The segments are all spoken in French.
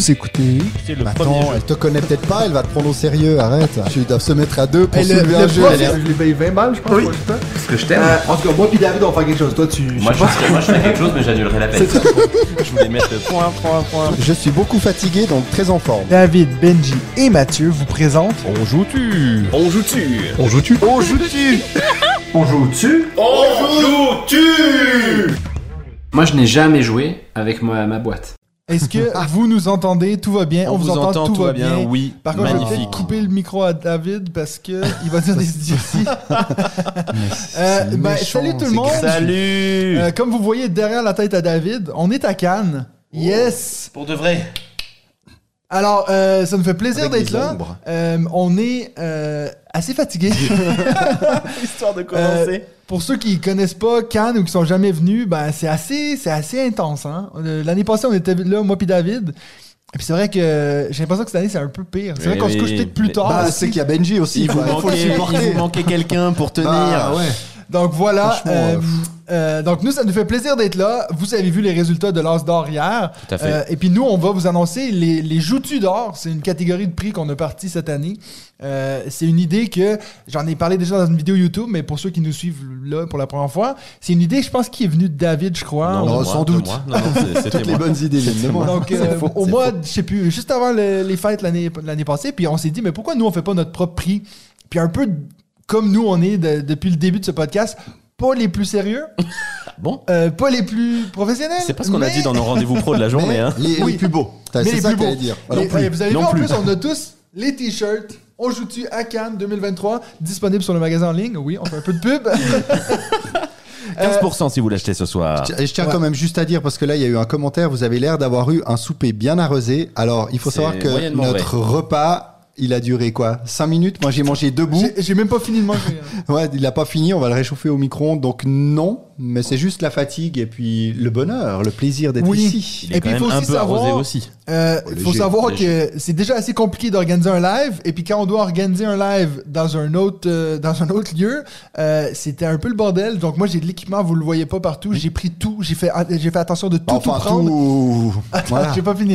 Vous écoutez. C'est le Bah premier attends, jeu. elle te connaît peut-être pas, elle va te prendre au sérieux, arrête. Ils doivent se mettre à deux pour Hey, le- soulever le un jeu. prof, je lui paye 20 balles, je pense. Oui. pour le temps. Parce que je t'aime. Euh, en tout cas, moi puis David, on va faire quelque chose. Toi, tu. Moi, je, ferais- moi, je ferais quelque chose, mais j'annulerais la peine. je voulais mettre point, point, point. Je suis beaucoup fatigué, donc très en forme. David, Benji et Mathieu vous présentent. On joue-tu On joue-tu On joue-tu On joue-tu On joue dessus On joue-tu Moi, je n'ai jamais joué avec ma, ma boîte. Est-ce que vous nous entendez? Tout va bien? On, vous, entend, tout, va bien. oui. Par contre, je vais magnifique. peut-être couper le micro à David parce que il va dire des idioties. Euh, ben, salut tout le monde. Salut Euh, comme vous voyez derrière la tête à David, on est à Cannes. Yes. Pour de vrai. Alors, euh, ça nous fait plaisir d'être là. Euh, on est euh, assez fatigué. Histoire de commencer. Pour ceux qui connaissent pas Cannes ou qui sont jamais venus, ben c'est assez, c'est assez intense. Hein? Euh, L'année passée, on était là, moi puis David. Et puis c'est vrai que j'ai l'impression que cette année, c'est un peu pire. C'est vrai Oui, qu'on se couche peut-être plus tard. Bah, c'est qu'il y a Benji aussi. Il vous manquait quelqu'un pour tenir. Bah, ouais. Donc voilà. Euh, euh, euh, donc nous, ça nous fait plaisir d'être là. Vous avez vu les résultats de l'As d'or hier. Tout à fait. Euh, et puis nous, on va vous annoncer les, les joutus d'or. C'est une catégorie de prix qu'on a parti cette année. Euh, c'est une idée que j'en ai parlé déjà dans une vidéo YouTube, mais pour ceux qui nous suivent là pour la première fois, c'est une idée, je pense, qui est venue de David, je crois. Non, Non, moi, sans doute. moi. Non, non, Toutes les moi. bonnes idées viennent de moi. Donc, euh, faux, au mois, je sais plus, juste avant le- les fêtes l'année l'année passée, puis on s'est dit, mais pourquoi nous, on fait pas notre propre prix? Puis un peu comme nous, on est de- depuis le début de ce podcast, pas les plus sérieux, Bon, euh, pas les plus professionnels. c'est pas ce qu'on a mais- dit dans nos rendez-vous pro de la journée. Mais Hein. les, Oui. les plus beaux. T'as- Mais C'est les ça plus que beaux. dire. Les- Non plus. ouais, vous avez Non vu, en plus. plus, on a tous les t-shirts. On joue-tu à Cannes 2023, disponible sur le magasin en ligne. Oui, on fait un peu de pub. 15% si vous l'achetez ce soir. Et je tiens Ouais. quand même juste à dire, parce que là, il y a eu un commentaire, vous avez l'air d'avoir eu un souper bien arrosé. Alors, il faut savoir que notre repas, il a duré quoi 5 minutes? Moi, j'ai mangé debout. J'ai- J'ai même pas fini de manger. hein. Ouais, il a pas fini, on va le réchauffer au micro-ondes. Donc, non, mais c'est juste la fatigue et puis le bonheur, le plaisir d'être Oui. ici. Il est Et puis, il faut aussi savoir- aussi. Euh, Oh, Il faut savoir que c'est déjà assez compliqué d'organiser un live. Et puis quand on doit organiser un live dans un autre, euh, dans un autre lieu, euh, c'était un peu le bordel. Donc moi j'ai de l'équipement, vous le voyez pas partout. J'ai pris tout, j'ai fait, j'ai fait attention de tout, tout Enfin, prendre. tout. Attends, Voilà. j'ai pas fini.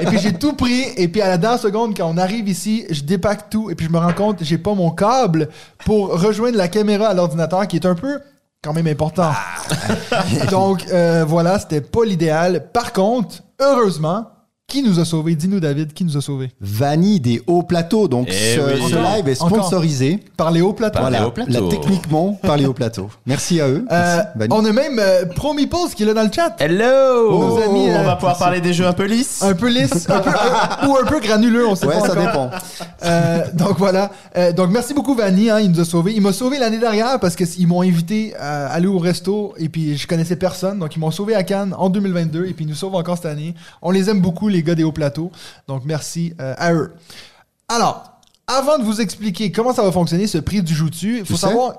et puis j'ai tout pris. Et puis à la dernière seconde, quand on arrive ici, je dépaque tout. Et puis je me rends compte, j'ai pas mon câble pour rejoindre la caméra à l'ordinateur, qui est un peu quand même important. Donc euh, voilà, c'était pas l'idéal. Par contre, heureusement, qui nous a sauvés? Dis-nous David, qui nous a sauvés? Vanille des hauts plateaux. Donc, Eh ce, oui. ce Encore, live est encore. sponsorisé. Par les hauts plateaux. Par les Voilà, hauts plateaux. là, techniquement, par les hauts plateaux. Merci à eux. Euh, Merci, on a même euh, Promipulse qui est là dans le chat. Hello Nos amis, On euh, va pouvoir parler des jeux un peu lisses. Un peu lisse, un peu, un- ou un peu granuleux, on sait Ouais, pas ça encore. dépend. Euh, donc voilà. Euh, donc merci beaucoup Vanny, hein, il nous a sauvés. Il m'a sauvé l'année dernière parce qu'ils m'ont invité à aller au resto et puis je connaissais personne. Donc ils m'ont sauvé à Cannes en 2022 et puis ils nous sauvent encore cette année. On les aime beaucoup les gars des hauts plateaux. Donc merci euh, à eux. Alors, avant de vous expliquer comment ça va fonctionner ce prix du joutu, il faut Tu sais? savoir.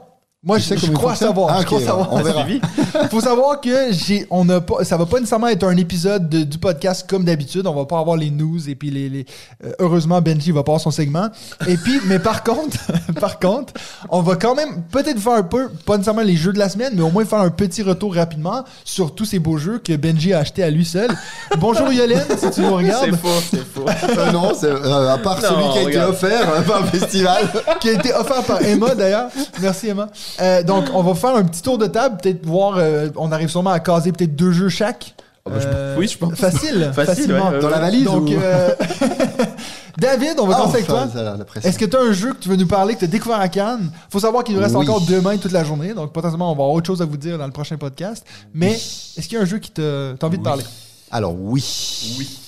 Moi, je, sais je crois savoir. Ah, je ok, crois savoir. on verra. faut savoir que j'ai, on a pas, ça va pas nécessairement être un épisode de- du podcast comme d'habitude. On va pas avoir les news et puis les, les- euh, heureusement Benji va pas avoir son segment. Et puis, mais par contre, par contre, on va quand même peut-être faire un peu, pas nécessairement les jeux de la semaine, mais au moins faire un petit retour rapidement sur tous ces beaux jeux que Benji a acheté à lui seul. Bonjour Yolène, si tu nous regardes, faux, c'est faux. Euh, non, c'est, euh, à part Non, celui qui a été offert par le festival. qui a été offert par Emma d'ailleurs. Merci Emma. Euh, donc, on va faire un petit tour de table, peut-être voir, euh, on arrive sûrement à caser peut-être deux jeux chaque. Euh, oui, je pense. Facile, Facile, facilement. ouais, ouais, Dans la valise Donc, ou... euh, David, on va Ah, commencer avec toi. Est-ce que tu as un jeu que tu veux nous parler, que tu as découvert à Cannes? Faut savoir qu'il nous reste Oui. encore demain toute la journée, donc potentiellement on va avoir autre chose à vous dire dans le prochain podcast. Mais est-ce qu'il y a un jeu qui te t'as envie de parler? Alors oui. Oui.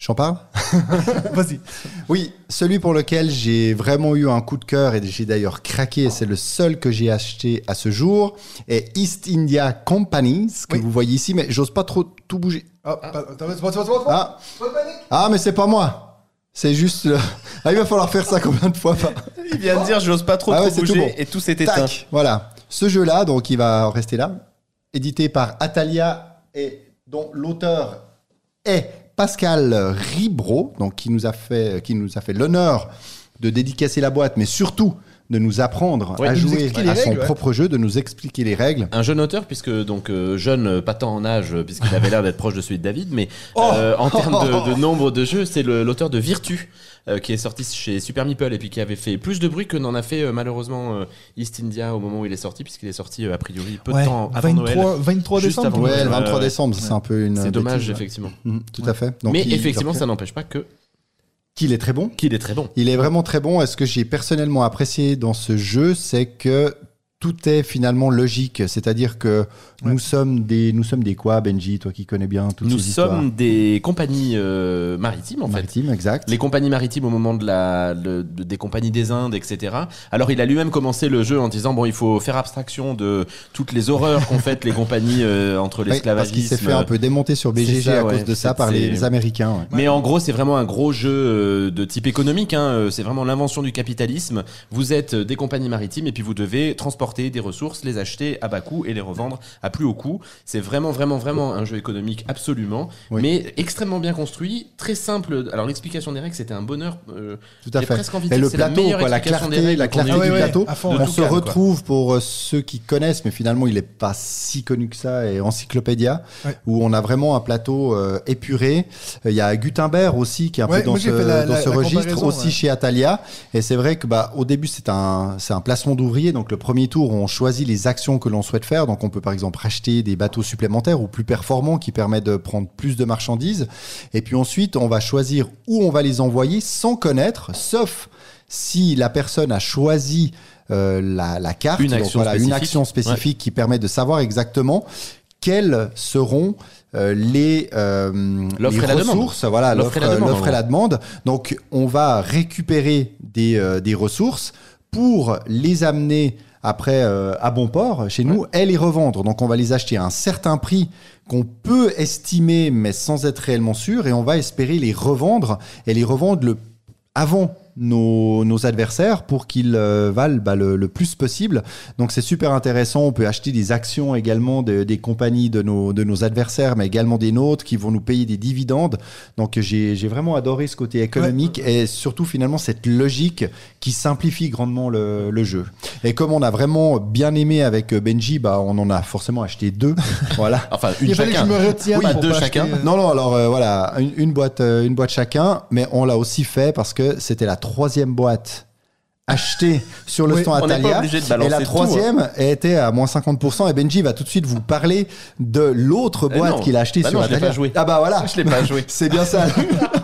J'en parle Vas-y. Oui, celui pour lequel j'ai vraiment eu un coup de cœur et j'ai d'ailleurs craqué, c'est le seul que j'ai acheté à ce jour, est East India Company, ce que Oui. vous voyez ici, mais j'ose pas trop tout bouger. Ah, Ah, panique. ah mais c'est pas moi. C'est juste... Ah, il va falloir faire ça combien de fois Il vient de dire j'ose pas trop, Ah ouais, trop c'est tout bouger bon. et tout s'est éteint. Voilà. Ce jeu-là, donc il va rester là, édité par Atalia et dont l'auteur est Pascal Ribro, donc qui nous a fait, qui nous a fait l'honneur de dédicacer la boîte, mais surtout de nous apprendre Ouais, à jouer à son ouais. propre jeu, de nous expliquer les règles. Un jeune auteur, puisque donc euh, jeune, euh, pas tant en âge, euh, puisqu'il avait l'air d'être proche de celui de David, mais euh, en termes de, de nombre de jeux, c'est l'auteur de Virtu, euh, qui est sorti chez Super Meeple et puis qui avait fait plus de bruit que n'en a fait euh, malheureusement euh, East India au moment où il est sorti, puisqu'il est sorti euh, a priori peu Ouais, de temps avant 23, Noël. 23 Juste décembre. avant Ouais, Ouais, le 23 ouais. décembre, c'est un peu une. C'est dommage, bêtise, ouais. effectivement. Mhm, tout à fait. Donc, mais il- effectivement, il- ça n'empêche pas que qu'il est très bon. qu'il est très bon. Il est vraiment très bon. Et ce que j'ai personnellement apprécié dans ce jeu, c'est que tout est finalement logique. C'est-à-dire que nous sommes des, nous sommes des quoi, Benji, toi qui connais bien toutes Nous ces histoires sommes des compagnies euh, maritimes en fait. maritimes, exact. Les compagnies maritimes au moment de la, de- des compagnies des Indes, etc. Alors il a lui-même commencé le jeu en disant bon il faut faire abstraction de toutes les horreurs qu'ont faites les compagnies euh, entre Oui, parce l'esclavagisme. qu'il s'est fait un peu démonter sur BGG ça, à ouais. cause de ça par les, Américains. ouais. Mais en gros, c'est vraiment un gros jeu euh, de type économique. Hein. C'est vraiment l'invention du capitalisme. Vous êtes des compagnies maritimes et puis vous devez transporter des ressources, les acheter à bas coût et les revendre à plus haut coût. C'est vraiment, vraiment, vraiment un jeu économique absolument, Oui. mais extrêmement bien construit, très simple. Alors l'explication des règles, c'était un bonheur. euh, Tout à fait. presque envie de le la plateau, meilleure quoi, la clarté, règles la du ouais, plateau. fond. On se quoi. retrouve pour euh, ceux qui connaissent, mais finalement il est pas si connu que ça, et Encyclopédia, Ouais. où on a vraiment un plateau euh, épuré. Il y a Gutenberg aussi qui est un Ouais, peu dans ce, la- dans la- la registre, aussi ouais. chez Atalia. Et c'est vrai que bah, au début c'est un, c'est un placement d'ouvrier, donc le premier tour on choisit les actions que l'on souhaite faire. Donc on peut par exemple acheter des bateaux supplémentaires ou plus performants qui permettent de prendre plus de marchandises. Et puis ensuite on va choisir où on va les envoyer sans connaître, sauf si la personne a choisi euh, la, la carte, Une donc action voilà, une spécifique. action spécifique qui permet de savoir exactement quelles seront euh, les, euh, les ressources, voilà, L'offre et la demande, l'offre en et la demande. Donc, on va récupérer des, des ressources pour les amener après euh, à bon port chez nous et les revendre. Donc, on va les acheter à un certain prix qu'on peut estimer, mais sans être réellement sûr, et on va espérer les revendre et les revendre le avant nos, nos adversaires pour qu'ils euh, valent bah, le, le plus possible. Donc c'est super intéressant. On peut acheter des actions également de- des compagnies de nos, de nos adversaires, mais également des nôtres qui vont nous payer des dividendes. Donc j'ai vraiment adoré ce côté économique et surtout finalement cette logique qui simplifie grandement le, le jeu. Et comme on a vraiment bien aimé avec Benji, bah, on en a forcément acheté deux. voilà. Enfin, une que chacun. je me pour deux chacun. acheter, euh, Non, non, alors euh, voilà, une, une boîte, euh, une boîte chacun, mais on l'a aussi fait parce que c'était la troisième boîte achetée sur le Oui, stand Atalia. et la tout, hein. troisième était à moins 50%. Et Benji va tout de suite vous parler de l'autre Eh boîte qu'il a achetée Bah sur non, je Atalia. pas joué. Ah bah voilà, Je l'ai pas joué. c'est bien ça.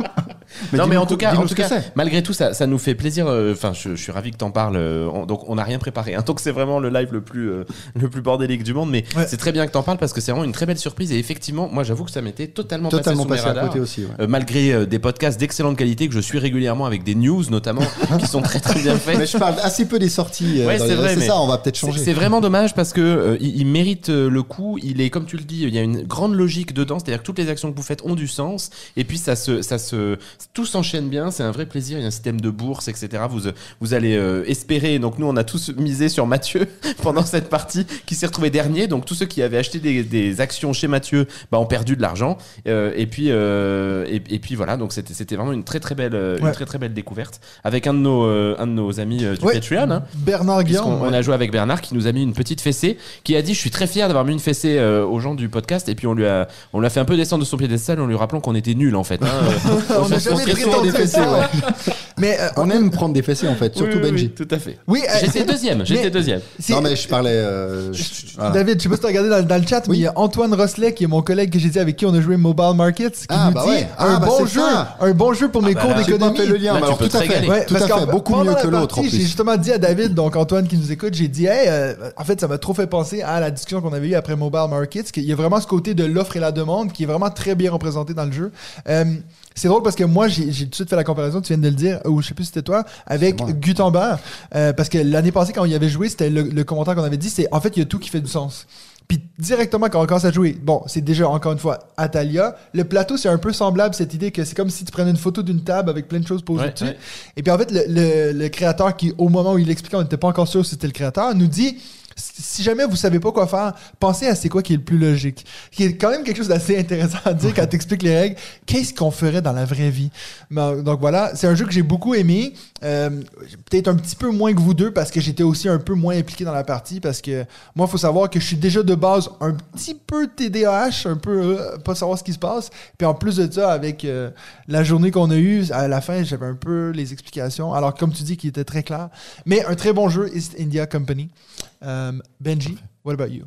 non, mais en tout cas, en tout cas c'est. malgré tout, ça, ça nous fait plaisir. euh, Enfin, je, je suis ravi que t'en parles. euh, on- donc, on n'a rien préparé. Hein, donc, c'est vraiment le live le plus, euh, le plus bordélique du monde. Mais Ouais. c'est très bien que t'en parles parce que c'est vraiment une très belle surprise. Et effectivement, moi, j'avoue que ça m'était totalement, Totalement passé, sous mes passé à radars. côté aussi. ouais. Euh, malgré euh, des podcasts d'excellente qualité que je suis régulièrement avec des news notamment qui sont très très bien faits. Mais je parle assez peu des sorties. euh, Ouais, c'est vrai, mais ça, on va peut-être C'est changer. c'est vraiment dommage parce que euh, il, il mérite euh, le coup. Il est, comme tu le dis, il y a une grande logique dedans. C'est-à-dire que toutes les actions que vous faites ont du sens. Et puis ça se, ça se, tout s'enchaîne bien. C'est un vrai plaisir. Il y a un système de bourse, etc. Vous, euh, vous allez euh, espérer. Donc nous, on a tous misé sur Mathieu pendant cette partie, qui s'est retrouvé dernier. Donc tous ceux qui avaient acheté des, des actions chez Mathieu, bah, ont perdu de l'argent. Euh, et puis, euh, et, et puis voilà. Donc c'était, c'était vraiment une très très belle, euh, une Ouais. très très belle découverte avec un de nos, euh, un de nos amis du Ouais. Patreon. hein. Bernard Guillaume. on a joué avec Bernard qui nous a mis une petite fessée, qui a dit je suis très fier d'avoir mis une fessée aux gens du podcast et puis on lui a on l'a fait un peu descendre de son piédestal en lui rappelant qu'on était nuls en fait. hein. On souvent des fessées, ouais. Mais euh, On aime prendre des fessées en fait, surtout oui, oui, Benji. tout à fait. oui, euh, J'étais deuxième, j'étais deuxième. Non mais je parlais. euh, je- voilà. David, je sais pas si tu as regardé dans, dans le chat, mais il y a Antoine Rosselet, qui est mon collègue que j'ai dit avec qui on a joué Mobile Markets, qui Ah, nous bah dit ouais. un Ah, bah bon c'est jeu, ça. un bon jeu pour mes bah cours là, J'ai pas d'économie. fait le lien, Là, mais tu alors peux tout à te fait, régaler. Ouais, tout à parce fait, qu'en- beaucoup pendant mieux la que l'autre en partie, J'ai plus. justement dit à David, donc Antoine qui nous écoute, j'ai dit, hey, euh, en fait, ça m'a trop fait penser à la discussion qu'on avait eue après Mobile Markets, qu'il y a vraiment ce côté de l'offre et la demande qui est vraiment très bien représenté dans le jeu. Euh, c'est drôle parce que moi, j'ai tout de suite fait la comparaison, tu viens de le dire, ou je sais plus si c'était toi, avec. Gutenberg. Euh, parce que l'année passée, quand on y avait joué, c'était le, le commentaire qu'on avait dit, c'est en fait, il y a tout qui fait du sens. Puis directement, quand on commence à jouer, bon, c'est déjà encore une fois Atalia. Le plateau, c'est un peu semblable, cette idée que c'est comme si tu prenais une photo d'une table avec plein de choses posées Ouais, dessus. ouais. Et puis en fait, le, le- le créateur qui, au moment où il expliquait, on n'était pas encore sûr si c'était le créateur, nous dit si jamais vous savez pas quoi faire, pensez à c'est quoi qui est le plus logique. Qui est quand même quelque chose d'assez intéressant à dire quand t'expliques les règles. Qu'est-ce qu'on ferait dans la vraie vie? Donc voilà, c'est un jeu que j'ai beaucoup aimé. Euh, Peut-être un petit peu moins que vous deux parce que j'étais aussi un peu moins impliqué dans la partie parce que moi, il faut savoir que je suis déjà de base un petit peu TDAH, un peu euh, pas savoir ce qui se passe. Puis en plus de ça, avec euh, la journée qu'on a eue, à la fin, j'avais un peu les explications. Alors, comme tu dis, qui était très clair. Mais un très bon jeu, East India Company. Benji, what about you?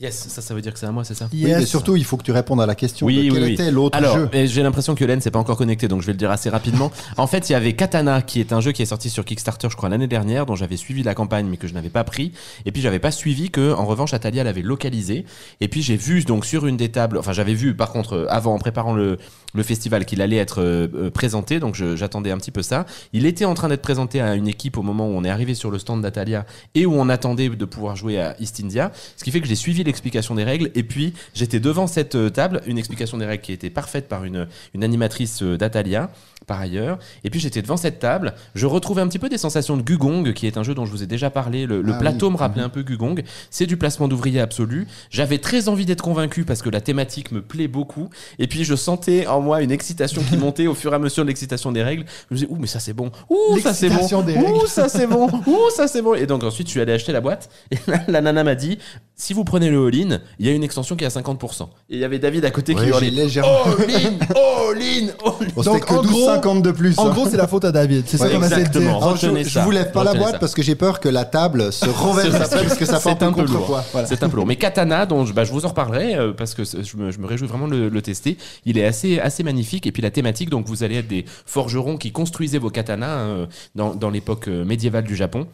Yes, ça, ça veut dire que c'est à moi, c'est ça Oui, mais surtout, il faut que tu répondes à la question. Oui, de oui, quel oui. était l'autre Alors, jeu j'ai l'impression que Len s'est pas encore connecté, donc je vais le dire assez rapidement. en fait, il y avait Katana, qui est un jeu qui est sorti sur Kickstarter, je crois, l'année dernière, dont j'avais suivi la campagne, mais que je n'avais pas pris. Et puis, j'avais pas suivi que, en revanche, Atalia l'avait localisé. Et puis, j'ai vu, donc, sur une des tables, enfin, j'avais vu, par contre, euh, avant, en préparant le, le festival, qu'il allait être euh, euh, présenté, donc j'attendais un petit peu ça. Il était en train d'être présenté à une équipe au moment où on est arrivé sur le stand d'Atalia et où on attendait de pouvoir jouer à East India. Ce qui fait que j'ai suivi l'explication des règles et puis j'étais devant cette euh, table, une explication des règles qui était parfaite par une, une animatrice d'Atalia par ailleurs. Et puis j'étais devant cette table, je retrouvais un petit peu des sensations de Gugong, qui est un jeu dont je vous ai déjà parlé. Le, le Ah plateau oui. me rappelait un peu Gugong. C'est du placement d'ouvriers absolu. J'avais très envie d'être convaincu parce que la thématique me plaît beaucoup. Et puis je sentais en moi une excitation qui montait au fur et à mesure de l'excitation des règles. Je me disais, ouh, mais ça c'est bon. Ouh, ça c'est bon. Ouh, ça c'est bon. Ouh, ça c'est bon. Et donc ensuite, je suis allé acheter la boîte. Et là, la nana m'a dit, si vous prenez le all-in, il y a une extension qui est à 50%. Et il y avait David à côté qui hurlait, légèrement. all-in, all-in, all-in. Bon, Donc, en gros- 12,50 de plus. En hein. gros, c'est la faute à David. C'est ça qu'on essaie de dire. Alors, je, vous lève pas la boîte ça. parce que j'ai peur que la table se renverse après parce que ça fait un C'est peu un peu lourd. Voilà. C'est un peu lourd. Mais Katana, dont je, bah, je vous en reparlerai euh, parce que je me, je me réjouis vraiment de le, le tester. Il est assez, assez magnifique. Et puis la thématique, donc vous allez être des forgerons qui construisaient vos katanas euh, dans, dans l'époque euh, médiévale du Japon.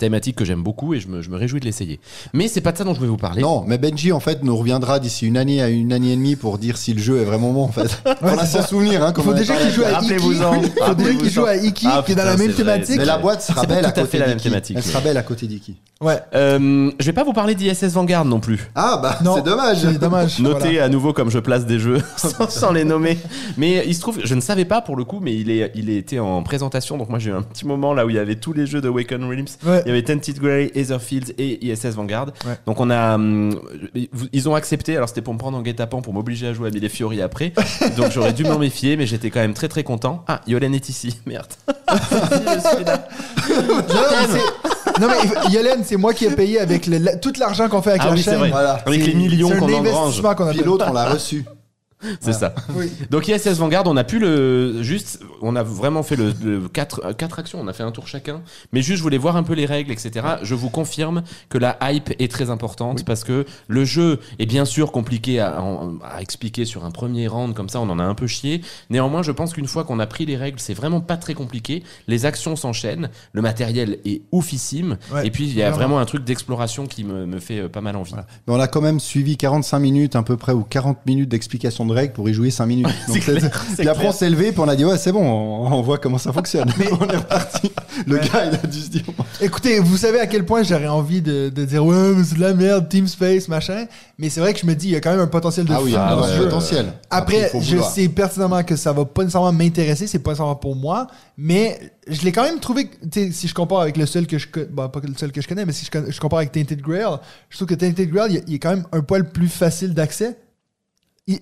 Thématique que j'aime beaucoup et je me, je me réjouis de l'essayer. Mais c'est pas de ça dont je vais vous parler. Non, mais Benji en fait nous reviendra d'ici une année à une année et demie pour dire si le jeu est vraiment bon en fait. On a ça. souvenir hein. Il faut déjà qu'il joue à Iki. Rappelez-vous-en. Il faut déjà qu'il joue à Iki, Ah, qui est dans la même thématique. Mais la boîte sera belle à côté fait la même d'Iki. thématique, Elle sera belle à côté d'Iki. Ouais. Euh, je vais pas vous parler d'ISS Vanguard non plus. Ah bah Non, c'est dommage. C'est dommage. Notez voilà. à nouveau comme je place des jeux sans, sans les nommer. Mais il se trouve, je ne savais pas pour le coup, mais il est, il était en présentation. Donc moi j'ai eu un petit moment là où il y avait tous les jeux de Waken Realms. Ouais. Il y avait Tented Grey, Etherfields et ISS Vanguard. Ouais. Donc on a, hum, ils ont accepté. Alors c'était pour me prendre en guet-apens pour m'obliger à jouer à et Fiori après. Donc j'aurais dû m'en méfier, mais j'étais quand même très très content. Ah, Yolen est ici. Merde. je suis là. Non, mais c'est- non, mais Yolène, c'est moi qui ai payé avec le- la- tout l'argent qu'on fait avec Ah la oui, c'est chaîne. vrai. Voilà. Avec les millions c'est un qu'on engrange. investissement qu'on a Puis l'autre on l'a reçu. C'est ça. Oui. Donc ISS Vanguard, on a pu le juste, on a vraiment fait le, le quatre, quatre actions, on a fait un tour chacun, mais juste je voulais voir un peu les règles, etc. Je vous confirme que la hype est très importante parce que le jeu est bien sûr compliqué à, à expliquer sur un premier round comme ça, on en a un peu chié. Néanmoins, je pense qu'une fois qu'on a pris les règles, c'est vraiment pas très compliqué. Les actions s'enchaînent, le matériel est oufissime, Ouais, et puis il y a vraiment. vraiment un truc d'exploration qui me, me fait euh, pas mal envie. Voilà. Mais on a quand même suivi 45 minutes à peu près ou 40 minutes d'explication de règles pour y jouer 5 minutes. Donc, clair, après clair. on s'est levé puis on a dit ouais c'est bon, on, on voit comment ça fonctionne. on est reparti. Le Ouais. gars il a dû se dire Écoutez, vous savez à quel point j'aurais envie de, de dire ouais, mais c'est de la merde, Team Space, machin. Mais c'est vrai que je me dis, il y a quand même un potentiel de ah oui, ah dans ouais, ce jeu. potentiel. Après, il faut je vouloir. sais pertinemment que ça va pas nécessairement m'intéresser, c'est pas nécessairement pour moi, mais je l'ai quand même trouvé, que, tu sais, si je compare avec le seul que je connais, pas le seul que je connais, mais si je, compare avec Tainted Grail, je trouve que Tainted Grail, il, il est quand même un poil plus facile d'accès.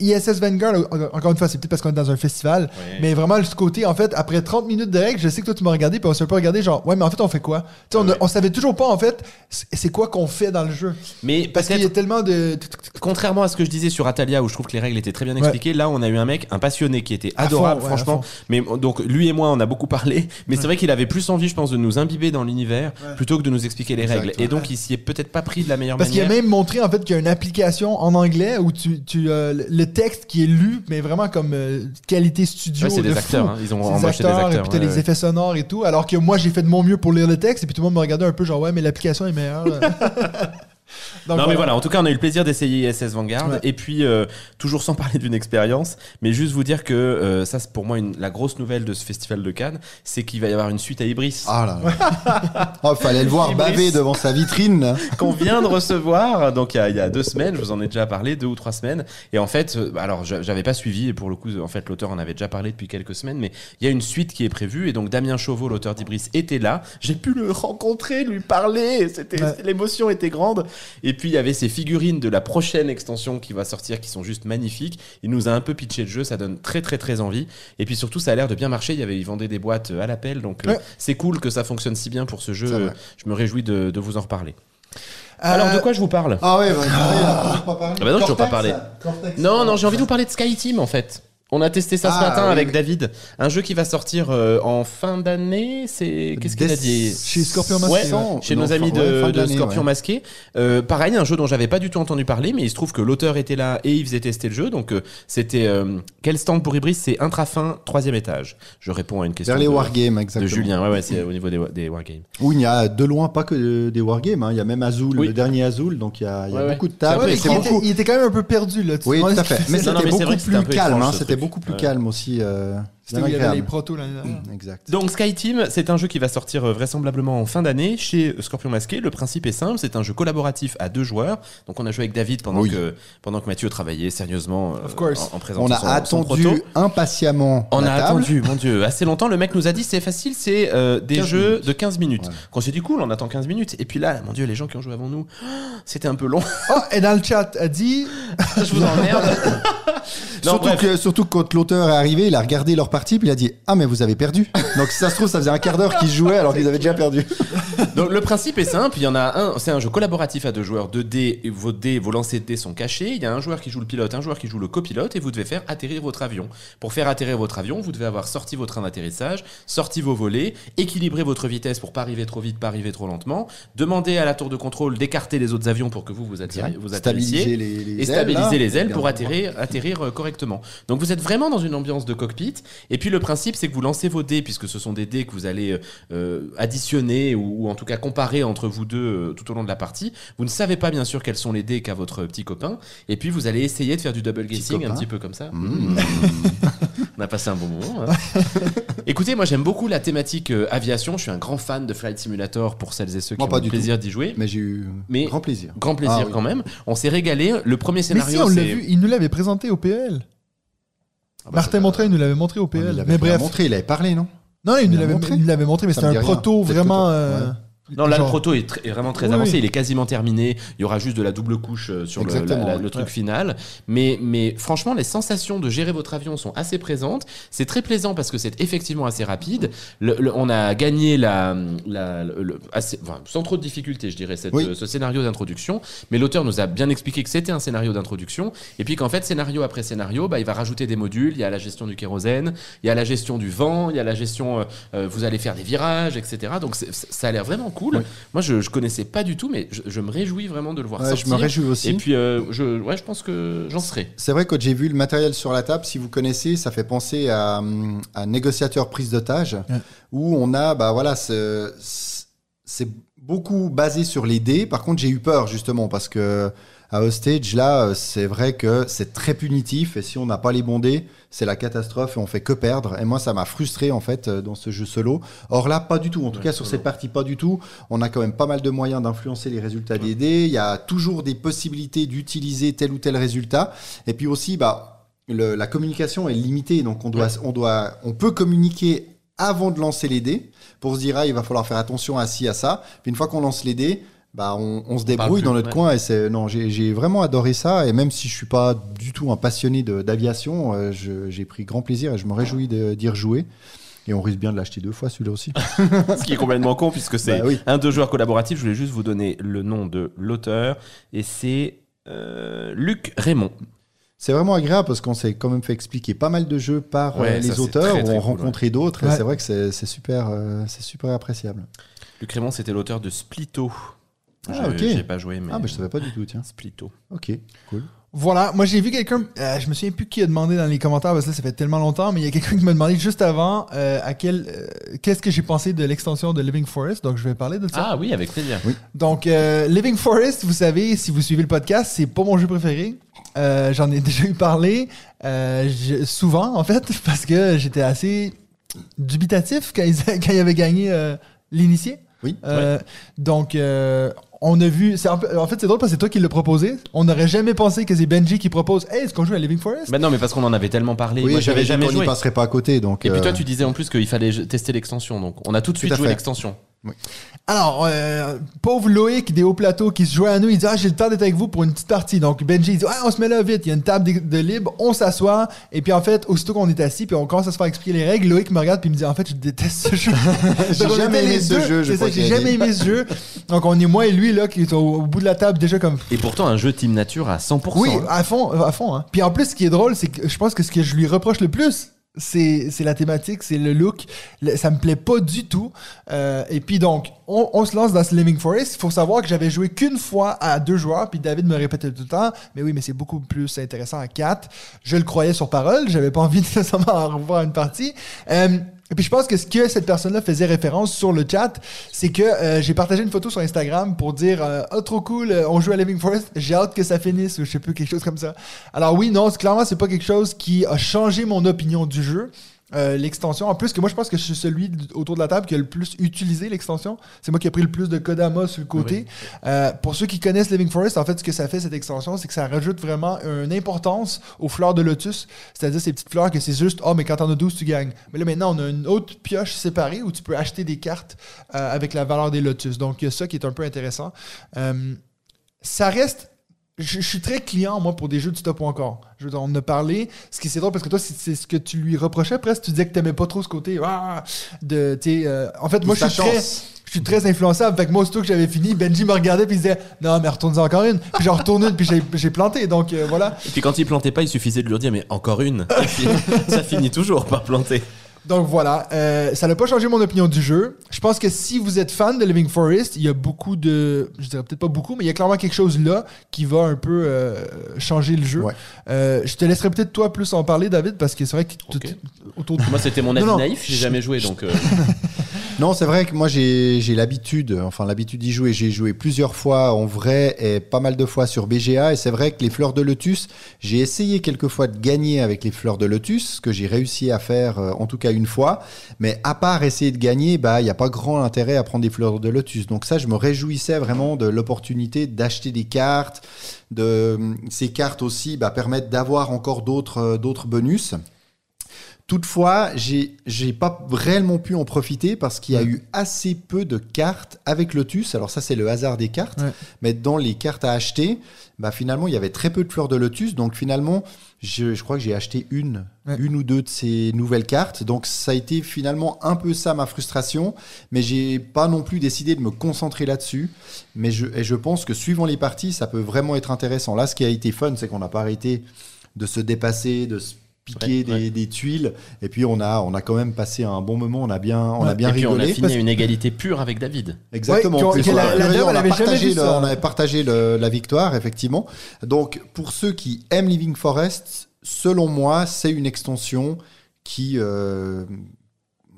ISS Vanguard, en- encore une fois, c'est peut-être parce qu'on est dans un festival, mais vraiment, ce côté, en fait, après 30 minutes de règles, je sais que toi, tu m'as regardé, puis on s'est peu regardé, genre, ouais, mais en fait, on fait quoi? Tu sais, on, a- on savait toujours pas, en fait, c'est quoi qu'on fait dans le jeu. Mais Parce qu'il y a tellement de. Contrairement à ce que je disais sur Atalia où je trouve que les règles étaient très bien Ouais. expliquées, là on a eu un mec, un passionné qui était adorable, fond, ouais, à franchement. Mais donc lui et moi on a beaucoup parlé, mais c'est vrai qu'il avait plus envie, je pense, de nous imbiber dans l'univers plutôt que de nous expliquer les Exact, règles. Et donc il s'y est peut-être pas pris de la meilleure Parce qu'il a manière. même montré en fait qu'il y a une application en anglais où tu, tu euh, le texte qui est lu, mais vraiment comme euh, qualité studio. Ouais, c'est de des fou. acteurs, hein. ils ont embauché des Et acteurs. puis t'as ouais, les ouais. effets sonores et tout. Alors que moi j'ai fait de mon mieux pour lire le texte et puis tout le monde me regardait un peu genre ouais mais l'application est meilleure. Non mais voilà, en tout cas on a eu le plaisir d'essayer ISS Vanguard Ouais. et puis euh, toujours sans parler d'une expérience, mais juste vous dire que euh, ça c'est pour moi une, la grosse nouvelle de ce festival de Cannes, c'est qu'il va y avoir une suite à Ibris Ah là oh, fallait le voir Ibris. baver devant sa vitrine. qu'on vient de recevoir donc il y, a, il y a deux semaines, je vous en ai déjà parlé, deux ou trois semaines, et en fait, euh, alors j'avais pas suivi et pour le coup en fait l'auteur en avait déjà parlé depuis quelques semaines, mais il y a une suite qui est prévue et donc Damien Chauveau, l'auteur d'Ibris, était là, j'ai pu le rencontrer, lui parler, c'était Ouais. l'émotion était grande, et puis il y avait ces figurines de la prochaine extension qui va sortir qui sont juste magnifiques. Il nous a un peu pitché le jeu, ça donne très très très envie. Et puis surtout, ça a l'air de bien marcher. Il y avait, il vendait des boîtes euh, à l'appel, donc euh, c'est cool que ça fonctionne si bien pour ce jeu. Euh, Je me réjouis de, de vous en reparler. Euh, Alors de quoi je vous parle? Ah ouais, bah, il a toujours pas parlé. Ah bah non, pas Cortex, parlé. Cortex. Non, non, j'ai envie de vous parler de Sky Team en fait. On a testé ça ce Ah, matin oui, avec oui. David. Un jeu qui va sortir euh, en fin d'année. C'est qu'est-ce qu'il a dit? Chez Scorpion Masqué, Ouais, chez Non, nos amis ouais, de, de Scorpion ouais. Masqué. Euh, pareil, un jeu dont j'avais pas du tout entendu parler, mais il se trouve que l'auteur était là et il faisait tester le jeu. Donc euh, c'était euh, quel stand pour Ibris C'est intrafin, troisième étage. Je réponds à une question Vers les de, wargames, de exactement. Julien. Ouais, ouais, c'est au niveau des, des wargames. Où il y a de loin pas que des wargames. hein. Il y a même Azul, Oui. le dernier Azul. Donc il y a, il y a Ouais, ouais. beaucoup de tables. il, beaucoup. était, il était quand même un peu perdu là. Oui, tout à fait. Mais c'était mais c'est vrai beaucoup que c'était un plus peu calme. hein. C'était. Beaucoup plus calme aussi. euh, C'était où il y avait les protos l'année dernière. Exact. Donc Sky Team, c'est un jeu qui va sortir euh, vraisemblablement en fin d'année chez Scorpion Masqué. Le principe est simple, c'est un jeu collaboratif à deux joueurs. Donc on a joué avec David pendant Oui. que pendant que Mathieu travaillait sérieusement euh, Of course. en, en présentant On a son- son attendu proto. impatiemment. On la a table. attendu, mon dieu, assez longtemps. Le mec nous a dit c'est facile, c'est euh, des 15 jeux minutes. de 15 minutes. Ouais. Qu'on s'est dit cool, on attend 15 minutes. Et puis là, mon dieu, les gens qui ont joué avant nous, c'était un peu long. Oh, et dans le chat, a dit Je vous emmerde. non, surtout, bref. que, surtout que quand l'auteur est arrivé, il a regardé leur partie, puis il a dit Ah, mais vous avez perdu. Donc, si ça se trouve, ça faisait un quart d'heure qu'ils jouaient alors qu'ils avaient déjà perdu. Donc le principe est simple, il y en a un, c'est un jeu collaboratif à deux joueurs, deux dés, vos dés, vos lancers de dés sont cachés, il y a un joueur qui joue le pilote, un joueur qui joue le copilote, et vous devez faire atterrir votre avion. Pour faire atterrir votre avion, vous devez avoir sorti votre train d'atterrissage, sorti vos volets, équilibrer votre vitesse pour pas arriver trop vite, pas arriver trop lentement, demander à la tour de contrôle d'écarter les autres avions pour que vous vous, atterrissiez Stabiliser les, les et ailes, stabiliser là. les ailes pour atterrir, atterrir euh, correctement. Donc vous êtes vraiment dans une ambiance de cockpit. Et puis le principe, c'est que vous lancez vos dés, puisque ce sont des dés que vous allez euh, euh, additionner ou, ou en tout cas comparer entre vous deux euh, tout au long de la partie. Vous ne savez pas bien sûr quels sont les dés qu'a votre petit copain. Et puis vous allez essayer de faire du double guessing un petit peu comme ça. Mmh. On a passé un bon moment. hein. Écoutez, moi j'aime beaucoup la thématique euh, aviation. Je suis un grand fan de Flight Simulator pour celles et ceux qui Moi, ont pas le du plaisir d'y jouer. Mais j'ai eu Mais- grand plaisir. Grand plaisir Ah oui. quand même. On s'est régalé. Le premier Mais scénario, si, on l'a vu, il nous l'avait présenté au PL. Ah bah, Martin ça- Montreuil nous l'avait montré au PL. il mais bref. montré, il avait parlé, non Non, il Il nous l'a l'avait montré il l'avait montré, mais c'était un proto vraiment. Non, là, genre- le proto est, vraiment très Oui, avancé. oui. Il est quasiment terminé. Il y aura juste de la double couche euh, sur le, Exactement, la- la- ouais. le truc Ouais. final. Mais, mais franchement, les sensations de gérer votre avion sont assez présentes. C'est très plaisant parce que c'est effectivement assez rapide. Le- le- on a gagné la, la- assez- enfin, sans trop de difficulté, je dirais, cette, Oui. euh, ce scénario d'introduction. Mais l'auteur nous a bien expliqué que c'était un scénario d'introduction. Et puis qu'en fait, scénario après scénario, bah, il va rajouter des modules. Il y a la gestion du kérosène, il y a la gestion du vent, il y a la gestion, euh, euh, vous allez faire des virages, etc. Donc ça a l'air vraiment cool. Oui. Moi, je, je connaissais pas du tout, mais je, je me réjouis vraiment de le voir Ouais, sortir. Je me réjouis aussi. Et puis, euh, je, ouais, je pense que j'en serai. C'est vrai que quand j'ai vu le matériel sur la table, si vous connaissez, ça fait penser à, à négociateur prise d'otage, Ouais. où on a, bah voilà, ce- c'est beaucoup basé sur les dés. Par contre, j'ai eu peur justement parce que à Hostage, là, euh, c'est vrai que c'est très punitif et si on n'a pas les bons dés, c'est la catastrophe et on fait que perdre. Et moi, ça m'a frustré en fait euh, dans ce jeu solo. Or là, pas du tout. En tout Ouais, cas, sur cette partie, pas du tout. On a quand même pas mal de moyens d'influencer les résultats des dés. Il y a toujours des possibilités d'utiliser tel ou tel résultat. Et puis aussi, bah, le- la communication est limitée, donc on doit, on doit, on peut communiquer avant de lancer les dés pour se dire ah, il va falloir faire attention à ci à ça. Puis une fois qu'on lance les dés, bah on, on se débrouille dans notre ouais. coin et c'est non j'ai vraiment adoré ça et même si je suis pas du tout un passionné d'aviation, euh, j'ai pris grand plaisir et je me réjouis de- d'y rejouer. Et on risque bien de l'acheter deux fois celui-là aussi. Ce qui est complètement con, puisque c'est Bah oui. un deux joueurs collaboratifs. Je voulais juste vous donner le nom de l'auteur. Et c'est euh, Luc Raymond. C'est vraiment agréable parce qu'on s'est quand même fait expliquer pas mal de jeux par euh, Ouais, les auteurs, très, où très on cool, rencontrait d'autres, et c'est vrai que c'est c'est super, euh, c'est super appréciable. Luc Raymond, c'était l'auteur de Splito. Ah, ok. J'ai pas joué, mais. Ah, bah, je savais pas du tout, tiens. Splitto. Ok, cool. Voilà, moi j'ai vu quelqu'un, euh, je me souviens plus qui a demandé dans les commentaires parce que là ça fait tellement longtemps, mais il y a quelqu'un qui m'a demandé juste avant euh, à quel, euh, qu'est-ce que j'ai pensé de l'extension de Living Forest, donc je vais parler de ça. Ah oui, avec plaisir. Donc euh, Living Forest, vous savez, si vous suivez le podcast, c'est pas mon jeu préféré. Euh, J'en ai déjà eu parlé euh, je- souvent en fait parce que j'étais assez dubitatif quand ils, quand ils avaient gagné euh, l'initié. Oui. Euh, Donc, euh, on a vu. c'est un peu- En fait, c'est drôle parce que c'est toi qui l'as proposé. On n'aurait jamais pensé que c'est Benji qui propose Hey, est-ce qu'on joue à Living Forest? Bah non, mais parce qu'on en avait tellement parlé. Oui, Moi, j'avais jamais jamais On n'y joué. passerait pas à côté, donc. Et puis toi, euh, tu disais en plus qu'il fallait tester l'extension. Donc, on a tout de Tout suite à joué fait. Alors, euh, pauvre Loïc des hauts plateaux qui se joint à nous, il dit Ah, j'ai le temps d'être avec vous pour une petite partie. Donc, Benji, il dit Ah, on se met là vite. Il y a une table de, de libre, on s'assoit. Et puis, en fait, aussitôt qu'on est assis, puis on commence à se faire expliquer les règles, Loïc me regarde, puis il me dit En fait, je déteste ce jeu. J'ai jamais aimé les ce deux. jeu, je C'est crois ça, J'ai jamais aimé ce jeu. Donc, on est moi et lui, là, qui est au, au bout de la table, déjà comme Et pourtant, un jeu Team Nature à 100%. Oui, hein. à fond, à fond. Hein. Puis en plus, ce qui est drôle, c'est que je pense que ce que je lui reproche le plus, c'est la thématique, c'est le look. Ça me plaît pas du tout. Euh, et puis donc, on, on se lance dans ce Living Forest. Il faut savoir que j'avais joué qu'une fois à deux joueurs, puis David me répétait tout le temps, mais oui, mais c'est beaucoup plus intéressant à quatre. Je le croyais sur parole, j'avais pas envie nécessairement en revoir une partie. Euh, et puis je pense que ce que cette personne-là faisait référence sur le chat, c'est que euh, j'ai partagé une photo sur Instagram pour dire euh, oh trop cool, euh, on joue à Living Forest, j'ai hâte que ça finisse ou je sais plus quelque chose comme ça. Alors oui, non, clairement c'est pas quelque chose qui a changé mon opinion du jeu. Euh, l'extension, en plus que moi je pense que je suis celui autour de la table qui a le plus utilisé l'extension. C'est moi qui ai pris le plus de Kodama sur le côté. Euh, pour ceux qui connaissent Living Forest, en fait ce que ça fait cette extension, c'est que ça rajoute vraiment une importance aux fleurs de lotus. C'est-à-dire ces petites fleurs que c'est juste, oh mais quand t'en as 12 tu gagnes. Mais là maintenant on a une autre pioche séparée où tu peux acheter des cartes euh, avec la valeur des lotus. Donc il y a ça qui est un peu intéressant. Euh, ça reste. Je, je suis très client, moi, pour des jeux du top ou encore. Je veux dire, on en a parlé. Ce qui c'est drôle parce que toi, c'est ce que tu lui reprochais presque. Tu disais que t'aimais pas trop ce côté. ah, de, tu sais, euh, en fait, moi, je suis très. Je suis très influençable. Fait que moi, aussitôt que j'avais fini, Benji me regardait puis il disait Non, mais retourne-en encore une. Puis j'en retourne une, puis j'ai- planté. Donc euh, voilà. Et puis quand il plantait pas, il suffisait de lui dire mais encore une. Ça finit toujours par planter. Donc voilà, euh, ça n'a pas changé mon opinion du jeu. Je pense que si vous êtes fan de Living Forest, il y a beaucoup de, je dirais peut-être pas beaucoup, mais il y a clairement quelque chose là qui va un peu euh, changer le jeu. Ouais. Euh, je te laisserai peut-être toi plus en parler, David, parce que c'est vrai que autour de Moi, c'était mon avis Non, non. naïf. J'ai jamais joué, donc. Non, c'est vrai que moi j'ai l'habitude, enfin l'habitude d'y jouer. J'ai joué plusieurs fois en vrai et pas mal de fois sur BGA. Et c'est vrai que les fleurs de lotus, j'ai essayé quelques fois de gagner avec les fleurs de lotus, ce que j'ai réussi à faire euh, en tout cas une fois. Mais à part essayer de gagner, bah il n'y a pas grand intérêt à prendre des fleurs de lotus. Donc ça, je me réjouissais vraiment de l'opportunité d'acheter des cartes. De ces cartes aussi bah, permettent d'avoir encore d'autres euh, d'autres bonus. Toutefois, j'ai j'ai pas réellement pu en profiter parce qu'il y a eu assez peu de cartes avec Lotus. Alors ça, c'est le hasard des cartes. Ouais. Mais dans les cartes à acheter, bah finalement, il y avait très peu de fleurs de Lotus. Donc finalement, je, je crois que j'ai acheté une, Ouais. une ou deux de ces nouvelles cartes. Donc ça a été finalement un peu ça ma frustration. Mais j'ai pas non plus décidé de me concentrer là-dessus. Mais je, et je pense que suivant les parties, ça peut vraiment être intéressant. Là, ce qui a été fun, c'est qu'on n'a pas arrêté de se dépasser, de se piquer Ouais, des, ouais. des tuiles. Et puis on a, on a quand même passé un bon moment. On a bien, on a bien et puis on a rigolé. fini à une égalité pure avec David. Exactement. La- on a- la dame, on elle a avait partagé vu le- ça. on avait partagé le- la victoire, effectivement. Donc, pour ceux qui aiment Living Forest, selon moi, c'est une extension qui, euh,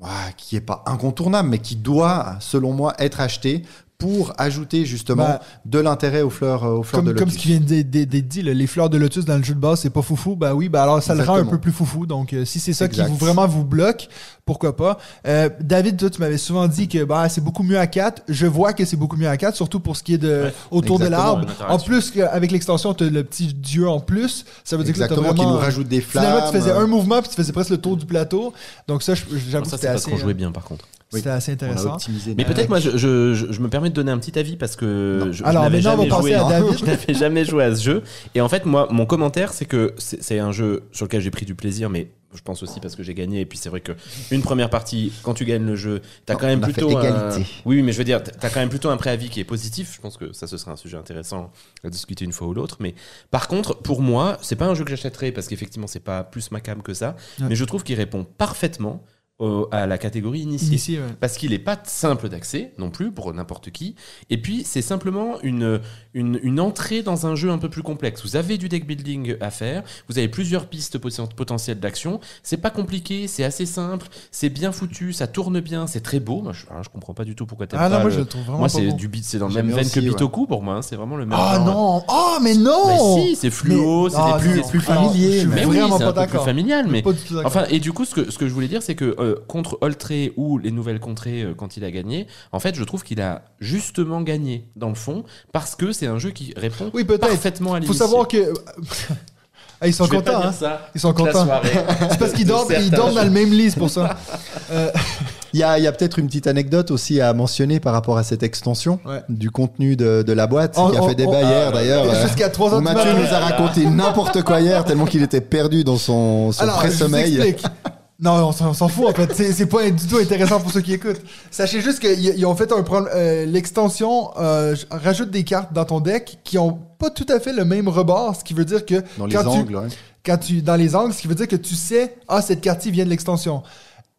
ouais, qui est pas incontournable, mais qui doit, selon moi, être achetée pour ajouter justement Bah, de l'intérêt aux fleurs, euh, aux fleurs comme, de comme lotus. ce qui vient d'être dit, les fleurs de lotus dans le jeu de base, c'est pas foufou. Bah oui, bah alors ça le rend un peu plus foufou. Donc euh, si c'est ça Exact. qui vous, vraiment vous bloque, pourquoi pas. Euh, David, toi, tu m'avais souvent dit que bah, c'est beaucoup mieux à 4. Je vois que c'est beaucoup mieux à 4, surtout pour ce qui est de Ouais, autour de l'arbre. En plus, avec l'extension, tu as le petit dieu en plus. Ça veut dire que qui vraiment. nous rajoute des flammes. Finalement, tu faisais un mouvement puis tu faisais presque le tour du plateau. Donc ça, je- j'avoue que ça, c'était c'est parce assez, qu'on jouait euh, bien, par contre. C'était assez intéressant. optimisé. Mais peut-être moi, je, je- je- je me permets de donner un petit avis parce que je, je Alors, n'avais on va jamais à je n'avais jamais joué à ce jeu. Et en fait, moi, mon commentaire, c'est que c'est c'est un jeu sur lequel j'ai pris du plaisir, mais je pense aussi parce que j'ai gagné. Et puis c'est vrai que une première partie, quand tu gagnes le jeu, t'as quand même on a fait plutôt un... égalité. Oui, oui, mais je veux dire, t'as quand même plutôt un préavis qui est positif. Je pense que ça, ce serait un sujet intéressant à discuter une fois ou l'autre. Mais par contre, pour moi, c'est pas un jeu que j'achèterais parce qu'effectivement, c'est pas plus ma cam que ça. Ouais. Mais je trouve qu'il répond parfaitement au- à la catégorie initiée. Initié, ouais. Parce qu'il n'est pas simple d'accès non plus pour n'importe qui. Et puis, c'est simplement une, une, une entrée dans un jeu un peu plus complexe. Vous avez du deck building à faire, vous avez plusieurs pistes poten- potentielles d'action. C'est pas compliqué, c'est assez simple, c'est bien foutu, ça tourne bien, c'est très beau. Moi, je, je comprends pas du tout pourquoi t'aimes Ah non, pas moi le- je le trouve vraiment Moi, c'est du beat, c'est dans le même veine que ouais. Bitoku pour moi. hein, C'est vraiment le même. Ah non Oh, mais non Mais si, c'est fluo, c'est ah, des plus, non. plus familier, Mais oui, vraiment c'est pas un peu plus familial, mais. Enfin, et du coup, ce que, ce que je voulais dire, c'est que euh, contre Oltré ou les nouvelles contrées euh, quand il a gagné, en fait, je trouve qu'il a justement gagné, dans le fond, parce que c'est un jeu qui répond Oui, parfaitement à Faut l'initié. savoir que. Ah, ils sont contents, hein. Ils sont contents. C'est parce qu'ils dorment, ils dorment dans le même lit, pour ça. Euh, Il y a, il y a peut-être une petite anecdote aussi à mentionner par rapport à cette extension Ouais. du contenu de, de la boîte On- qui a on- fait débat on- hier Ah, d'ailleurs. euh, Jusqu'à 3 où ans Mathieu nous a raconté n'importe quoi hier tellement qu'il était perdu dans son, son pré-sommeil. Non, on s'en fout en fait. C'est pas du tout intéressant pour ceux qui écoutent. Sachez juste qu'ils ils ont fait un problème. euh, L'extension euh, rajoute des cartes dans ton deck qui ont pas tout à fait le même rebord, ce qui veut dire que Dans les quand tu- angles, ouais. quand tu dans les angles, ce qui veut dire que tu sais, ah cette carte vient de l'extension.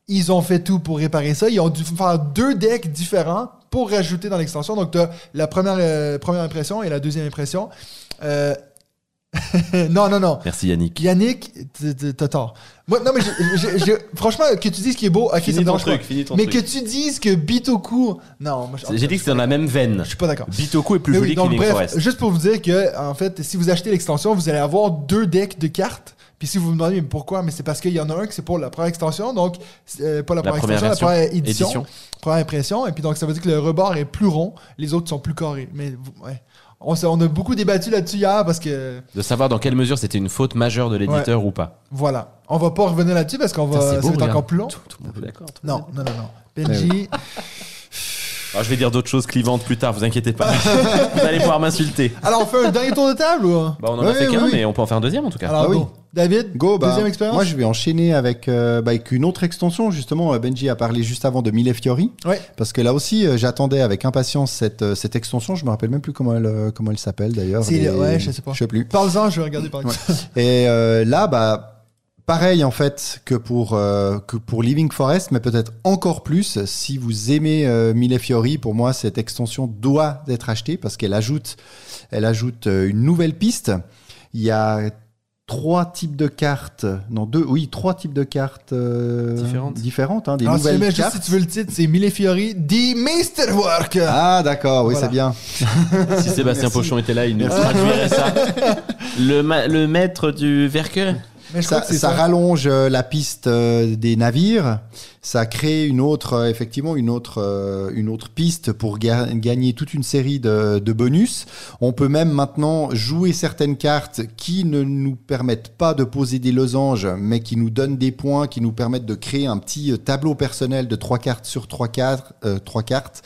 Ils ont fait tout pour réparer ça. Ils ont dû faire deux decks différents pour rajouter dans l'extension. Donc tu as la première euh, première impression et la deuxième impression. Non non non. Merci Yannick. Yannick, t'as tort. Moi, non, mais je- je- je- franchement, que tu dises qu'il est beau, ok, ça me Finis ton dérange truc, finis ton Mais truc. que tu dises que Bitoku. Non, moi, je- J'ai dit que c'était dans la même veine. Je suis pas d'accord. Bitoku est plus Mais joli oui, que donc, bref, Forest. juste pour vous dire que, en fait, si vous achetez l'extension, vous allez avoir deux decks de cartes. Puis si vous me demandez mais pourquoi, mais c'est parce qu'il y en a un qui c'est pour la première extension, donc euh, pas la La première, première extension, la première édition, Édition. première impression, et puis donc ça veut dire que le rebord est plus rond, les autres sont plus carrés. Mais ouais, on, a beaucoup débattu là-dessus hier parce que De savoir dans quelle mesure c'était une faute majeure de l'éditeur ou pas. voilà, on va pas revenir là-dessus parce qu'on va, c'est encore plus long. Tout, tout le monde est d'accord. Non, non, non, non. Benji, Alors, je vais dire d'autres choses clivantes plus tard, vous inquiétez pas. vous allez pouvoir m'insulter. Alors, on fait un dernier tour de table ou? Bah, on en a fait qu'un, oui, oui. mais on peut en faire un deuxième en tout cas. Alors, Ah oui. go. David, Go, bah, deuxième expérience? moi je vais enchaîner avec, euh, bah, avec une autre extension. Justement, euh, Benji a parlé juste avant de Mille Fiori. Ouais. Parce que là aussi, euh, j'attendais avec impatience cette, euh, cette extension. Je me rappelle même plus comment elle, euh, comment elle s'appelle d'ailleurs. C'est- Les- ouais, je sais pas. Je sais plus. Parle-en, je vais regarder par exemple. Et euh, là, bah, pareil en fait que pour, euh, que pour Living Forest, mais peut-être encore plus. Si vous aimez euh, Mille Fiori, pour moi, cette extension doit être achetée parce qu'elle ajoute, elle ajoute euh, une nouvelle piste. Il y a trois types de cartes, non deux, oui, trois types de cartes euh, Différentes. différentes, hein, des Alors, si, nouvelles juste cartes. si tu veux le titre, c'est Mille Fiori, The Masterwork. Ah d'accord, oui Voilà. c'est bien. Si Sébastien Merci. Pochon était là, il nous traduirait ça. Le, ma- le maître du Verque Mais Ça, ça ça. rallonge euh, la piste euh, des navires. Ça crée une autre, euh, effectivement, une autre, une autre piste pour ga- gagner toute une série de, de bonus. On peut même maintenant jouer certaines cartes qui ne nous permettent pas de poser des losanges, mais qui nous donnent des points, qui nous permettent de créer un petit tableau personnel de trois cartes sur trois cartes. euh, trois cartes.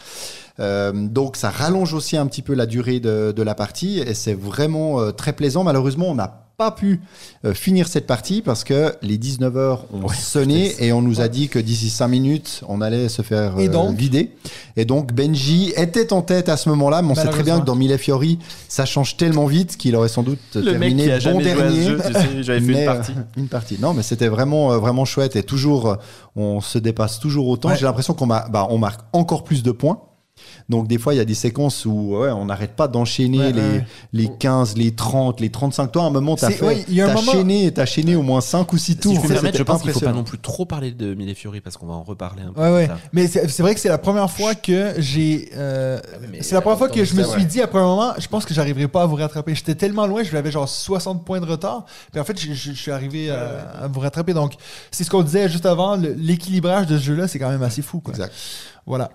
Euh, donc ça rallonge aussi un petit peu la durée de, de la partie et c'est vraiment euh, très plaisant. Malheureusement, on n'a pas pu euh, finir cette partie parce que les 19 heures ont sonné et on nous a dit que d'ici 5 minutes, on allait se faire Et euh, donc vider. Et donc Benji était en tête à ce moment-là, mais on sait très bien que dans Mille Fiori, ça change tellement vite qu'il aurait sans doute Le mec terminé qui a bon dernier. jeu, tu sais, j'avais fait Mais, une euh, partie. une partie. Non, mais c'était vraiment, euh, vraiment chouette et toujours, on se dépasse toujours autant. Ouais. J'ai l'impression qu'on ma- bah, on marque encore plus de points. Donc des fois, il y a des séquences où ouais, on n'arrête pas d'enchaîner Ouais, les, ouais. les 15, les 30, les 35. Toi, à un moment, t'as fait, y a un t'as moment- chaîné, t'as chaîné au moins 5 ou 6 Si tours. je me Ça, permettre, je pense qu'il faut pas non plus trop parler de Mille Fury parce qu'on va en reparler un peu. Mais c'est vrai que c'est la première fois que j'ai. euh, mais c'est la première fois que je me ça, suis dit, après un moment, je pense que j'arriverai pas à vous rattraper. J'étais tellement loin, j'avais genre 60 points de retard. Puis en fait, je, je- je suis arrivé à, à vous rattraper. Donc, c'est ce qu'on disait juste avant. L'équilibrage de ce jeu-là, c'est quand même assez fou. Quoi. Exact. Voilà.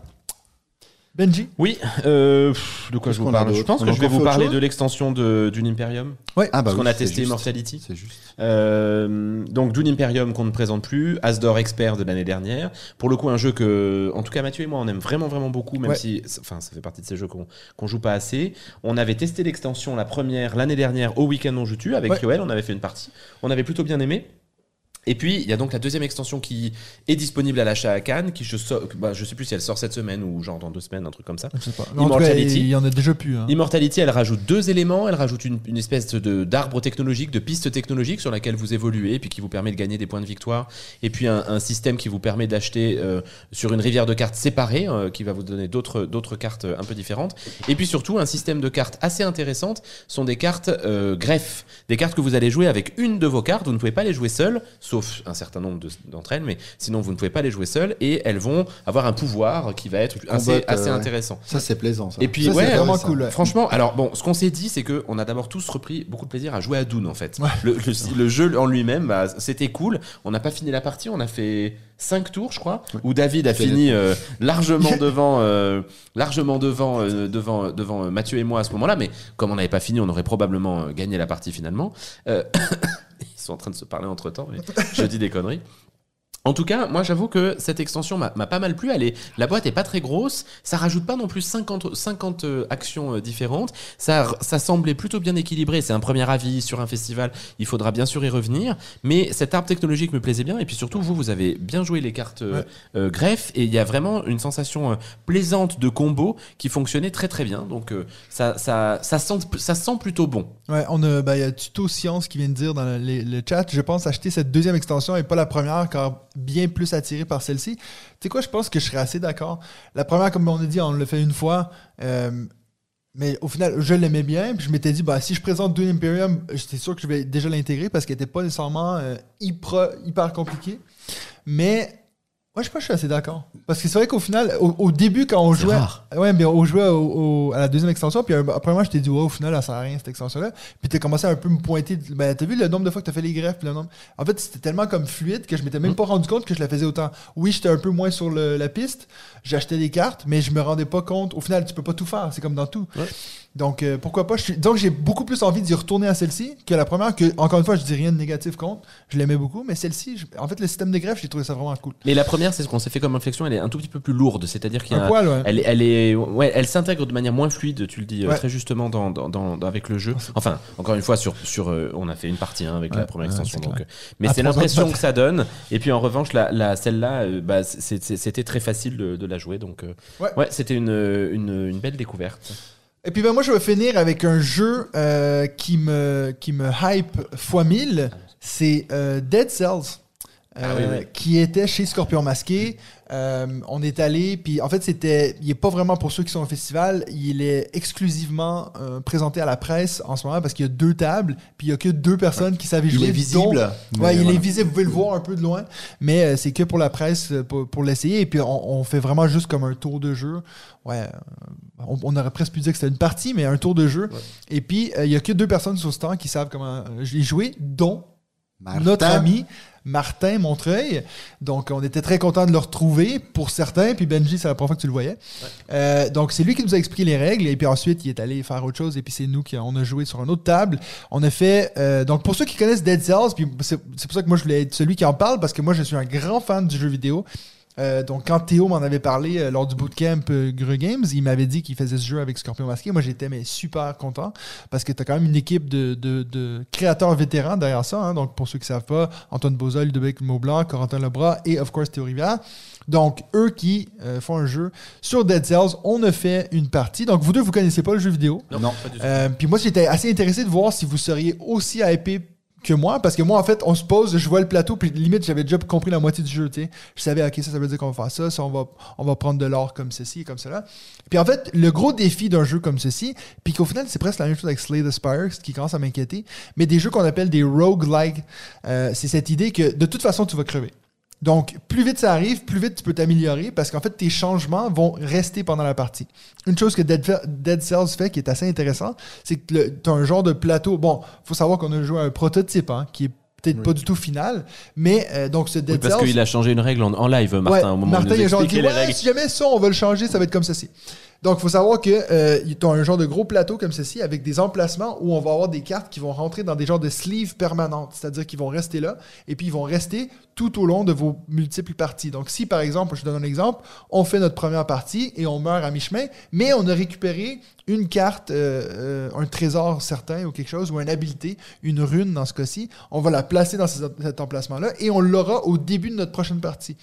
Benji Oui, euh, pff, de quoi je vous parle Je pense On que je vais vous parler de l'extension de Dune Imperium. Ouais. Ah, bah parce qu'on a testé juste. Immortality. C'est juste. Euh, donc Dune Imperium qu'on ne présente plus, Asdor Expert de l'année dernière. Pour le coup, un jeu que, en tout cas Mathieu et moi, on aime vraiment vraiment beaucoup, même Ouais. si, enfin, ça fait partie de ces jeux qu'on qu'on joue pas assez. On avait testé l'extension la première l'année dernière au week-end non joutu avec Ouais. Yoel, on avait fait une partie. On avait plutôt bien aimé. Et puis, il y a donc la deuxième extension qui est disponible à l'achat à Cannes, qui je, so- bah, je sais plus si elle sort cette semaine ou genre dans deux semaines, un truc comme ça. Je sais pas. Immortality. il y en a déjà plus. hein. Immortality, elle rajoute deux éléments. Elle rajoute une, une espèce d'arbre technologique, de piste technologique sur laquelle vous évoluez, puis qui vous permet de gagner des points de victoire. Et puis un, un système qui vous permet d'acheter euh, sur une rivière de cartes séparée, euh, qui va vous donner d'autres cartes euh, un peu différentes. Et puis surtout un système de cartes assez intéressantes sont des cartes euh, greffes, des cartes que vous allez jouer avec une de vos cartes. Vous ne pouvez pas les jouer seules, sauf un certain nombre de- d'entre elles, mais sinon vous ne pouvez pas les jouer seules. Et elles vont avoir un pouvoir qui va être assez, euh, intéressant. Ça, c'est plaisant. Ça. Et puis, Ça, ouais, vraiment ça. cool. ouais. Franchement, alors bon, ce qu'on s'est dit, c'est que on a d'abord tous repris beaucoup de plaisir à jouer à Dune en fait. Ouais. Le, le- le jeu en lui-même, bah, c'était cool. On n'a pas fini la partie, on a fait 5 tours, je crois, où David a fini euh, largement devant, euh, largement devant, euh, devant, devant Mathieu et moi à ce moment-là. Mais comme on n'avait pas fini, on aurait probablement gagné la partie finalement. Ils sont en train de se parler entre temps, mais je dis des conneries. En tout cas, moi j'avoue que cette extension m'a pas mal plu. Elle est, la boîte est pas très grosse, ça rajoute pas non plus 50, 50 euh, actions euh, différentes. Ça, ça semblait plutôt bien équilibré. C'est un premier avis sur un festival, il faudra bien sûr y revenir. Mais cet arbre technologique me plaisait bien. Et puis surtout, vous, vous avez bien joué les cartes euh, Ouais. euh, greffe et il y a vraiment une sensation euh, plaisante de combo qui fonctionnait très très bien. Donc euh, ça, ça, ça, sent, ça sent plutôt bon. Ouais, ben, il y a Tuto Science qui vient de dire dans le, le- le chat, je pense acheter cette deuxième extension et pas la première, car bien plus attiré par celle-ci. Tu sais quoi, je pense que je serais assez d'accord. La première, comme on a dit, on l'a fait une fois. euh, mais au final, je l'aimais bien. Puis je m'étais dit, bah, si je présente Dune Imperium, j'étais sûr que je vais déjà l'intégrer parce qu'elle n'était pas nécessairement euh, hyper, hyper compliquée. Mais moi, je sais pas, je suis assez d'accord. Parce que c'est vrai qu'au final, au, au début, quand on jouait. rare. Ouais, mais on jouait au- au- à la deuxième extension. Puis après, moi, je t'ai dit, ouais, au final, elle sert à rien, cette extension-là. Puis t'as commencé à un peu me pointer. Ben, t'as vu le nombre de fois que t'as fait les greffes. Puis le nombre... En fait, c'était tellement comme fluide que je m'étais même pas rendu compte que je la faisais autant. Oui, j'étais un peu moins sur le- la piste. J'achetais des cartes, mais je me rendais pas compte. Au final, tu peux pas tout faire. C'est comme dans tout. Ouais. Donc, euh, pourquoi pas? Je. Donc, j'ai beaucoup plus envie d'y retourner à celle-ci que la première. Que, encore une fois, je dis rien de négatif contre. Je l'aimais beaucoup. Mais celle-ci, en fait, le système de greffe, j'ai trouvé ça vraiment cool. Mais la première, c'est ce qu'on s'est fait comme réflexion, elle est un tout petit peu plus lourde. C'est-à-dire ouais. Elle, est- elle est, ouais, elle s'intègre de manière moins fluide, tu le dis euh, Ouais. très justement dans, dans, avec le jeu. Enfin, encore une fois, sur, sur, euh, on a fait une partie hein, avec la première extension. donc, euh, mais À c'est l'impression que ça donne. Et puis en revanche, la, la, celle-là, bah, c'était très facile de, de la jouer. Donc, Ouais. ouais, c'était une, une, une belle découverte. Et puis ben moi je vais finir avec un jeu euh, qui me qui me hype x 1000, c'est euh, Dead Cells. Euh, Ah oui, oui. qui était chez Scorpion Masqué. Euh, on est allé, puis en fait, c'était, il est pas vraiment pour ceux qui sont au festival, il est exclusivement euh, présenté à la presse en ce moment parce qu'il y a deux tables, puis il y a que deux personnes qui savent y Il jouer. est visible. Ouais, il voilà. est visible, vous pouvez le voir un peu de loin, mais euh, c'est que pour la presse, euh, pour, pour l'essayer. Et puis on, on fait vraiment juste comme un tour de jeu. Ouais, euh, on, on aurait presque pu dire que c'était une partie, mais un tour de jeu. Et puis euh, il y a que deux personnes sur ce stand qui savent comment euh, y jouer, dont Martin. notre ami Martin Montreuil. Donc, on était très content de le retrouver pour certains. Puis Benji, c'est la première fois que tu le voyais. Euh, donc, c'est lui qui nous a expliqué les règles. Et puis ensuite, il est allé faire autre chose. Et puis, c'est nous qui on a joué sur une autre table. On a fait. euh, donc, pour ceux qui connaissent Dead Cells, puis c'est c'est pour ça que moi, je voulais être celui qui en parle parce que moi, je suis un grand fan du jeu vidéo. Euh, donc, quand Théo m'en avait parlé euh, lors du bootcamp euh, Games, il m'avait dit qu'il faisait ce jeu avec Scorpion Masqué. Moi, j'étais mais super content parce que tu as quand même une équipe de, de- de créateurs vétérans derrière ça. hein. Donc, pour ceux qui ne savent pas, Antoine Boza, Ludovic Maublanc, Corentin Lebras et, of course, Théo Rivière. Donc, eux qui euh, font un jeu sur Dead Cells, on a fait une partie. Donc, vous deux, vous connaissez pas le jeu vidéo? Non, Non. pas du tout. Puis moi, j'étais assez intéressé de voir si vous seriez aussi hypé que moi, parce que moi, en fait, on se pose, je vois le plateau, puis limite, j'avais déjà compris la moitié du jeu, tu sais. Je savais, ok, ça, ça veut dire qu'on va faire ça, ça, on va, on va prendre de l'or comme ceci, comme cela. Puis en fait, le gros défi d'un jeu comme ceci, puis qu'au final, c'est presque la même chose avec Slay the Spire, ce qui commence à m'inquiéter, mais des jeux qu'on appelle des roguelike, euh, c'est cette idée que de toute façon, tu vas crever. Donc, plus vite ça arrive, plus vite tu peux t'améliorer parce qu'en fait, tes changements vont rester pendant la partie. Une chose que Dead, Dead Cells fait qui est assez intéressant, c'est que tu as un genre de plateau. Bon, faut savoir qu'on a joué à un prototype hein, qui est peut-être pas du tout final, mais euh, donc ce Dead Oui, parce Cells. qu'il a changé une règle en, en live, Martin, Ouais, au moment Martin, où il a genre dit les ouais, règles. si jamais ça, on va le changer, ça va être comme ceci. Donc, il faut savoir que euh, tu as un genre de gros plateau comme ceci avec des emplacements où on va avoir des cartes qui vont rentrer dans des genres de sleeves permanentes, c'est-à-dire qu'ils vont rester là et puis ils vont rester tout au long de vos multiples parties. Donc, si par exemple, je te donne un exemple, on fait notre première partie et on meurt à mi-chemin, mais on a récupéré une carte, euh, euh, un trésor certain ou quelque chose, ou une habilité, une rune dans ce cas-ci, on va la placer dans cet emplacement-là et on l'aura au début de notre prochaine partie.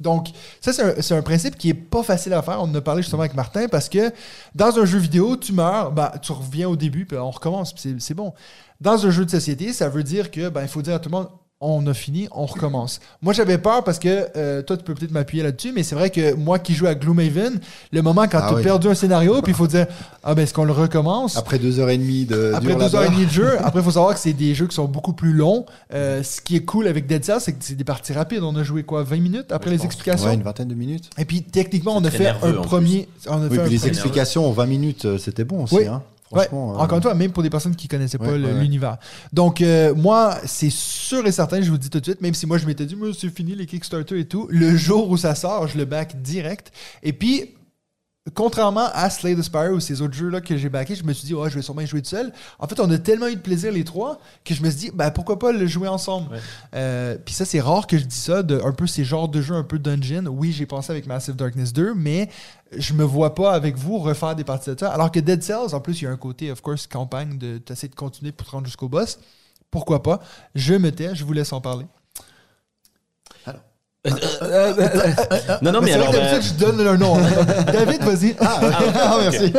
Donc, ça, c'est un, principe qui est pas facile à faire. On en a parlé justement avec Martin parce que dans un jeu vidéo, tu meurs, ben, tu reviens au début, puis on recommence, puis c'est bon. Dans un jeu de société, ça veut dire que ben, il faut dire à tout le monde on a fini, on recommence. Moi, j'avais peur parce que euh, toi, tu peux peut-être m'appuyer là-dessus, mais c'est vrai que moi qui joue à Gloomhaven, le moment quand Ah tu as oui. perdu un scénario, puis il faut dire ah ben est-ce qu'on le recommence? Après deux heures et demie de après deux heures et demie de jeu, après, il faut savoir que c'est des jeux qui sont beaucoup plus longs. Euh, ce qui est cool avec Dead Cells, c'est que c'est des parties rapides. On a joué quoi, 20 minutes après Ouais, les explications? Ouais, une vingtaine de minutes. Et puis, techniquement, on a fait un premier. On a Oui, fait un puis les premier- explications en 20 minutes, euh, c'était bon aussi. Oui. Hein. Ouais, euh, encore une fois, même pour des personnes qui connaissaient pas Ouais, l'univers. Donc, euh, moi, c'est sûr et certain, je vous le dis tout de suite, même si moi, je m'étais dit, c'est fini les Kickstarter et tout, le jour où ça sort, je le back direct. Et puis, contrairement à Slay the Spire ou ces autres jeux-là que j'ai backés, je me suis dit, ouais, je vais sûrement y jouer tout seul. En fait, on a tellement eu de plaisir les trois que je me suis dit, ben, pourquoi pas le jouer ensemble? Ouais. Euh, Puis ça, c'est rare que je dis ça, de un peu ces genres de jeux un peu dungeon. Oui, j'ai pensé avec Massive Darkness 2, mais je me vois pas avec vous refaire des parties de ça. Alors que Dead Cells, en plus, il y a un côté, of course, campagne de t'essayer de continuer pour te rendre jusqu'au boss. Pourquoi pas? Je me tais, je vous laisse en parler. Non, non, mais c'est vrai alors. que bah, d'habitude, je donne leur nom. David, vas-y. Ah, merci.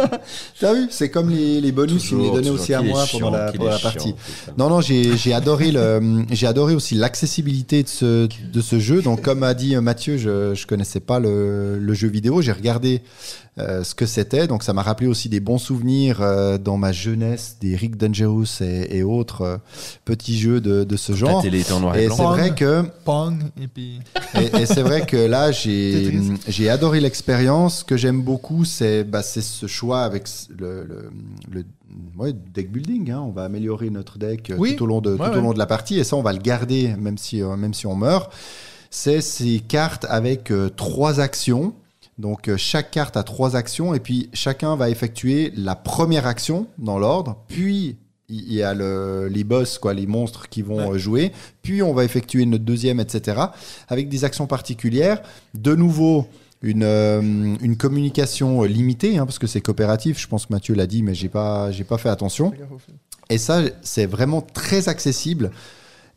T'as vu C'est comme les, les bonus qui toujours, me donnaient toujours aussi à moi chiant, pendant la, pendant partie. Non, non, j'ai j'ai adoré, le, j'ai adoré aussi l'accessibilité de ce, de ce jeu. Donc, comme a dit Mathieu, je ne connaissais pas le, le jeu vidéo. J'ai regardé euh, ce que c'était. Donc, ça m'a rappelé aussi des bons souvenirs euh, dans ma jeunesse, des Rick Dangerous et, et autres euh, petits jeux de, de ce La genre. télé était en noir et Et blanc. c'est vrai que Pong, et puis. et, et c'est vrai que là, j'ai adoré l'expérience. Ce que j'aime beaucoup, c'est bah, c'est ce choix avec le, le, le- ouais, deck building. hein. On va améliorer notre deck Oui. tout, au long de, Ouais, tout ouais. au long de la partie. Et ça, on va le garder même si, euh, même si on meurt. C'est ces cartes avec euh, trois actions. Donc euh, chaque carte a trois actions et puis chacun va effectuer la première action dans l'ordre, puis il y a le- les boss, quoi, les monstres qui vont Ouais. euh, jouer, puis on va effectuer notre deuxième, etc. Avec des actions particulières. De nouveau, une, euh, une communication limitée, hein, parce que c'est coopératif. Je pense que Mathieu l'a dit, mais j'ai pas, j'ai pas fait attention. Et ça, c'est vraiment très accessible.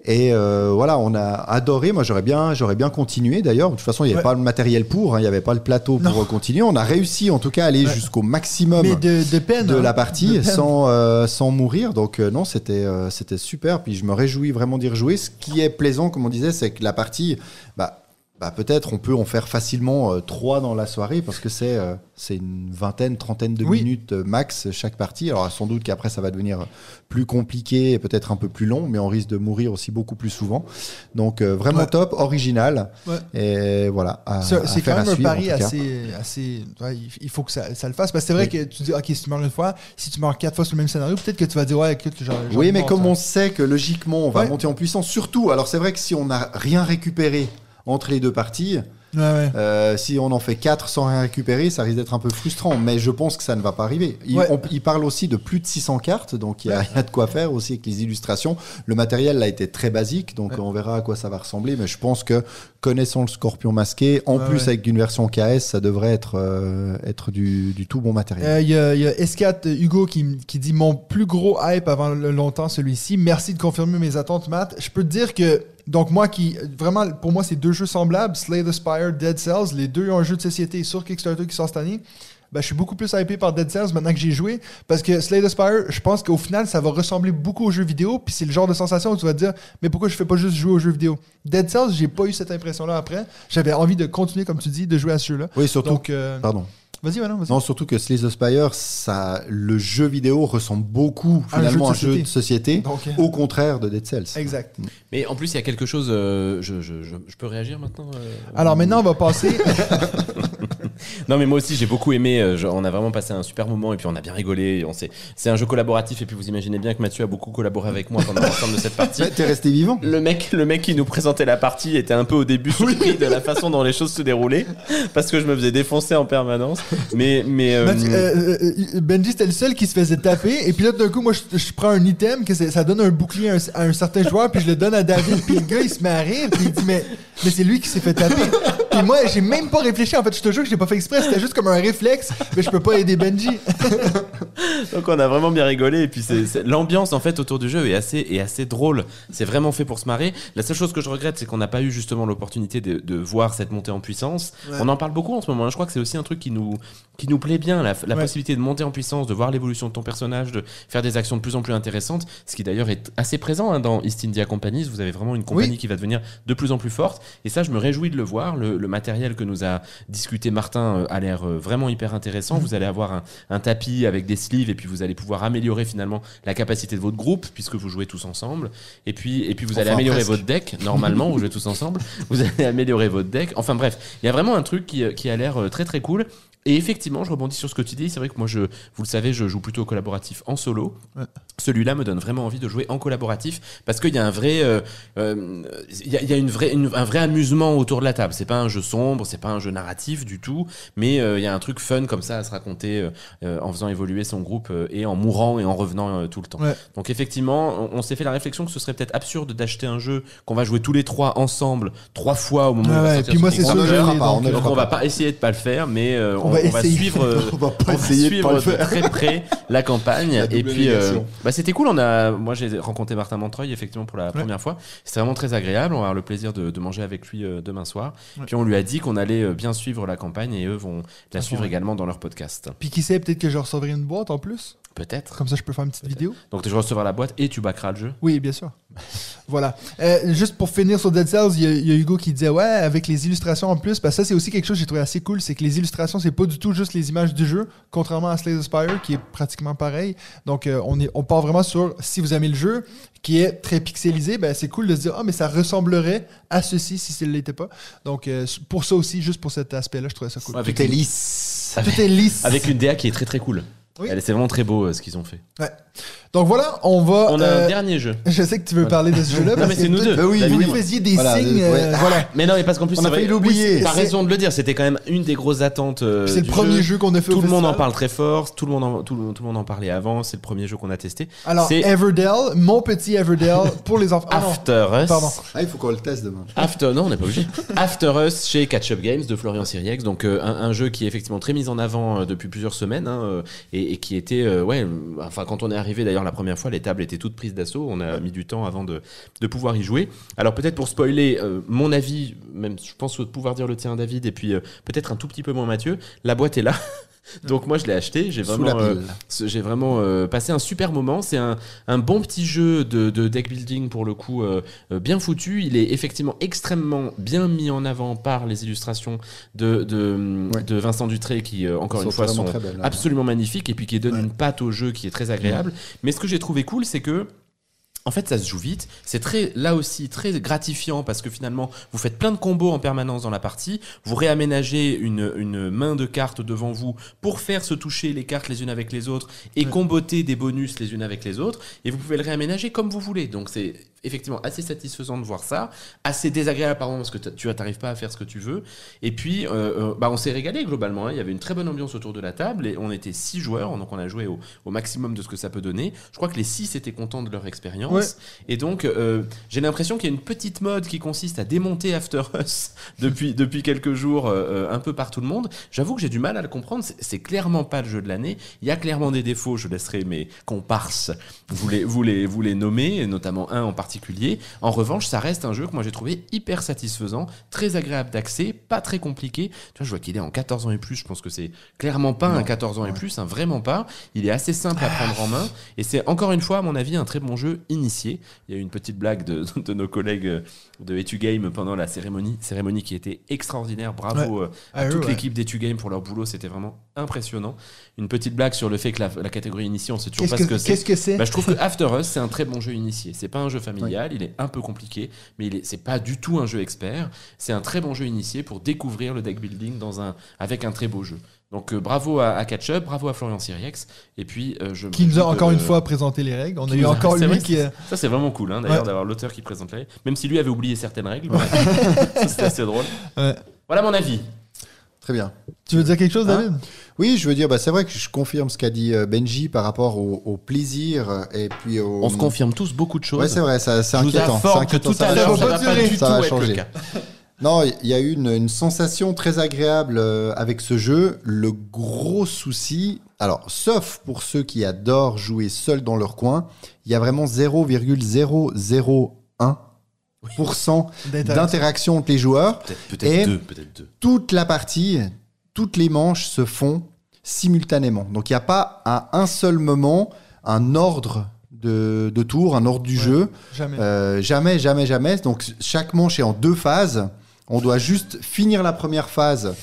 Et euh, voilà, on a adoré. Moi, j'aurais bien, j'aurais bien continué d'ailleurs. De toute façon, il n'y avait Ouais. pas le matériel pour, hein, il n'y avait pas le plateau pour Non. continuer. On a réussi en tout cas à aller Ouais. jusqu'au maximum Mais de, de peine. de hein. la partie De sans, euh, sans mourir. Donc euh, non, c'était euh, c'était super. Puis je me réjouis vraiment d'y rejouer. Ce qui est plaisant, comme on disait, c'est que la partie, bah, bah, peut-être on peut en faire facilement euh, trois dans la soirée parce que c'est euh, c'est une vingtaine, trentaine de Oui. minutes euh, max chaque partie. Alors sans doute qu'après ça va devenir plus compliqué et peut-être un peu plus long, mais on risque de mourir aussi beaucoup plus souvent. Donc vraiment Ouais. top, original. Ouais. Et voilà. C'est quand même un pari assez. assez ouais, il- faut que ça, ça le fasse. Parce que c'est vrai que tu dis, OK, si tu meurs une fois, si tu meurs quatre fois sur le même scénario, peut-être que tu vas dire, ouais, écoute, j'en Oui, ai mais comme ça. on sait que logiquement on va monter en puissance, surtout, alors c'est vrai que si on n'a rien récupéré entre les deux parties, Ouais, ouais. euh, si on en fait 4 sans rien récupérer, ça risque d'être un peu frustrant, mais je pense que ça ne va pas arriver. Il, Ouais. on- il parle aussi de plus de 600 cartes, donc il y, a il y a de quoi faire aussi avec les illustrations. Le matériel a été très basique, donc on verra à quoi ça va ressembler, mais je pense que connaissant le scorpion masqué, en plus avec une version KS, ça devrait être, euh, être du, du tout bon matériel. Euh, Il y a, il y a S4 euh, Hugo qui, qui dit mon plus gros hype avant longtemps celui-ci. Merci de confirmer mes attentes, Matt. Je peux te dire que donc moi qui vraiment pour moi c'est deux jeux semblables, Slay the Spire, Dead Cells, les deux ont un jeu de société sur Kickstarter qui sort cette année. Ben, je suis beaucoup plus hypé par Dead Cells maintenant que j'ai joué parce que Slay the Spire, je pense qu'au final ça va ressembler beaucoup aux jeux vidéo puis c'est le genre de sensation où tu vas te dire mais pourquoi je fais pas juste jouer aux jeux vidéo? Dead Cells, j'ai pas eu cette impression là après. J'avais envie de continuer comme tu dis de jouer à ce jeu-là. Oui, surtout. Donc euh, Pardon. Vas-y maintenant, vas-y. Non, surtout que Slay the Spire, ça, le jeu vidéo ressemble beaucoup À un finalement à un jeu de jeu de société, Donc euh, au contraire de Dead Cells. exact. Mais en plus, il y a quelque chose. euh, je, je, je, je peux réagir maintenant euh, Alors maintenant, on va passer. Non mais moi aussi j'ai beaucoup aimé, euh, je- on a vraiment passé un super moment et puis on a bien rigolé. On s'est- c'est un jeu collaboratif et puis vous imaginez bien que Mathieu a beaucoup collaboré avec moi pendant l'ensemble de cette partie. T'es resté vivant. Le mec, le mec qui nous présentait la partie était un peu au début surpris de la façon dont les choses se déroulaient parce que je me faisais défoncer en permanence. Mais mais euh, Mathieu- euh, Benji, c'était le seul qui se faisait taper. Et puis là, d'un coup, moi, je, je prends un item, que ça donne un bouclier à un, à un certain joueur, puis je le donne à David. Puis le gars, il se met à rire, puis il dit, mais, mais c'est lui qui s'est fait taper. Puis moi, j'ai même pas réfléchi. En fait, je te jure que j'ai pas fait exprès. C'était juste comme un réflexe, mais je peux pas aider Benji. Donc on a vraiment bien rigolé et puis c'est, l'ambiance en fait autour du jeu est assez est assez drôle. C'est vraiment fait pour se marrer. La seule chose que je regrette c'est qu'on n'a pas eu justement l'opportunité de, de voir cette montée en puissance. On en parle beaucoup en ce moment. Je crois que c'est aussi un truc qui nous qui nous plaît bien la, la Ouais. possibilité de monter en puissance, de voir l'évolution de ton personnage, de faire des actions de plus en plus intéressantes. Ce qui d'ailleurs est assez présent hein, dans East India Companies. Vous avez vraiment une compagnie Oui. qui va devenir de plus en plus forte et ça je me réjouis de le voir. Le, le matériel que nous a discuté Martin euh, a l'air euh, vraiment hyper intéressant. Vous allez avoir un, un tapis avec des sleeves et puis vous allez pouvoir améliorer finalement la capacité de votre groupe puisque vous jouez tous ensemble. Et puis, et puis vous allez améliorer presque. votre deck. Normalement, vous jouez tous ensemble. Vous allez améliorer votre deck. Enfin bref, il y a vraiment un truc qui, euh, qui a l'air très très cool. Et effectivement, je rebondis sur ce que tu dis. C'est vrai que moi, je, vous le savez, je joue plutôt au collaboratif en solo. Ouais. Celui-là me donne vraiment envie de jouer en collaboratif parce qu'il y a un vrai, euh, euh, il y a, il y a une vraie, une- un vrai amusement autour de la table. C'est pas un jeu sombre, c'est pas un jeu narratif du tout, mais euh, il y a un truc fun comme ça à se raconter en faisant évoluer son groupe et en mourant et en revenant tout le temps. Ouais. Donc effectivement, on, on s'est fait la réflexion que ce serait peut-être absurde d'acheter un jeu qu'on va jouer tous les trois ensemble trois fois au moment Ouais, où il va ouais, sortir puis moi, c'est On sûr ne que le je fera l'ai, pas, on on va pas. essayer de pas le faire, mais on, On va on va suivre, On va pas on va essayer de suivre de très près la campagne. La et puis, euh, bah, c'était cool. On a, moi, j'ai rencontré Martin Montreuil effectivement pour la première fois. C'était vraiment très agréable. On va avoir le plaisir de, de manger avec lui euh, demain soir. Ouais. Puis on lui a dit qu'on allait euh, bien suivre la campagne et eux vont la suivre ouais. également dans leur podcast. Puis qui sait, peut-être que je recevrai une boîte en plus. Peut-être. Comme ça, je peux faire une petite vidéo. Donc tu vas recevoir la boîte et tu backeras le jeu. Oui, bien sûr. voilà. Euh, juste pour finir sur Dead Cells, il y, a- il y a Hugo qui disait ouais, avec les illustrations en plus, parce que ça c'est aussi quelque chose que j'ai trouvé assez cool, c'est que les illustrations c'est pas du tout juste les images du jeu, contrairement à Slay the Spire qui est pratiquement pareil. Donc euh, on est, on part vraiment sur si vous aimez le jeu, qui est très pixelisé, ben c'est cool de se dire ah mais ça ressemblerait à ceci si ça ne l'était pas. Donc euh, pour ça aussi, juste pour cet aspect-là, je trouvais ça cool. Avec Tout est lisse. Tout est lisse. Avec une DA qui est très très cool. Oui. Elle- C'est vraiment très beau euh, ce qu'ils ont fait. Ouais. Donc voilà, on va. On a euh, un dernier jeu. Je sais que tu veux parler de ce jeu-là. Non, parce mais que c'est nous deux. Bah oui, vous oui. nous faisiez des Voilà, signes. euh, ouais. euh, voilà. Mais non, mais parce qu'en plus, On c'est a vrai- failli l'oublier. oui, T'as C'est- raison de le dire. C'était quand même une des grosses attentes. euh, C'est le du premier jeu, qu'on a fait au Tout le monde en festival. parle très fort. Tout le monde en, tout, le- tout le monde en parlait avant. C'est le premier jeu qu'on a testé. Alors, c'est Everdell, mon petit Everdell pour les enfants. Ah non, After Us. Pardon. Ah, il faut qu'on le teste demain. After, non, on n'est pas obligé. After Us chez Catch Up Games de Florian Siriex. Donc, euh, un, un jeu qui est effectivement très mis en avant euh, depuis plusieurs semaines hein, euh, et, et qui était, euh, ouais, enfin, quand on est arrivé d'ailleurs la première fois, les tables étaient toutes prises d'assaut. On a mis du temps avant de, de pouvoir y jouer. Alors, peut-être pour spoiler euh, mon avis, même je pense pouvoir dire le tien, David, et puis euh, peut-être un tout petit peu moins Mathieu, la boîte est là. Donc moi je l'ai acheté, j'ai vraiment, euh, j'ai vraiment euh, passé un super moment. C'est un, un bon petit jeu de, de deck building pour le coup, euh, bien foutu. Il est effectivement extrêmement bien mis en avant par les illustrations de, de, Ouais. de Vincent Dutré qui, euh, encore une fois, sont très belles, là. absolument magnifiques et puis qui donne une patte au jeu qui est très agréable. Mais ce que j'ai trouvé cool, c'est que en fait, ça se joue vite. C'est très, là aussi, très gratifiant parce que finalement, vous faites plein de combos en permanence dans la partie. Vous réaménagez une, une main de cartes devant vous pour faire se toucher les cartes les unes avec les autres et comboter des bonus les unes avec les autres. Et vous pouvez le réaménager comme vous voulez. Donc, c'est effectivement assez satisfaisant de voir ça. Assez désagréable, par moment, parce que tu n'arrives pas à faire ce que tu veux. Et puis, euh, euh, bah, on s'est régalé globalement. hein. Il y avait une très bonne ambiance autour de la table et on était six joueurs. Donc, on a joué au, au maximum de ce que ça peut donner. Je crois que les six étaient contents de leur expérience. Ouais. Et donc, euh, j'ai l'impression qu'il y a une petite mode qui consiste à démonter After Us depuis, depuis quelques jours euh, un peu par tout le monde. J'avoue que j'ai du mal à le comprendre. C'est- clairement pas le jeu de l'année. Il y a clairement des défauts. Je laisserai mes comparses vous les, vous les, vous les nommer, notamment un en particulier. En revanche, ça reste un jeu que moi j'ai trouvé hyper satisfaisant, très agréable d'accès, pas très compliqué. Tu vois, je vois qu'il est en 14 ans et plus. Je pense que c'est clairement pas un 14 ans et plus, hein, vraiment pas. Il est assez simple à prendre en main. Et c'est encore une fois, à mon avis, un très bon jeu initié. Il y a eu une petite blague de, de nos collègues euh, de Etu Game pendant la cérémonie, cérémonie qui était extraordinaire. Bravo euh, à Ah, eux, toute ouais. l'équipe d'Etu Game pour leur boulot, c'était vraiment impressionnant. Une petite blague sur le fait que la, la catégorie initiée, on sait toujours Qu'est-ce pas que ce que c'est. qu'est-ce que c'est Bah, je trouve que After Us, c'est un très bon jeu initié. C'est pas un jeu familial. il est un peu compliqué, mais il est, c'est pas du tout un jeu expert. C'est un très bon jeu initié pour découvrir le deck building dans un, avec un très beau jeu. Donc euh, bravo à, à Catchup, bravo à Florian Siriex, et puis euh, je Qui nous a encore de- une fois présenté les règles. On a eu encore lui vrai, qui. c'est- Ça c'est vraiment cool hein, d'ailleurs Ouais. d'avoir l'auteur qui présente les règles, même si lui avait oublié certaines règles. ça, c'est assez drôle. Ouais. Voilà mon avis. Très bien. Tu veux dire quelque chose, Hein David? Oui, je veux dire, bah, c'est vrai que je confirme ce qu'a dit euh, Benji par rapport au, au plaisir et puis au. On se confirme tous beaucoup de choses. Ouais, c'est vrai, ça- c'est Je vous inquiétant. c'est que inquiétant, tout ça à l'heure, ça va pas tout Ça va être le changer. cas. Non, il y a eu une, une sensation très agréable euh, avec ce jeu. Le gros souci, alors, sauf pour ceux qui adorent jouer seuls dans leur coin, il y a vraiment 0,001% D'interaction. d'interaction entre les joueurs. Peut-être peut-être deux, peut-être deux. Toute la partie, toutes les manches se font simultanément. Donc, il n'y a pas à un seul moment un ordre de, de tour, un ordre du Ouais. jeu. Jamais. Euh, jamais, jamais, jamais. Donc chaque manche est en deux phases. On doit juste finir la première phase.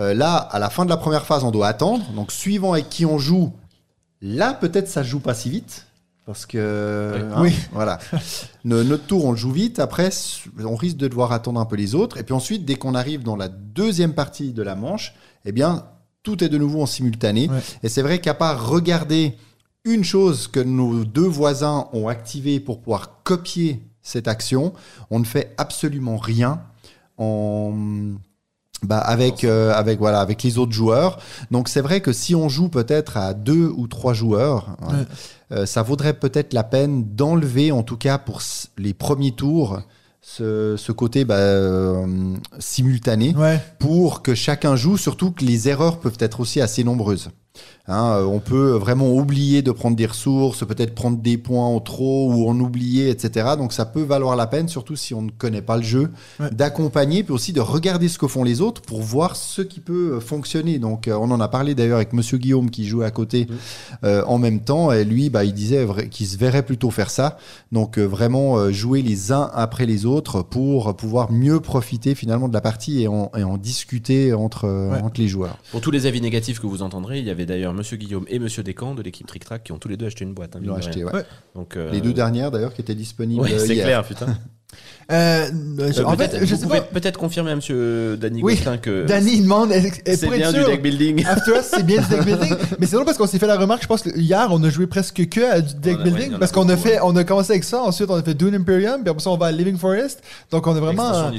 Euh, là, à la fin de la première phase, on doit attendre. Donc suivant avec qui on joue, là peut-être ça se joue pas si vite. Parce que Oui. hein, Oui. voilà, No- notre tour on le joue vite. Après, on risque de devoir attendre un peu les autres. Et puis ensuite, dès qu'on arrive dans la deuxième partie de la manche, eh bien tout est de nouveau en simultané. Ouais. Et c'est vrai qu'à part regarder une chose que nos deux voisins ont activée pour pouvoir copier cette action, on ne fait absolument rien en bah, avec euh, avec voilà avec les autres joueurs. Donc c'est vrai que si on joue peut-être à deux ou trois joueurs, hein, Ouais. euh, ça vaudrait peut-être la peine d'enlever en tout cas pour les premiers tours ce, ce côté bah, euh, simultané Ouais. pour que chacun joue, surtout que les erreurs peuvent être aussi assez nombreuses. Hein, euh, on peut vraiment oublier de prendre des ressources, peut-être prendre des points en trop ou en oublier, etc. Donc ça peut valoir la peine, surtout si on ne connaît pas le jeu, Ouais. d'accompagner, puis aussi de regarder ce que font les autres pour voir ce qui peut euh, fonctionner. Donc euh, on en a parlé d'ailleurs avec Monsieur Guillaume qui joue à côté euh, en même temps, et lui, bah, il disait qu'il se verrait plutôt faire ça. Donc euh, vraiment euh, jouer les uns après les autres pour pouvoir mieux profiter finalement de la partie et en, et en discuter entre, Ouais. entre les joueurs. Pour tous les avis négatifs que vous entendrez, il y avait d'ailleurs Monsieur Guillaume et Monsieur Descamps de l'équipe Trick Track qui ont tous les deux acheté une boîte. hein, Ils l'ont acheté, ouais. Donc, euh, Les deux dernières d'ailleurs qui étaient disponibles Ouais, euh, c'est hier. clair, putain. Euh, je- Euh, en peut-être- fait, je vous sais pouvez peut-être confirmer à Monsieur Danny Oui, Gosselin que Danny il demande est- est- bien du deck building. After Us, c'est bien du deck building. mais c'est drôle parce qu'on s'est fait la remarque, je pense que hier, on a joué presque que à du deck a- building. en a parce qu'on a fait, on a commencé avec ça, ensuite on a fait Dune Imperium, puis après ça on va à Living Forest. Donc on est vraiment. Euh,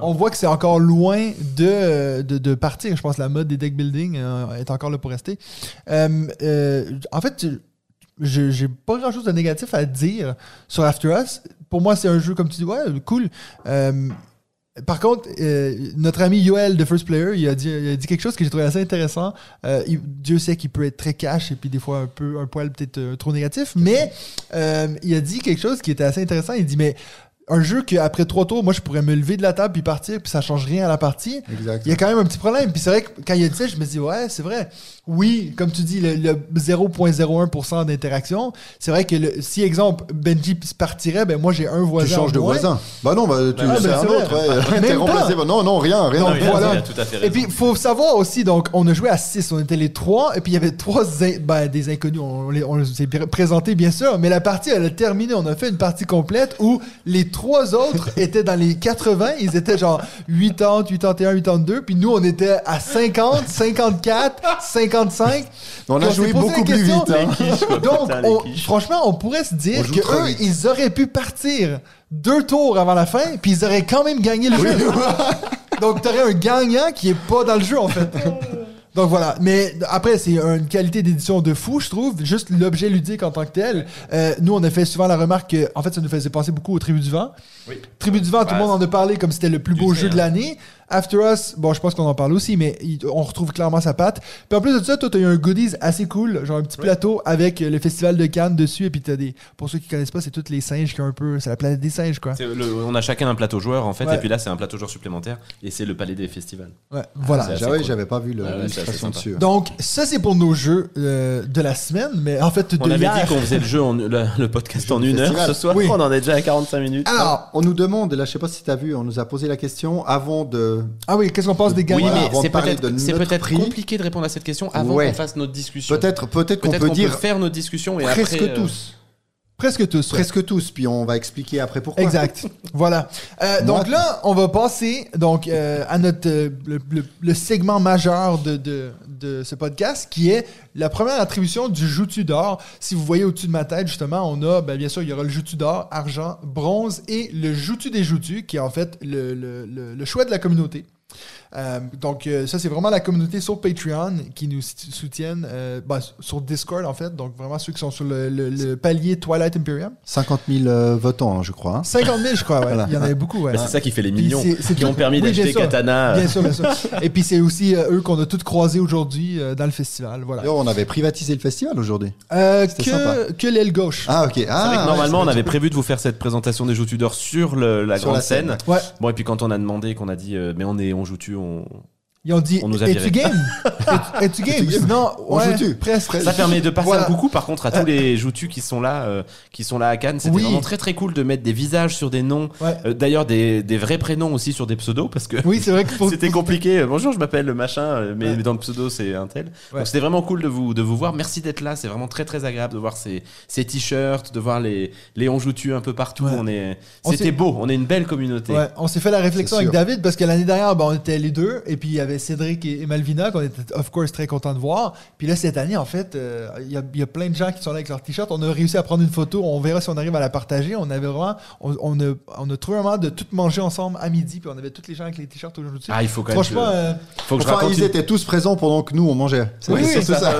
on voit que c'est encore loin de, de, de partir. Je pense que la mode des deck building euh, est encore là pour rester. Euh, euh, en fait, je j'ai pas grand chose de négatif à dire sur After Us. Pour moi, c'est un jeu, comme tu dis, ouais, cool. Euh, par contre, euh, notre ami Yoel de First Player, il a dit, il a dit quelque chose que j'ai trouvé assez intéressant. Euh, il- Dieu sait qu'il peut être très cash et puis des fois un peu un poil peut-être euh, trop négatif, mais il a dit quelque chose qui était assez intéressant. Il dit mais un jeu qu'après trois tours, moi je pourrais me lever de la table puis partir puis ça change rien à la partie. Exact. Il y a quand même un petit problème. Puis c'est vrai que quand il a dit ça, je me dis, ouais, c'est vrai. Oui, comme tu dis, le, le 0,01% d'interaction. C'est vrai que le- si, exemple, Benji partirait, ben moi j'ai un voisin. Tu changes de moins. voisin. Bah non, bah, tu Ah, c'est ben, un vrai. autre. ouais. T'es remplacé. Non, non, rien, rien. Non, a- voilà. il a tout à fait Et puis, il faut savoir aussi, donc, on a joué à 6, on était les trois, et puis il y avait trois in- ben, des inconnus, on, les- on les s'est pr- présentés, bien sûr, mais la partie, elle a terminé, on a fait une partie complète où les trois autres étaient dans les 80, ils étaient genre 80, 81, 82, puis nous, on était à 50, 54, 55. On a joué beaucoup plus vite. hein. Donc, on- franchement, on pourrait se dire que eux, vite. ils auraient pu partir deux tours avant la fin, puis ils auraient quand même gagné le jeu. Donc, t'aurais un gagnant qui est pas dans le jeu, en fait. Donc voilà, mais après c'est une qualité d'édition de fou, je trouve. Juste l'objet ludique en tant que tel. Euh, nous, on a fait souvent la remarque que, en fait, ça nous faisait penser beaucoup au Tribu du Vent. Oui. Tribu du Vent, tout le Ouais, monde en a parlé comme c'était le plus beau jeu de hein. l'année. After Us, bon, je pense qu'on en parle aussi, mais il- on retrouve clairement sa patte. Puis en plus de ça, toi, t'as eu un goodies assez cool, genre un petit plateau avec le festival de Cannes dessus, et puis t'as des, pour ceux qui connaissent pas, c'est tous les singes qui ont un peu, c'est la planète des singes, quoi. Le- on a chacun un plateau joueur en fait, Ouais. et puis là c'est un plateau joueur supplémentaire, et c'est le palais des festivals. Ouais, voilà. c'est assez J'avais cool. pas vu le- ouais, sympa. dessus. Donc, ça, c'est pour nos jeux euh, de la semaine, mais en fait, de On avait hier. dit qu'on faisait le jeu, en, le, le podcast en une heure ce soir, Oui. on en est déjà à 45 minutes. Alors, On nous demande, là je sais pas si tu as vu, on nous a posé la question avant de... ah oui, qu'est-ce qu'on pense des oui, gagnants Voilà, mais c'est peut-être c'est peut-être compliqué de répondre à cette question avant Ouais. qu'on fasse notre discussion. Peut-être peut-être qu'on peut qu'on dire peut faire notre discussion et presque après, euh, tous. Presque tous. ouais. Presque tous, puis on va expliquer après pourquoi. Exact. voilà. Euh, donc là, on va passer donc euh, à notre euh, le, le- le segment majeur de, de, de ce podcast, qui est la première attribution du joutu d'or. Si vous voyez au-dessus de ma tête, justement, on a, ben, bien sûr, il y aura le joutu d'or, argent, bronze et le joutu des joutus, qui est en fait le, le, le, le choix de la communauté. Euh, donc, euh, ça, c'est vraiment la communauté sur Patreon qui nous sou- soutiennent, euh, ben, sur Discord, en fait. Donc, vraiment ceux qui sont sur le, le- le palier Twilight Imperium. 50 000 euh, votants, hein, je crois. hein. 50 000, je crois, ouais. Voilà. Il y en avait beaucoup, ouais. Bah, c'est ça qui fait les millions c'est- c'est qui tout- ont permis oui, d'acheter. Katana. Bien sûr, bien sûr. Et puis c'est aussi euh, eux qu'on a tous croisés aujourd'hui euh, dans le festival. Voilà. D'ailleurs, on avait privatisé le festival aujourd'hui. Euh, C'était sympa. que, que l'aile gauche. Ah, ok. C'est Ah, vrai que ouais, normalement, on avait prévu de vous faire cette présentation des Joues d'or sur le- la Sur grande la scène, scène. Ouais. Bon, et puis quand on a demandé, qu'on a dit, euh, mais on est, on joue tu, on. Ils ont dit On nous a Es-tu viré. game? Es-tu- game? Sinon, On ouais, joue-tu Presque. Ça permet de passer Voilà. un coucou, par contre, à tous les joutus qui sont là, euh, qui sont là à Cannes. C'était Oui. vraiment très très cool de mettre des visages sur des noms. Ouais. Euh, D'ailleurs, des, des vrais prénoms aussi sur des pseudos, parce que Oui, c'est vrai faut. C'était compliqué. Bonjour, je m'appelle le machin, euh, mais Ouais. mais dans le pseudo, c'est un tel. Ouais. Donc c'était vraiment cool de vous, de vous voir. Merci d'être là. C'est vraiment très très agréable de voir ces, ces t-shirts, de voir les, les on joue-tu un peu partout. Ouais. On est, c'était beau. On est une belle communauté. Ouais, on s'est fait la réflexion avec. David parce que l'année dernière, ben, on était les deux, et puis il y avait Cédric et, et Malvina qu'on était, of course, très contents de voir. Puis là, cette année, en fait, euh, il y, a, il y a plein de gens qui sont là avec leur t-shirt. On a réussi à prendre une photo. On verra si on arrive à la partager. On avait vraiment, on, on a, on a trouvé un moment de tout manger ensemble à midi, puis on avait tous les gens avec les t-shirts aujourd'hui. Ah, il faut quand Franchement, même. euh, que- faut que je Enfin, raconte ils une- étaient tous présents pendant que nous, on mangeait. C'est Oui, oui, surtout ça, ça.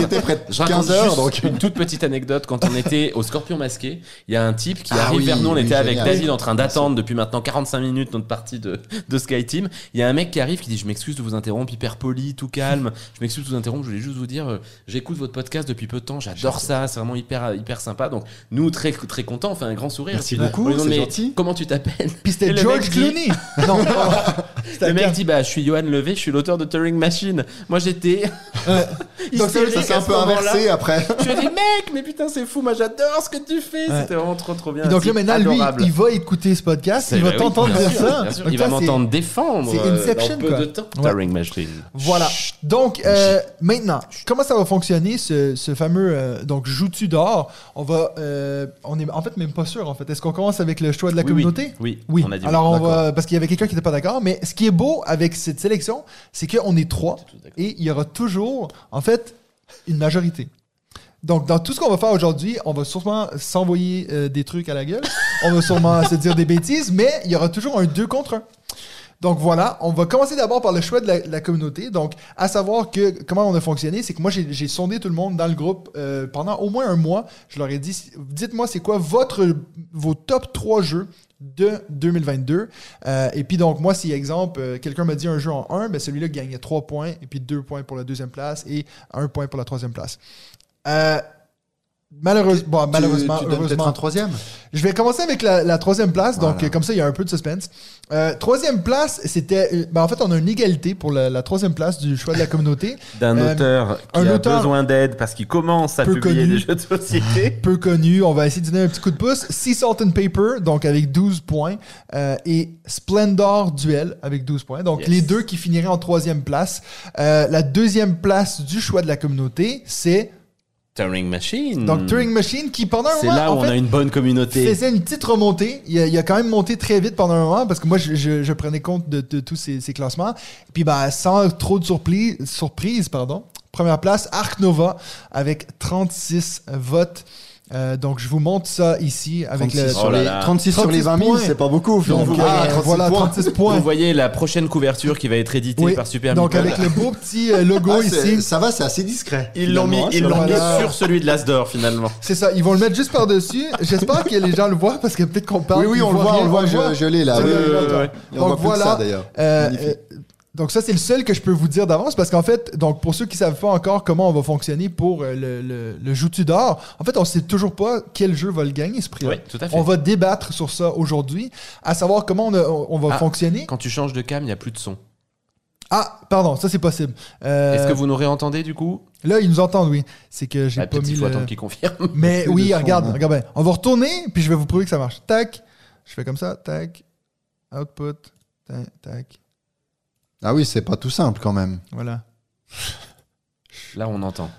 C'était près de Je raconte 15 heures, donc. une toute petite anecdote. Quand on était au Scorpion masqué, il y a un type qui Ah arrive oui, vers nous. On oui, était avec. David en train d'attendre depuis maintenant 45 minutes notre partie de, de Sky Team. Il y a un mec qui arrive qui dit Je m'excuse de vous interrompre, hyper poli, tout calme. Je m'excuse de vous interrompre. Je voulais juste vous dire euh, J'écoute votre podcast depuis peu de temps. J'adore ça. C'est vraiment hyper, hyper sympa. Donc, nous, très, très contents. On fait un grand sourire. Merci beaucoup, c'est gentil. Comment tu t'appelles c'était le George mec dit- Clooney. non, Le mec dit Bah, je suis Johan Levé, je suis l'auteur de Turing Machine. Moi, j'étais. Donc, ça, s'est un peu inversé après. Je lui ai dit, mec, mais putain, c'est fou, moi j'adore ce que tu fais. C'était vraiment trop, trop bien. Donc là, maintenant, lui, il va écouter ce podcast, il va t'entendre dire ça. Il va m'entendre défendre. c'est euh, Inception, quoi. De temps. Ouais. Turing Machine. Voilà. Donc, euh, maintenant, comment ça va fonctionner, ce, ce fameux euh, donc joutu d'or? On va, euh, on est en fait même pas sûr. En fait, est-ce qu'on commence avec le choix de la Oui, communauté? Oui, Oui. on a dit Alors, on va parce qu'il y avait quelqu'un qui n'était pas d'accord. Mais ce qui est beau avec cette sélection, c'est qu'on est trois et il y aura toujours, en fait, une majorité. Donc, dans tout ce qu'on va faire aujourd'hui, on va sûrement s'envoyer euh, des trucs à la gueule. On va sûrement se dire des bêtises, mais il y aura toujours un 2 contre 1. Donc voilà, on va commencer d'abord par le choix de la, communauté. Donc, à savoir que comment on a fonctionné, c'est que moi j'ai sondé tout le monde dans le groupe euh, pendant au moins un mois. Je leur ai dit, dites-moi c'est quoi votre vos top 3 jeux de 2022. Euh, et puis donc moi, si exemple, euh, quelqu'un me dit un jeu en 1, ben celui-là gagnait 3 points, et puis 2 points pour la deuxième place et 1 point pour la troisième place. Malheureusement, bon, malheureusement, tu, tu heureusement, un troisième. je vais commencer avec la, la troisième place, donc Voilà. comme ça il y a un peu de suspense. Euh, troisième place, c'était, ben, en fait on a une égalité pour la, la troisième place du choix de la communauté. D'un Euh, auteur qui un a auteur besoin d'aide parce qu'il commence à publier connu. des jeux de société. peu connu. On va essayer de donner un petit coup de pouce. Sea Salt and Paper, donc avec 12 points. euh, et Splendor Duel avec 12 points. Donc Yes. les deux qui finiraient en troisième place. Euh, la deuxième place du choix de la communauté, c'est Turing Machine. donc Turing Machine qui pendant un Hmm. C'est moment, là où en on a une bonne communauté. faisait une petite remontée. Il a, il a quand même monté très vite pendant un moment parce que moi, je, je- je prenais compte de, de tous ces, ces classements. Puis, bah, sans trop de surprise, surprise pardon. Première place, Arc Nova avec 36 votes. Euh, donc, je vous montre ça ici avec 36, le. sur Oh là les, là. 36 sur les 36 20 000, points. c'est pas beaucoup. Donc, euh, Ah, 36 voilà, points. 36 points. Vous voyez la prochaine couverture qui va être éditée Oui. par Super Donc, avec le beau petit euh, logo Ah, ici. Ça va, c'est assez discret. Ils l'ont mis, hein, ils sur l'ont mis sur celui de l'Asdor finalement. C'est ça, ils vont le mettre juste par-dessus. J'espère que les gens le voient parce que peut-être qu'on parle. Oui, oui, on le voit, on le voit, je, je l'ai là. Donc voit plus voilà. Donc ça, c'est le seul que je peux vous dire d'avance parce qu'en fait, donc pour ceux qui savent pas encore comment on va fonctionner pour euh, le, le, le joutu d'or, en fait, on sait toujours pas quel jeu va le gagner ce prix-là. Oui, tout à fait. On va débattre sur ça aujourd'hui, à savoir comment on, va Ah. fonctionner. Quand tu changes de cam, il n'y a plus de son. Ah, pardon, ça c'est possible. Euh, Est-ce que vous nous réentendez du coup? Là, ils nous entendent, oui. C'est que j'ai Ah, pas mis qu'il faut le... attendre qu'il confirme. Mais oui, de son, regarde, hein. regarde bien. On va retourner, puis je vais vous prouver que ça marche. Tac, je fais comme ça, tac, output, tac, tac. Ah oui, c'est pas tout simple quand même. Voilà. Là, on entend.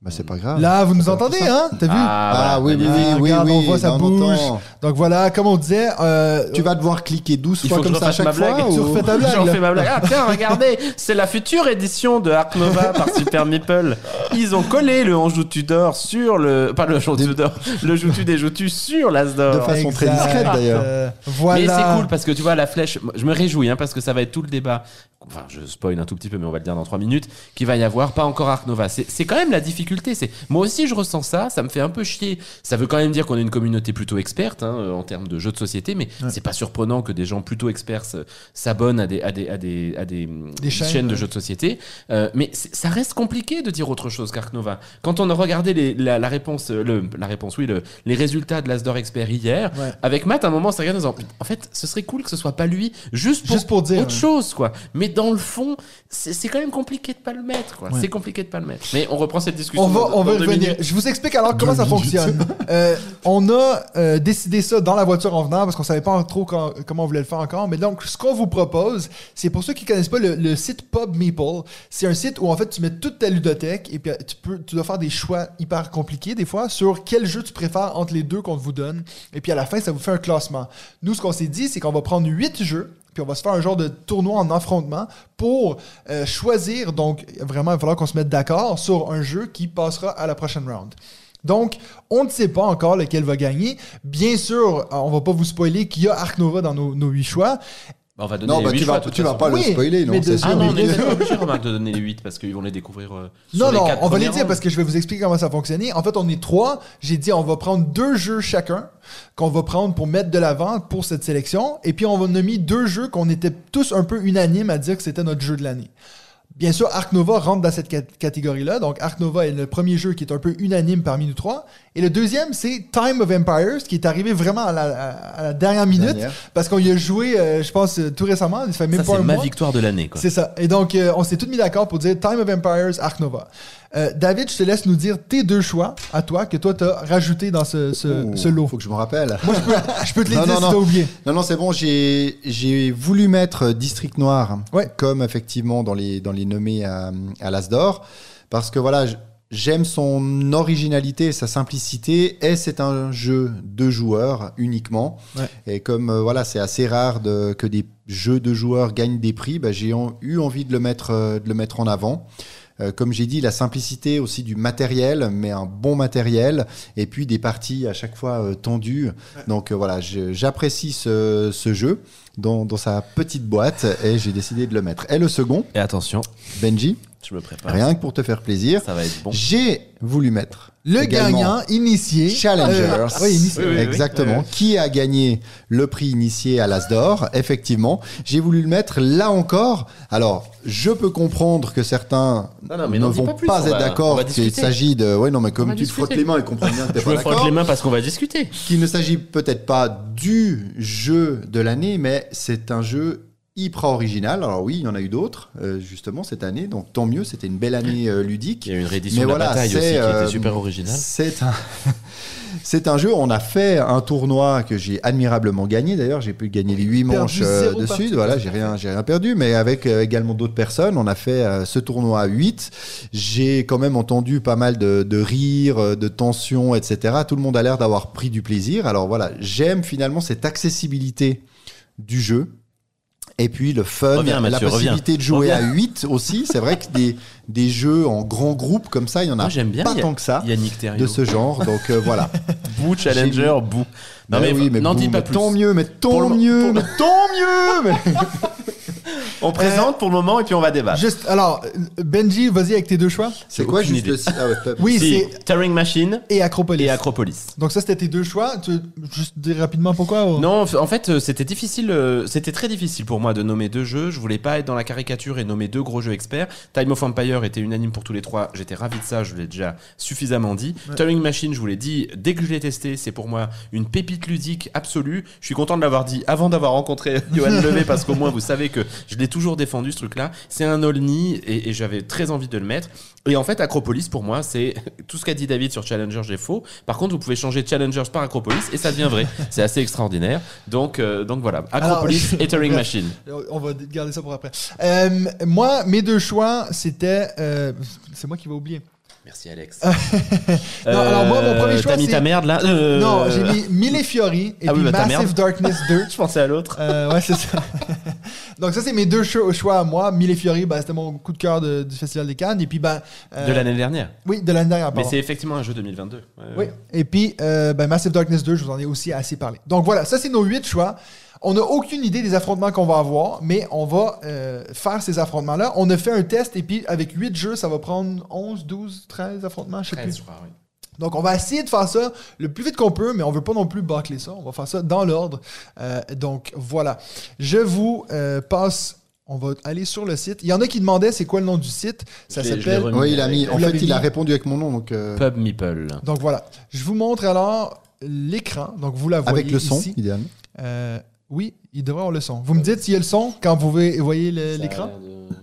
Bah, c'est pas grave. Là, vous nous entendez, hein? T'as vu? Ah, oui, oui, Ah, oui, oui, regarde, oui. on voit, ça bouge. Donc voilà, comme on disait, euh, Tu vas devoir cliquer 12 Il fois comme je ça à chaque fois blague. Tu ou- refais ta blague, J'en fais ma blague. Ah tiens, regardez, c'est la future édition de Ark Nova par Super Meeple. Ils ont collé le Anjou Tudor sur le... Pas le Anjou Tudor, le Joutu des Joutus sur l'Asdor. De façon très discrète, d'ailleurs. Euh, voilà. Mais c'est cool parce que tu vois la flèche, je me réjouis hein, parce que ça va être tout le débat. Enfin, je spoil un tout petit peu, mais on va le dire dans trois minutes. Qu'il va y avoir pas encore Ark Nova. C'est c'est quand même la difficulté. C'est moi aussi je ressens ça. Ça me fait un peu chier. Ça veut quand même dire qu'on est une communauté plutôt experte hein, euh, en termes de jeux de société, mais c'est pas surprenant que des gens plutôt experts s'abonnent à des à des à des à des, Des chaînes, de ouais. jeux de société. Euh, mais ça reste compliqué de dire autre chose qu'Ark Nova. Quand on a regardé les- la, la réponse, euh, le, la réponse, oui, le- les résultats de l'Asdor Expert hier, Ouais. avec Matt, à un moment, s'est regardé en disant, en fait, ce serait cool que ce soit pas lui, juste pour, Juste pour dire, autre ouais. chose, quoi. Mais dans le fond, c'est quand même compliqué de pas le mettre. Ouais. C'est compliqué de pas le mettre. Mais on reprend cette discussion. On va, dans- on va dans deux revenir. minutes. Je vous explique alors comment ça fonctionne. Euh, on a euh, décidé ça dans la voiture en venant parce qu'on savait pas trop quand- comment on voulait le faire encore. Mais donc, ce qu'on vous propose, c'est pour ceux qui connaissent pas le, le site Pub Meeple. C'est un site où en fait tu mets toute ta ludothèque et puis euh, tu peux, tu dois faire des choix hyper compliqués des fois sur quel jeu tu préfères entre les deux qu'on vous donne. Et puis à la fin, ça vous fait un classement. Nous, ce qu'on s'est dit, c'est qu'on va prendre huit jeux puis on va se faire un genre de tournoi en affrontement pour euh, choisir. Donc, vraiment, il va falloir qu'on se mette d'accord sur un jeu qui passera à la prochaine round. Donc, on ne sait pas encore lequel va gagner. Bien sûr, euh, on va pas vous spoiler qu'il y a Ark Nova dans nos, 8 choix. Bah, on va donner Non, les bah, huit tu vas, tu vas pas Oui, le spoiler, non mais c'est de- sûr. Ah non, on mais- est pas obligé, remarque, de donner les 8 parce qu'ils vont les découvrir. euh, sur Non, les non, on va les dire parce que je vais vous expliquer comment ça fonctionnait. En fait, on est trois. J'ai dit, on va prendre deux jeux chacun qu'on va prendre pour mettre de l'avant pour cette sélection. Et puis, on va nommer deux jeux qu'on était tous un peu unanimes à dire que c'était notre jeu de l'année. Bien sûr, Ark Nova rentre dans cette cat- catégorie-là. Donc, Ark Nova est le premier jeu qui est un peu unanime parmi nous trois. Et le deuxième, c'est Time of Empires, qui est arrivé vraiment à la, à- à la dernière minute. Dernière. Parce qu'on y a joué, euh, je pense, euh, tout récemment. Ça fait même Ça, pas c'est un ma mois. victoire de l'année, quoi. C'est ça. Et donc, euh, on s'est tous mis d'accord pour dire Time of Empires, Ark Nova. Euh, David, je te laisse nous dire tes deux choix à toi que toi, tu as rajouté dans ce, ce, Ouh, ce lot. Faut que je me rappelle. Moi, je peux, je peux te les Non, dire non, si t'as oublié. Non, non, c'est bon, j'ai voulu mettre District Noir Ouais. comme effectivement dans les, dans les nommés à, à l'Asdor, parce que voilà, j'aime son originalité et sa simplicité, et c'est un jeu de joueurs uniquement. Ouais. Et comme euh, voilà, c'est assez rare de, que des jeux de joueurs gagnent des prix, bah, j'ai en- eu envie de le mettre, euh, de le mettre en avant. Euh, comme j'ai dit, la simplicité aussi du matériel, mais un bon matériel, et puis des parties à chaque fois euh, tendues. Donc euh, voilà, j'apprécie ce, ce jeu dans, dans sa petite boîte, et j'ai décidé de le mettre. Et le second, Et attention, Benji, je me prépare. rien que pour te faire plaisir, Ça va être bon. j'ai voulu mettre Le gagnant initié. Challengers. Euh, oui, initié. Oui, oui, oui. Exactement. Qui a gagné le prix initié à l'Asdor Effectivement. J'ai voulu le mettre là encore. Alors, je peux comprendre que certains Non, non, mais ne vont pas pas, plus, on être d'accord qu'il s'agit de. Oui, non, mais comme tu te frottes les mains et comprends bien que t'es Je pas me frotte d'accord. les mains parce qu'on va discuter. Qu'il ne s'agit peut-être pas du jeu de l'année, mais c'est un jeu hyper original. Alors oui, il y en a eu d'autres, euh, justement, cette année. Donc tant mieux, c'était une belle année euh, ludique. Il y a eu une réédition Mais de la voilà, bataille aussi qui euh, était super originale. C'est un, c'est un jeu. On a fait un tournoi que j'ai admirablement gagné. D'ailleurs, j'ai pu gagner les huit Perdu manches euh, zéro dessus. partie. Voilà, j'ai rien, j'ai rien perdu. Mais avec euh, également d'autres personnes, on a fait euh, ce tournoi à 8 J'ai quand même entendu pas mal de, de rires, euh, de tensions, etc. Tout le monde a l'air d'avoir pris du plaisir. Alors voilà, j'aime finalement cette accessibilité du jeu. Et puis le fun, Reviens, la Mathieu, possibilité de jouer Reviens. à 8 aussi. C'est vrai que des, des jeux en grand groupe comme ça, il y en a Moi, j'aime bien pas tant que ça de ce genre. Donc euh, voilà. Bou, Challenger, Bou. Non, mais, Ben oui, mais dis pas mais plus. Tant mieux, mais tant mieux, mais tant mieux. mais- On présente pour le moment et puis on va débattre. Juste, alors, Benji, vas-y avec tes deux choix. C'est quoi aucune juste idée. le si- ah ouais, top. Oui, Si, c'est Turing Machine et Acropolis. et Acropolis. Donc ça, c'était tes deux choix. Tu veux juste dire rapidement pourquoi ou- Non, en fait, euh, c'était difficile. euh, C'était très difficile pour moi de nommer deux jeux. Je voulais pas être dans la caricature et nommer deux gros jeux experts. Time of Empire était unanime pour tous les trois. J'étais ravi de ça. Je l'ai déjà suffisamment dit. Turing Machine, je vous l'ai dit dès que je l'ai testé, c'est pour moi une pépite ludique absolue. Je suis content de l'avoir dit avant d'avoir rencontré Johan Levé parce qu'au moins vous savez que je l'ai toujours défendu ce truc-là. C'est un Olni et, et j'avais très envie de le mettre. Et en fait, Acropolis pour moi, c'est tout ce qu'a dit David sur Challenger, j'ai faux. Par contre, vous pouvez changer Challengers par Acropolis et ça devient vrai. c'est assez extraordinaire. Donc, euh, donc voilà, Acropolis et Turing. Machine. On va garder ça pour après. Euh, moi, mes deux choix, c'était. euh, c'est moi qui vais oublier. Merci Alex. Non, alors moi, mon premier choix, T'as mis ta merde là Euh, Non, j'ai mis Mille Fiori et Ah oui, puis bah, Massive. Darkness 2. Je pensais à l'autre. Euh, ouais, c'est ça. Donc ça, c'est mes deux cho- choix à moi. Mille Fiori, bah, c'était mon coup de cœur de- du Festival des Cannes. Et puis, ben... euh, De l'année dernière. Oui, de l'année dernière, Mais c'est effectivement un jeu 2022. Ouais, Oui. ouais. Et puis, euh, ben, Massive Darkness 2, je vous en ai aussi assez parlé. Donc voilà, ça, c'est nos huit choix. On n'a aucune idée des affrontements qu'on va avoir, mais on va euh, faire ces affrontements-là. On a fait un test, et puis avec huit jeux, ça va prendre 11, 12, 13 affrontements, je sais 13, plus. je crois, oui. Donc, on va essayer de faire ça le plus vite qu'on peut, mais on veut pas non plus bâcler ça. On va faire ça dans l'ordre. Euh, donc, voilà. Je vous euh, passe. On va aller sur le site. Il y en a qui demandaient c'est quoi le nom du site. Ça s'appelle. Oui, il a mis. Vous En fait, l'avez il a répondu avec mon nom, donc euh, Pub Meeple. Donc, voilà. Je vous montre alors l'écran. Donc, vous la voyez avec le son, ici. idéalement. Oui, il devrait avoir le son. Vous me dites s'il y a le son quand vous voyez voyez le- Ça a l'écran. l'air de-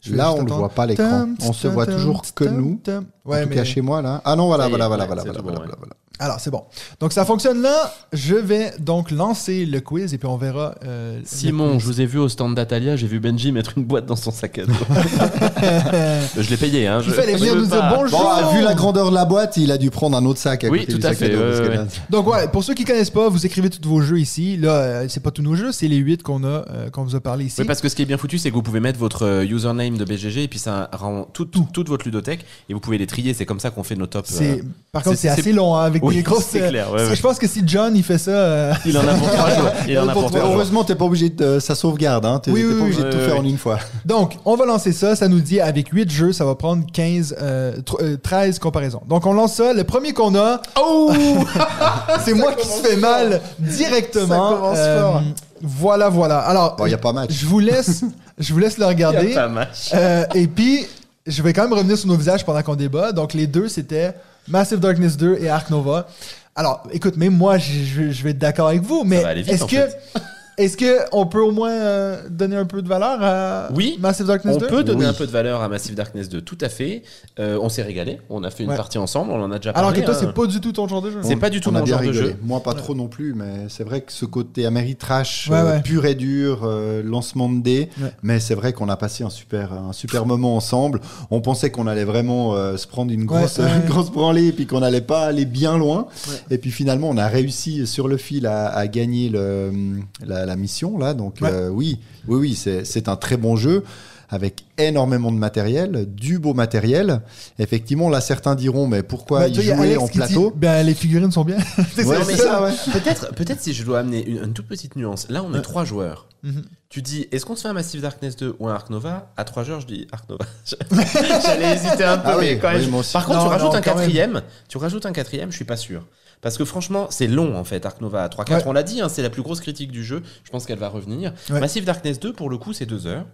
Je vais Là, juste on ne attendre. voit pas l'écran. Tum, On se tum, voit tum, toujours que tum, nous. tum. En tout mais- cas, chez moi, là. Ah non, voilà, Ça y est, voilà, voilà, ouais, voilà, c'est voilà, tout bon, voilà, ouais. voilà. Alors, c'est bon. Donc, ça fonctionne là. Je vais donc lancer le quiz et puis on verra. euh, Simon, je vous ai vu au stand d'Atalia, j'ai vu Benji mettre une boîte dans son sac à dos. je l'ai payé, hein. Il je- fallait je venir nous dire pas. bonjour. Bon, vu la grandeur de la boîte, il a dû prendre un autre sac à Oui, côté tout du à sac fait, dos, ouais, ouais. là- Donc voilà, pour ceux qui connaissent pas, vous écrivez tous vos jeux ici. Là, euh, c'est pas tous nos jeux, c'est les 8 qu'on a, euh, qu'on vous a parlé ici. Oui, parce que ce qui est bien foutu, c'est que vous pouvez mettre votre euh, username de BGG et puis ça rend tout, tout- toute votre ludothèque et vous pouvez les trier. C'est comme ça qu'on fait nos tops. Euh, par contre, c'est- assez long hein, avec Oui, grosses. c'est euh, clair, ouais, c'est- ouais. Je pense que si John il fait ça, euh, Il en a pour trois jours. Il en a pour trois. Heureusement, t'es pas obligé de ça sauvegarde. Hein. T'es Oui, oui, pas oui. obligé de tout faire en une fois. Donc, on va lancer ça. Ça nous dit avec 8 jeux, ça va prendre 15, euh, tr- euh, 13 comparaisons. Donc, on lance ça. Le premier qu'on a, Oh c'est moi qui se fais mal directement. Ça commence Euh, fort. Voilà, voilà. Alors, Bon, il y a pas match. je vous laisse, je vous laisse le regarder. Pas match. Euh, et puis, je vais quand même revenir sur nos visages pendant qu'on débat. Donc, les deux, c'était Massive Darkness 2 et Ark Nova. Alors, écoute, même moi, je, vais être d'accord avec vous, mais est-ce que. fait. Est-ce qu'on peut au moins euh, donner un peu de valeur à Oui. Massive Darkness On 2 peut donner Oui. un peu de valeur à Massive Darkness 2, tout à fait. Euh, on s'est régalé. On a fait une Ouais. partie ensemble. On en a déjà parlé. Alors que toi, hein. c'est pas du tout ton genre de jeu. C'est pas du tout On a mon bien genre de jeu. Moi, pas trop non plus, mais c'est vrai que ce côté Ameritrash Ouais, euh, ouais. pur et dur, euh, lancement de dés, Ouais. mais c'est vrai qu'on a passé un super, un super moment ensemble. On pensait qu'on allait vraiment euh, se prendre une grosse, Ouais, ouais. une grosse branlée et puis qu'on allait pas aller bien loin. Ouais. Et puis finalement, on a réussi sur le fil à, à gagner le, la, la mission là. Donc Ouais. euh, oui, oui, oui, c'est un très bon jeu avec énormément de matériel, du beau matériel. Effectivement, là, certains diront, mais pourquoi Bah, y jouer en qui dit, plateau ben, les figurines sont bien. Ouais, ouais. Peut-être, peut-être si je dois amener une, une toute petite nuance. Là, on est Ouais. trois joueurs. Mhm. Tu dis, est-ce qu'on se fait un Massive Darkness 2 ou un Ark Nova? À trois joueurs, je dis Ark Nova. J'allais hésiter un peu, Ah mais oui, quand même. oui. Par contre, Non, tu rajoutes non, un même. quatrième. Tu rajoutes un quatrième, je suis pas sûr. Parce que franchement, c'est long en fait, Ark Nova à 3-4. Ouais. On l'a dit, hein, c'est la plus grosse critique du jeu. Je pense qu'elle va revenir. Ouais. Massive Darkness 2, pour le coup, c'est deux heures.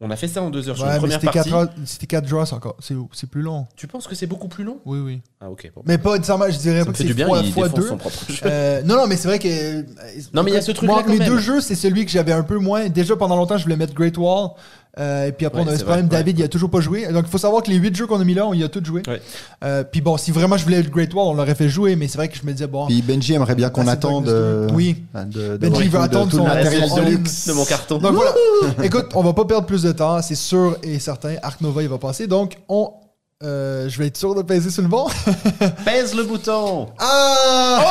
On a fait ça en deux heures sur une mais première c'était partie. 4 c'était 4 joueurs, c'est encore. C'est c'est plus long. Tu penses que c'est beaucoup plus long? Oui, oui. Ah, ok. Bon. Mais pas nécessairement, je dirais Ça pas que c'est du bien, fois, il fois 2. son propre jeu. Euh, non, non, mais c'est vrai que. euh, Non, mais il y a ce truc-là mes deux jeux, c'est celui que j'avais un peu moins. Déjà, pendant longtemps, je voulais mettre Great Wall. Euh, et puis après, Ouais, on avait ce problème. vrai, David, il a toujours pas joué. Donc, il faut savoir que les 8 jeux qu'on a mis là, on y a tous joué. Ouais. Euh, puis bon, si vraiment je voulais le Great Wall, on l'aurait fait jouer. Mais c'est vrai que je me disais, bon. Puis Benji aimerait bien qu'on Massive attende. Euh, 2. Oui. de- de- Benji veut de- attendre tout son le matériel de luxe. de mon carton. Donc voilà. Écoute, on va pas perdre plus de temps. C'est sûr et certain. Arc Nova, il va passer. Donc, on. euh, je vais être sûr de peser sur le bon. Pèse le bouton Ah!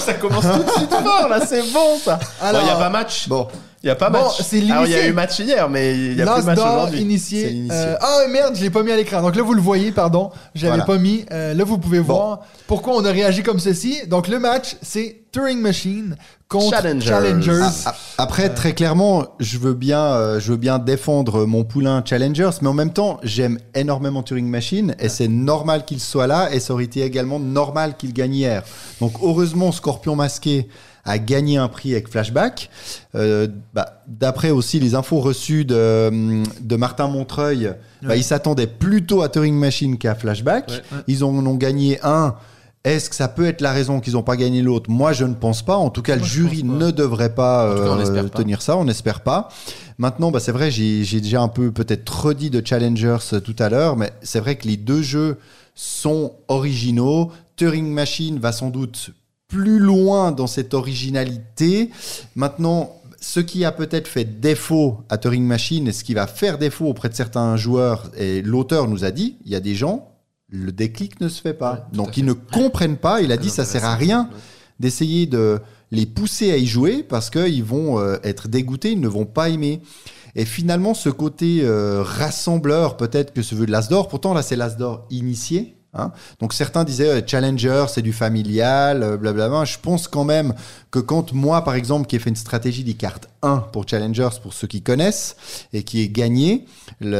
Ça commence tout de suite fort là, c'est bon ça Alors, Il n'y a pas match Bon, Il n'y a pas Bon, match. c'est Alors il y a eu match hier, mais il n'y a plus Lance de match aujourd'hui. initié. C'est initié. Euh, ah merde, je l'ai pas mis à l'écran. Donc là, vous le voyez, pardon. J'avais Voilà. pas mis. Euh, là, vous pouvez Bon. voir pourquoi on a réagi comme ceci. Donc le match, c'est Turing Machine contre Challengers. Challengers. a- a- après très clairement, je veux bien, euh, je veux bien défendre mon poulain Challengers, mais en même temps, j'aime énormément Turing Machine et c'est normal qu'il soit là et ça aurait été également normal qu'il gagne hier. Donc heureusement, Scorpion masqué a gagné un prix avec Flashback. Euh, bah, D'après aussi les infos reçues de, de Martin Montreuil, bah, Ouais. il s'attendait plutôt à Turing Machine qu'à Flashback. Ouais. Ils en ont gagné un. Est-ce que ça peut être la raison qu'ils n'ont pas gagné l'autre? Moi, je ne pense pas. En tout cas, Moi, le jury ne devrait pas, cas, on euh, espère pas. tenir ça. On n'espère pas. Maintenant, bah, c'est vrai, j'ai j'ai déjà un peu peut-être redit de Challengers euh, tout à l'heure, mais c'est vrai que les deux jeux sont originaux. Turing Machine va sans doute plus loin dans cette originalité. Maintenant, ce qui a peut-être fait défaut à Turing Machine et ce qui va faire défaut auprès de certains joueurs, et l'auteur nous a dit, il y a des gens, le déclic ne se fait pas. Ouais, Donc ils ne comprennent pas. Il a dit, ça sert à rien d'essayer de les pousser à y jouer parce qu'ils vont euh, être dégoûtés, ils ne vont pas aimer. Et finalement, ce côté euh, rassembleur, peut-être que ce veut de l'Asdor, pourtant là c'est l'Asdor initié. Hein. Donc certains disaient euh, Challenger, c'est du familial, euh, blablabla. Je pense quand même que quand moi, par exemple, qui ai fait une stratégie des cartes 1 pour Challengers, pour ceux qui connaissent, et qui est gagné,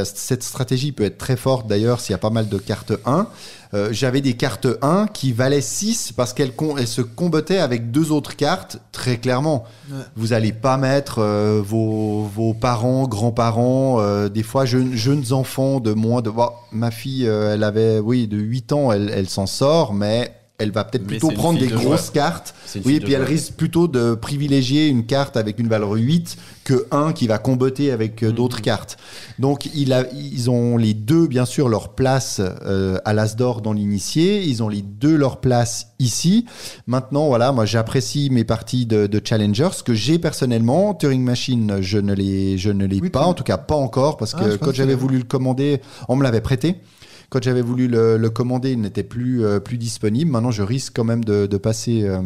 cette stratégie peut être très forte d'ailleurs s'il y a pas mal de cartes 1. Euh, J'avais des cartes 1 qui valaient 6 parce qu'elles se combattaient avec deux autres cartes, très clairement. Ouais. Vous allez pas mettre euh, vos, vos parents, grands-parents, euh, des fois jeunes, jeunes enfants de moins de... Bon, ma fille, elle avait, oui, de 8 ans, elle, elle s'en sort, mais elle va peut-être plutôt prendre des de grosses joueur. cartes. Oui, et puis elle joueur. risque plutôt de privilégier une carte avec une valeur 8 que un qui va comboter avec euh, d'autres cartes. Donc il a, ils ont les deux, bien sûr, leur place euh, à l'Asdor dans l'initié. Ils ont les deux leur place ici. Maintenant, voilà, moi j'apprécie mes parties de, de Challengers que j'ai personnellement. Turing Machine, je ne l'ai, je ne l'ai Oui, pas, en tout cas pas encore, parce Ah, que quand j'avais l'as. voulu le commander, on me l'avait prêté. Quand j'avais voulu le, commander, il n'était plus, euh, plus disponible. Maintenant, je risque quand même de, de passer, euh,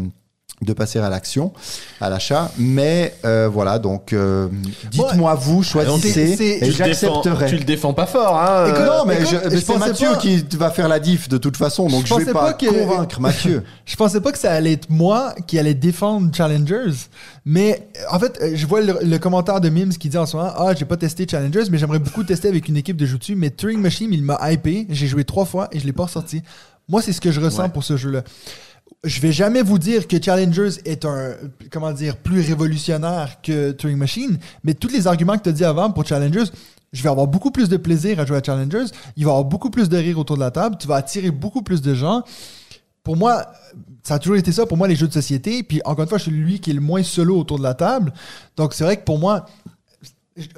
de passer à l'action, à l'achat. Mais euh, voilà, donc euh, dites-moi vous, choisissez, le défends- j'accepterai. Tu le défends pas fort, hein euh, non, mais, mais c'est pensais Mathieu pas- qui va faire la diff de toute façon, donc Je je, vais pas, pas que- convaincre Mathieu. Je pensais pas que ça allait être moi qui allait défendre Challengers, mais euh, en fait, euh, je vois le, le commentaire de Mims qui dit en ce moment Ah, j'ai pas testé Challengers, mais j'aimerais beaucoup tester avec une équipe de joue-dessus. Mais Turing Machine, il m'a hypé. J'ai joué trois fois et je l'ai pas ressorti. Moi, c'est ce que je ressens Ouais. pour ce jeu-là. Je vais jamais vous dire que Challengers est un, comment dire, plus révolutionnaire que Turing Machine, mais tous les arguments que tu as dit avant pour Challengers, je vais avoir beaucoup plus de plaisir à jouer à Challengers. Il va y avoir beaucoup plus de rire autour de la table. Tu vas attirer beaucoup plus de gens pour moi, ça a toujours été ça, pour moi, les jeux de société. Puis encore une fois, je suis lui qui est le moins solo autour de la table. Donc c'est vrai que pour moi,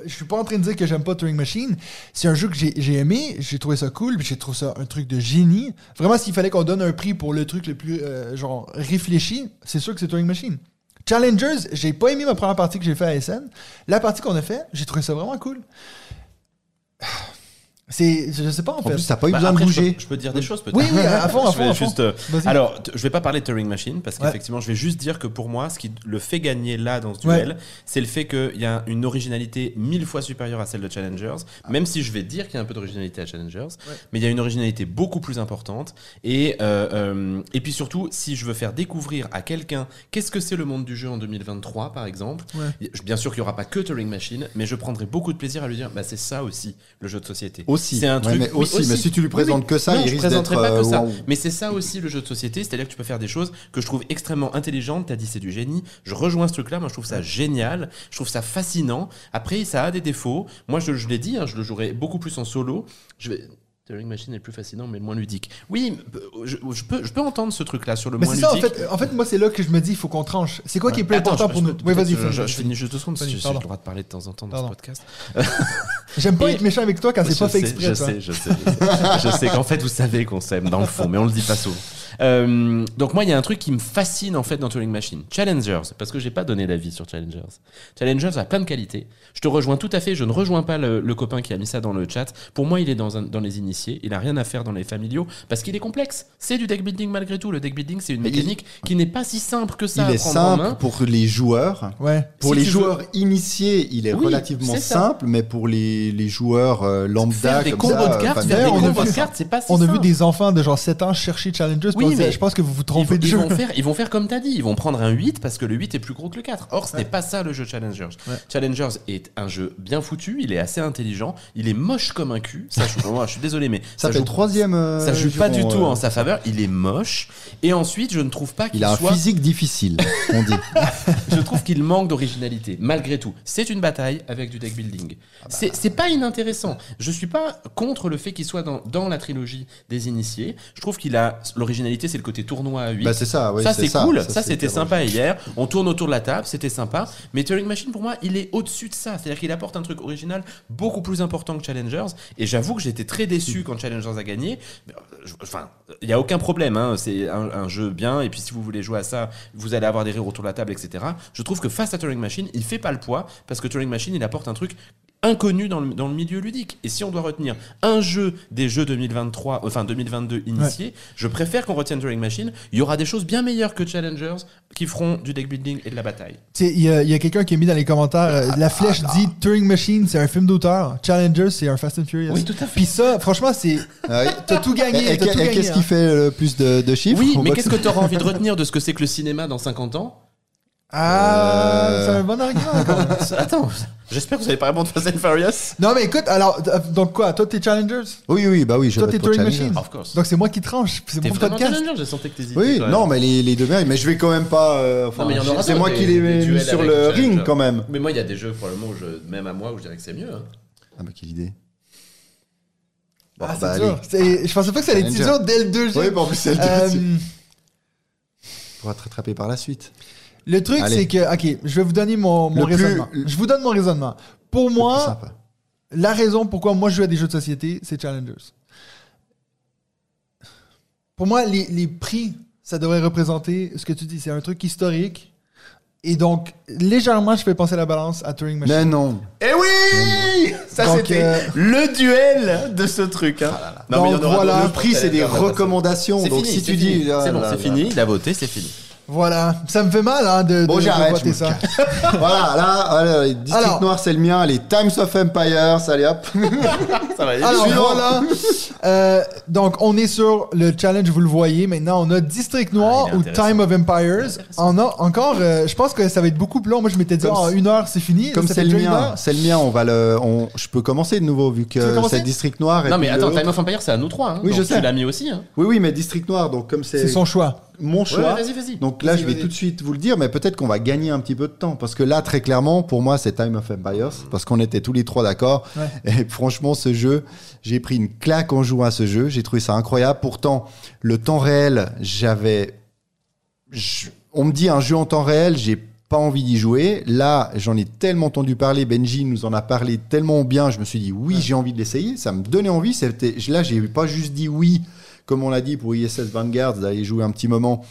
je, suis pas en train de dire que j'aime pas Turing Machine. C'est un jeu que j'ai j'ai aimé, j'ai trouvé ça cool, puis j'ai trouvé ça un truc de génie. Vraiment, s'il fallait qu'on donne un prix pour le truc le plus euh, genre réfléchi, c'est sûr que c'est Turing Machine. Challengers, j'ai pas aimé ma première partie que j'ai fait à SN. La partie qu'on a fait, j'ai trouvé ça vraiment cool. C'est, je sais pas en En fait. plus, t'as pas eu Bah, besoin après, de je peux- bouger. Je peux, dire des choses peut-être. Oui, oui, à fond, à Je fond, à fond. juste, euh, alors, t- je vais pas parler de Turing Machine parce Ouais. qu'effectivement, je vais juste dire que pour moi, ce qui le fait gagner là dans ce Ouais. duel, c'est le fait qu'il y a une originalité mille fois supérieure à celle de Challengers. Même si je vais dire qu'il y a un peu d'originalité à Challengers, mais il y a une originalité beaucoup plus importante. Et euh, euh, et puis surtout, si je veux faire découvrir à quelqu'un qu'est-ce que c'est le monde du jeu en 2023, par exemple, Ouais. bien sûr qu'il y aura pas que Turing Machine, mais je prendrai beaucoup de plaisir à lui dire, bah c'est ça aussi le jeu de société. Aussi. C'est un Ouais, truc. mais aussi, mais si tu lui présentes oui. que ça, Non, il je risque présenterai d'être, pas que euh, ça. Mais c'est ça aussi le jeu de société, c'est-à-dire que tu peux faire des choses que je trouve extrêmement intelligentes. T'as dit c'est du génie. Je rejoins ce truc-là. Moi, je trouve ça génial. Je trouve ça fascinant. Après, ça a des défauts. Moi, je, je l'ai dit, hein, je le jouerai beaucoup plus en solo. Je vais. Turing Machine est le plus fascinant, mais le moins ludique. Oui, je, je peux, je peux entendre ce truc-là sur le Mais moins c'est ça, en ludique. fait, en fait, moi, c'est là que je me dis, il faut qu'on tranche. C'est quoi qui est plus Attends, important je- pour nous? Oui, vas-y, Je, finis juste deux secondes. Vas-y, J'ai le droit de parler de temps en temps dans Pardon. ce podcast. J'aime pas Et- être méchant avec toi quand c'est pas fait sais, exprès. Je toi. sais, je sais, je sais. Je sais qu'en fait, vous savez qu'on s'aime dans le fond, mais on le dit pas souvent. Euh, donc moi, il y a un truc qui me fascine en fait dans Turing Machine. Challengers, parce que j'ai pas donné d'avis sur Challengers. Challengers a plein de qualités. Je te rejoins tout à fait. Je ne rejoins pas le, le copain qui a mis ça dans le chat. Pour moi, il est dans, un- dans les initiés. Il a rien à faire dans les familiaux parce qu'il est complexe. C'est du deck building malgré tout. Le deck building, c'est une Mais il- mécanique qui n'est pas si simple que ça Il à est prendre en main. simple pour les joueurs. Ouais. Pour Si les joueurs veux- initiés, il est Oui, relativement simple, mais pour les, les joueurs euh, lambda, Faire des comme combos ça, de cartes, enfin, faire des on a combos vu- de cartes, c'est pas si On a vu simple. des enfants de genre 7 ans chercher Challengers. Oui, mais je pense que vous vous Ils, trompez vont- de ils jeu. vont faire, ils vont faire comme tu as dit, ils vont prendre un 8 parce que le 8 est plus gros que le 4. Or, ce n'est pas ça le jeu Challengers. Ouais. Challengers est un jeu bien foutu, il est assez intelligent, il est moche comme un cul. Ça, je, moi, je suis désolé, mais Ça, fait joue, troisième. euh, ça joue pas du tout euh, en sa faveur. Il est moche. Et ensuite, je ne trouve pas qu'il Il a un soit. physique difficile, on dit. Je trouve qu'il manque d'originalité, malgré tout. C'est une bataille avec du deck building. Ah bah. C'est c'est pas inintéressant. Je suis pas contre le fait qu'il soit dans, dans la trilogie des initiés. Je trouve qu'il a. L'originalité, c'est le côté tournoi à 8. Bah, c'est ça, oui. ça c'est cool, ça, c'était sympa hier. On tourne autour de la table, c'était sympa. Mais Turing Machine pour moi, il est au-dessus de ça. C'est-à-dire qu'il apporte un truc original beaucoup plus important que Challengers. Et j'avoue que j'étais très déçu quand Challengers a gagné. Euh, Enfin, il y a aucun problème. hein. C'est un, un jeu bien. Et puis si vous voulez jouer à ça, vous allez avoir des rires autour de la table, etc. Je trouve trouve que face à Turing Machine, il fait pas le poids parce que Turing Machine, il apporte un truc inconnu dans le, dans le milieu ludique. Et si on doit retenir un jeu des jeux 2023, enfin 2022 initiés, je préfère qu'on retienne Turing Machine. Il y aura des choses bien meilleures que Challengers qui feront du deck building et de la bataille. Tu sais, Il y a, il y a quelqu'un qui a mis dans les commentaires euh, la flèche dit Turing Machine, c'est un film d'auteur. Challenger, c'est un Fast and Furious. Oui, tout à fait. Puis ça, franchement, c'est. Ah oui. T'as tout gagné. et- et gagné, qu'est-ce hein. qui fait le plus de, de chiffres Oui, mais qu'est-ce que que tu auras envie de retenir de ce que c'est que le cinéma dans 50 ans? Ah, Euh. c'est un bon argument. quand même. Attends, j'espère que vous allez pas répondre Fast and Furious. non, mais écoute, alors, euh, donc quoi Toi, t'es Challengers? Oui, oui, bah oui, je Toi, vais t'es pour Turing. Machine. Of course. Donc c'est moi qui tranche. C'est T'es mon vraiment podcast. Challenger, j'ai senti que t'hésitais. Oui, quand même. non, mais les, les deux méritent. Mais je vais quand même pas. euh, enfin, Non, mais il y en aura c'est d'autres, moi des- qui les des ai mis duels sur avec le Challenger. ring quand même. Mais moi, il y a des jeux, probablement, où je, même à moi, où je dirais que c'est mieux. hein. Ah bah quelle idée. Bon, Ah, bah, c'est dur. C'est- Je pensais pas que ça allait être si Challenger. dur dès le deuxième. Oui, bah en plus c'est le Euh, deuxième. On va te rattraper par la suite. Le truc, c'est que, ok, je vais vous donner mon, mon plus- raisonnement. Je vous donne mon raisonnement. Pour moi, la raison pourquoi moi je joue à des jeux de société, c'est Challengers. Pour moi, les, les prix, ça devrait représenter ce que tu dis. C'est un truc historique. Et donc, légèrement, je fais penser la balance à Turing Machine. Mais non. Eh oui Ça, c'était euh, le duel de ce truc. Hein. Donc, voilà. Le prix, c'est des recommandations. Donc fini, si tu fini. dis. ah C'est bon, là c'est là. fini, il a voté, c'est fini. Voilà. Ça me fait mal hein, de, Bon, de, de me ça. voilà, là, voilà, les District Alors- Noir, c'est le mien. Les Times of Empires, allez hop. Ça va aller. Alors Suivant. voilà. Euh, donc on est sur le challenge, vous le voyez. Maintenant, on a District Noir Ah, est ou. Time of Empires. On a encore. euh, je pense que ça va être beaucoup plus long. Moi, je m'étais dit en c'est- une heure, c'est fini. Comme c'est le mien, c'est le mien, on va le. On, je peux commencer de nouveau vu que c'est District Noir. et Non, mais attends, le- Time of Empire, c'est à nous trois. Hein. Oui, Donc je sais. Tu l'as mis aussi. Hein. Oui, oui, mais District Noir, donc comme c'est C'est son choix. Mon Ouais, choix. Donc là, je vais tout de suite vous le dire, mais peut-être qu'on va gagner un petit peu de temps. Parce que là, très clairement, pour moi, c'est Time of Empires. Parce qu'on était tous les trois d'accord. Ouais. Et franchement, ce jeu, j'ai pris une claque en jouant à ce jeu. J'ai trouvé ça incroyable. Pourtant, le temps réel, j'avais. je- On me dit un jeu en temps réel, j'ai pas envie d'y jouer. Là, j'en ai tellement entendu parler. Benji nous en a parlé tellement bien. Je me suis dit, oui, j'ai envie de l'essayer. Ça me donnait envie. C'était là, j'ai pas juste dit oui, comme on l'a dit pour ISS Vanguard, d'aller jouer un petit moment.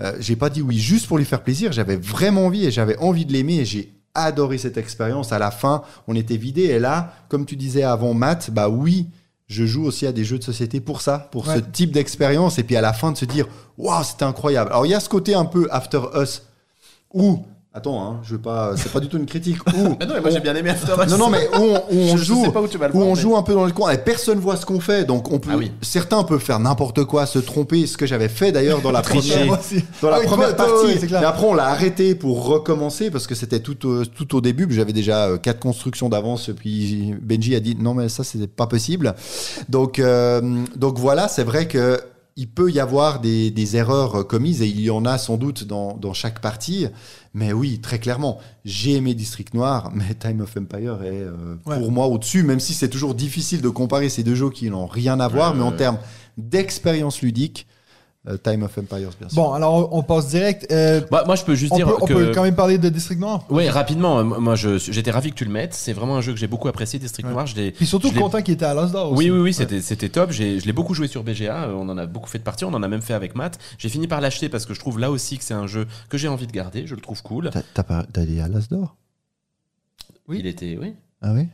Euh, j'ai pas dit oui juste pour lui faire plaisir. J'avais vraiment envie et j'avais envie de l'aimer et j'ai adoré cette expérience. À la fin, on était vidé et là, comme tu disais avant, Matt, bah oui. Je joue aussi à des jeux de société pour ça, pour ce type d'expérience, et puis à la fin de se dire, waouh, c'était incroyable. Alors il y a ce côté un peu After Us, où, attends, hein, je veux pas, c'est pas du tout une critique, où, non, mais moi j'ai bien aimé After non, non, mais où on, où on Je- je joue, sais pas où tu vas le où voir, on mais- joue un peu dans le coin et personne voit ce qu'on fait. Donc on peut, Ah oui. certains peuvent faire n'importe quoi, se tromper, ce que j'avais fait d'ailleurs dans la première, dans la Ah oui, toi, première toi, partie. oui, c'est clair. mais après on l'a arrêté pour recommencer parce que c'était tout au, tout au début. J'avais déjà euh, quatre constructions d'avance. Puis Benji a dit non mais ça c'est pas possible. Donc euh, donc voilà, c'est vrai que il peut y avoir des, des erreurs commises et il y en a sans doute dans, dans chaque partie. Mais oui, très clairement, j'ai aimé District Noir, mais Time of Empire est euh, Ouais. pour moi au-dessus, même si c'est toujours difficile de comparer ces deux jeux qui n'ont rien à voir, Ouais, mais en termes d'expérience ludique, Time of Empires, bien sûr. Bon, alors on passe direct. Euh, Bah, moi, je peux juste on, dire peut, on que. peut quand même parler de District Noir. Oui, rapidement. euh, Moi, j'étais ravi que tu le mettes. C'est vraiment un jeu que j'ai beaucoup apprécié, District Ouais. Noir. Je Puis surtout je content qu'il était à Losdor aussi. Oui, oui, oui, Ouais. c'était top. J'ai- Je l'ai beaucoup joué sur BGA. euh, On en a beaucoup fait de parties. On en a même fait avec Matt. J'ai fini par l'acheter parce que je trouve là aussi que c'est un jeu que j'ai envie de garder. Je le trouve cool. T'as- pas allé à l'Asdor Oui. Il était, oui. Ah oui?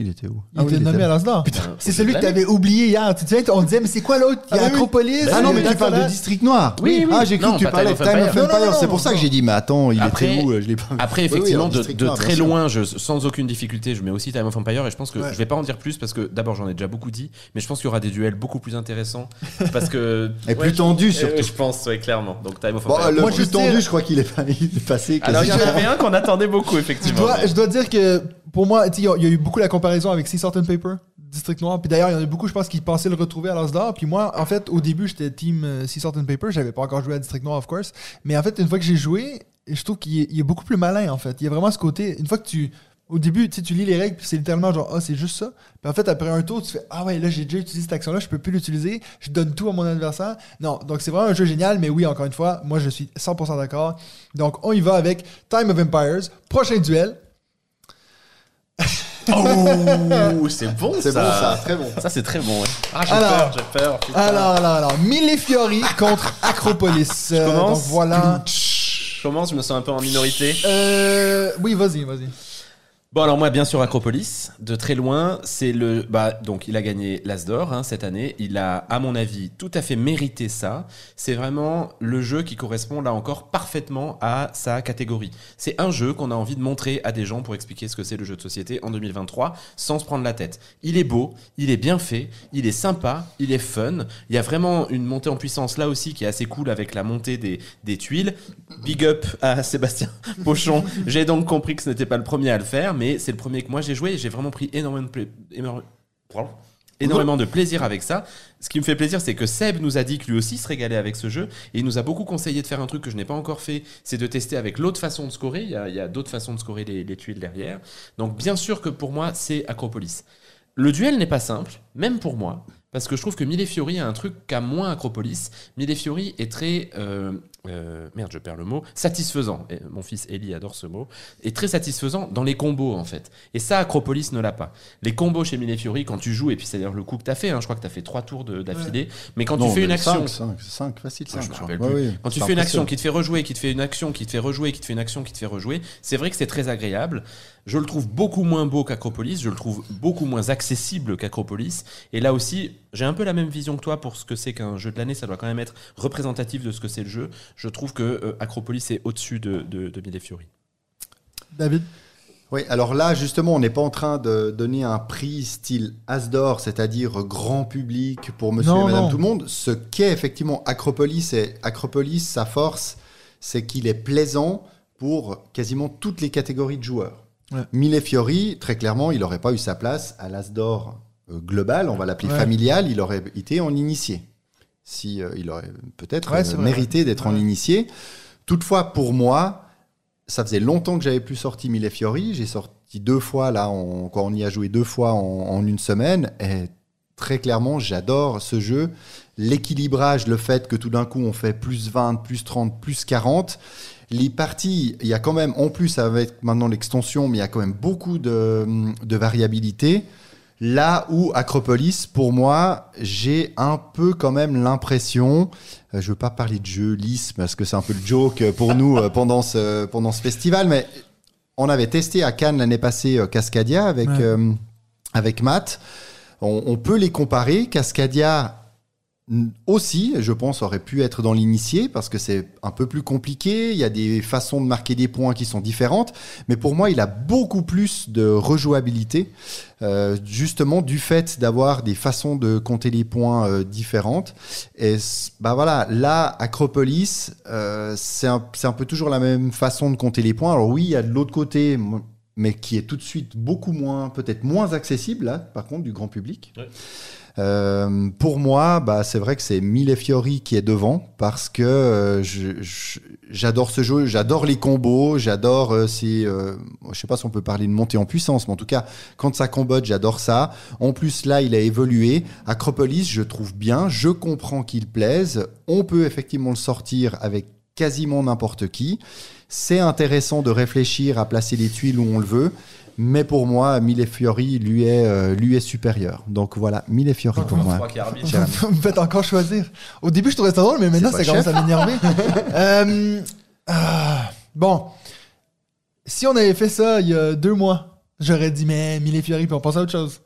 Il était où? Il Ah oui, était nommé à Losdor. Putain, C'est celui que blâmer. t'avais oublié hier. Tu te souviens, on disait, mais c'est quoi l'autre Il y a Ah oui. Acropolis? Ah non, mais tu parles de. District Noir. Oui, oui. Ah, j'ai cru Non, que tu parlais de Time of Empire. C'est pour ça que j'ai dit, mais attends, il Après- était où Je l'ai pas. Après, Oui, oui, effectivement, en de, très loin, je, sans aucune difficulté, je mets aussi Time of Empire et je pense que Ouais. je vais pas en dire plus parce que d'abord j'en ai déjà beaucoup dit, mais je pense qu'il y aura des duels beaucoup plus intéressants parce que Et plus tendu, je- surtout. Je pense, clairement. Donc Time of Empire. le Moi, plus je tendu, sais- je crois qu'il est, est passé. Alors il y en avait un qu'on attendait beaucoup Je effectivement. je dois dire que pour moi, il y a- eu beaucoup la comparaison avec Sea Salt and Paper, District Noir. Puis d'ailleurs, il y en a beaucoup, je pense, qui pensaient le retrouver à l'Asdor. Puis moi, en fait, au début, j'étais team Sea Salt and Paper. J'avais pas encore joué à District Noir, of course. Mais en fait, une fois que j'ai joué, je trouve qu'il est, beaucoup plus malin, en fait. Il y a vraiment ce côté. Une fois que tu. Au début, tu lis les règles, puis c'est littéralement genre, ah, c'est juste ça. Puis en fait, après un tour, tu fais, ah ouais, là, j'ai déjà utilisé cette action-là, je peux plus l'utiliser, je donne tout à mon adversaire. Non, donc c'est vraiment un jeu génial, mais oui, encore une fois, moi, je suis 100% d'accord. Donc, on y va avec Time of Empires, prochain duel. Oh, c'est bon C'est bon, ça, très bon. Ça c'est très bon. Ouais. Ah j'ai Alors. peur, j'ai peur. putain. Alors, alors, alors, Mille Fiori contre Acropolis. Euh, commence donc voilà. Je commence, je me sens un peu en minorité. Euh, oui, vas-y, vas-y. Bon alors moi bien sûr Acropolis de très loin c'est le bah donc il a gagné l'As d'or hein, cette année. Il a à mon avis tout à fait mérité ça. C'est vraiment le jeu qui correspond là encore parfaitement à sa catégorie. C'est un jeu qu'on a envie de montrer à des gens pour expliquer ce que c'est le jeu de société en 2023 sans se prendre la tête. Il est beau il est bien fait il est sympa il est fun. Il y a vraiment une montée en puissance là aussi qui est assez cool avec la montée des, des tuiles. Big up à Sébastien Pochon. J'ai donc compris que ce n'était pas le premier à le faire mais c'est le premier que moi j'ai joué et j'ai vraiment pris énormément de, pla- énorme- pardon. énormément de plaisir avec ça. Ce qui me fait plaisir, c'est que Seb nous a dit que lui aussi se régalait avec ce jeu et il nous a beaucoup conseillé de faire un truc que je n'ai pas encore fait, c'est de tester avec l'autre façon de scorer. Il y a, d'autres façons de scorer les, les tuiles derrière. Donc bien sûr que pour moi, c'est Acropolis. Le duel n'est pas simple, même pour moi, parce que je trouve que Mille et Fiori a un truc qu'a moins Acropolis. Mille et Fiori est très... euh, euh, merde, je perds le mot. Satisfaisant. Et mon fils Eli adore ce mot. Est très satisfaisant dans les combos, en fait. Et ça, Acropolis ne l'a pas. Les combos chez Mille et Fiori, quand tu joues, et puis c'est d'ailleurs le coup que tu as fait, hein, je crois que tu as fait trois tours de- d'affilée, mais quand tu fais une action... 5, 5, facile, 5. je me rappelle plus. Quand tu fais une action qui te fait rejouer, qui te fait une action, qui te fait rejouer, qui te fait une action, qui te fait rejouer, c'est vrai que c'est très agréable. Je le trouve beaucoup moins beau qu'Acropolis, je le trouve beaucoup moins accessible qu'Acropolis. Et là aussi, j'ai un peu la même vision que toi pour ce que c'est qu'un jeu de l'année, ça doit quand même être représentatif de ce que c'est le jeu. Je trouve que euh, Acropolis est au-dessus de, de, de Mille Fiori. David? Oui, alors là, justement, on n'est pas en train de donner un prix style Asdor, c'est-à-dire grand public pour monsieur Non, et madame non. tout le monde. Ce qu'est effectivement Acropolis, et Acropolis, sa force, c'est qu'il est plaisant pour quasiment toutes les catégories de joueurs. Ouais. Mille Fiori, très clairement, il n'aurait pas eu sa place à l'Asdor euh, global, on va l'appeler Ouais. familial, il aurait été en initié. Si, euh, il aurait peut-être Ouais, euh, mérité d'être en initié. Toutefois, pour moi, ça faisait longtemps que j'avais plus sorti Mille Fiori. J'ai sorti deux fois, là, on, quand on y a joué deux fois en, en une semaine. Et très clairement, j'adore ce jeu. L'équilibrage, le fait que tout d'un coup, on fait plus 20, plus 30, plus 40. Les parties, il y a quand même, en plus, avec maintenant l'extension, mais il y a quand même beaucoup de, de variabilité. Là où Acropolis, pour moi, j'ai un peu quand même l'impression, euh, je veux pas parler de jeu lisse parce que c'est un peu le joke pour nous euh, pendant ce, pendant ce festival, mais on avait testé à Cannes l'année passée euh, Cascadia avec, Ouais. avec Matt. On, on peut les comparer. Cascadia aussi, je pense, aurait pu être dans l'initié parce que c'est un peu plus compliqué. Il y a des façons de marquer des points qui sont différentes. Mais pour moi, il a beaucoup plus de rejouabilité, euh, justement du fait d'avoir des façons de compter les points euh, différentes. Et bah voilà, là, Acropolis, euh, c'est un, un peu toujours la même façon de compter les points. Alors oui, il y a de l'autre côté, mais qui est tout de suite beaucoup moins, peut-être moins accessible, là, par contre, du grand public. Ouais. Euh, pour moi, bah, c'est vrai que c'est Mille Fiori qui est devant parce que euh, j'adore ce jeu, j'adore les combos, j'adore euh, ces. euh, je sais pas si on peut parler de montée en puissance, mais en tout cas, quand ça combote, j'adore ça. En plus, là, il a évolué. Acropolis, je trouve bien, je comprends qu'il plaise. On peut effectivement le sortir avec quasiment n'importe qui. C'est intéressant de réfléchir à placer les tuiles où on le veut. Mais pour moi, Mille Fiori lui est, euh, lui est supérieur. Donc voilà, Mille Fiori pour moi. Vous me faites encore choisir. Au début, je trouvais ça drôle, mais maintenant, ça commence à m'énerver. Euh, ah, bon. Si on avait fait ça il y a deux mois, j'aurais dit, mais Mille Fiori, puis on passe à autre chose.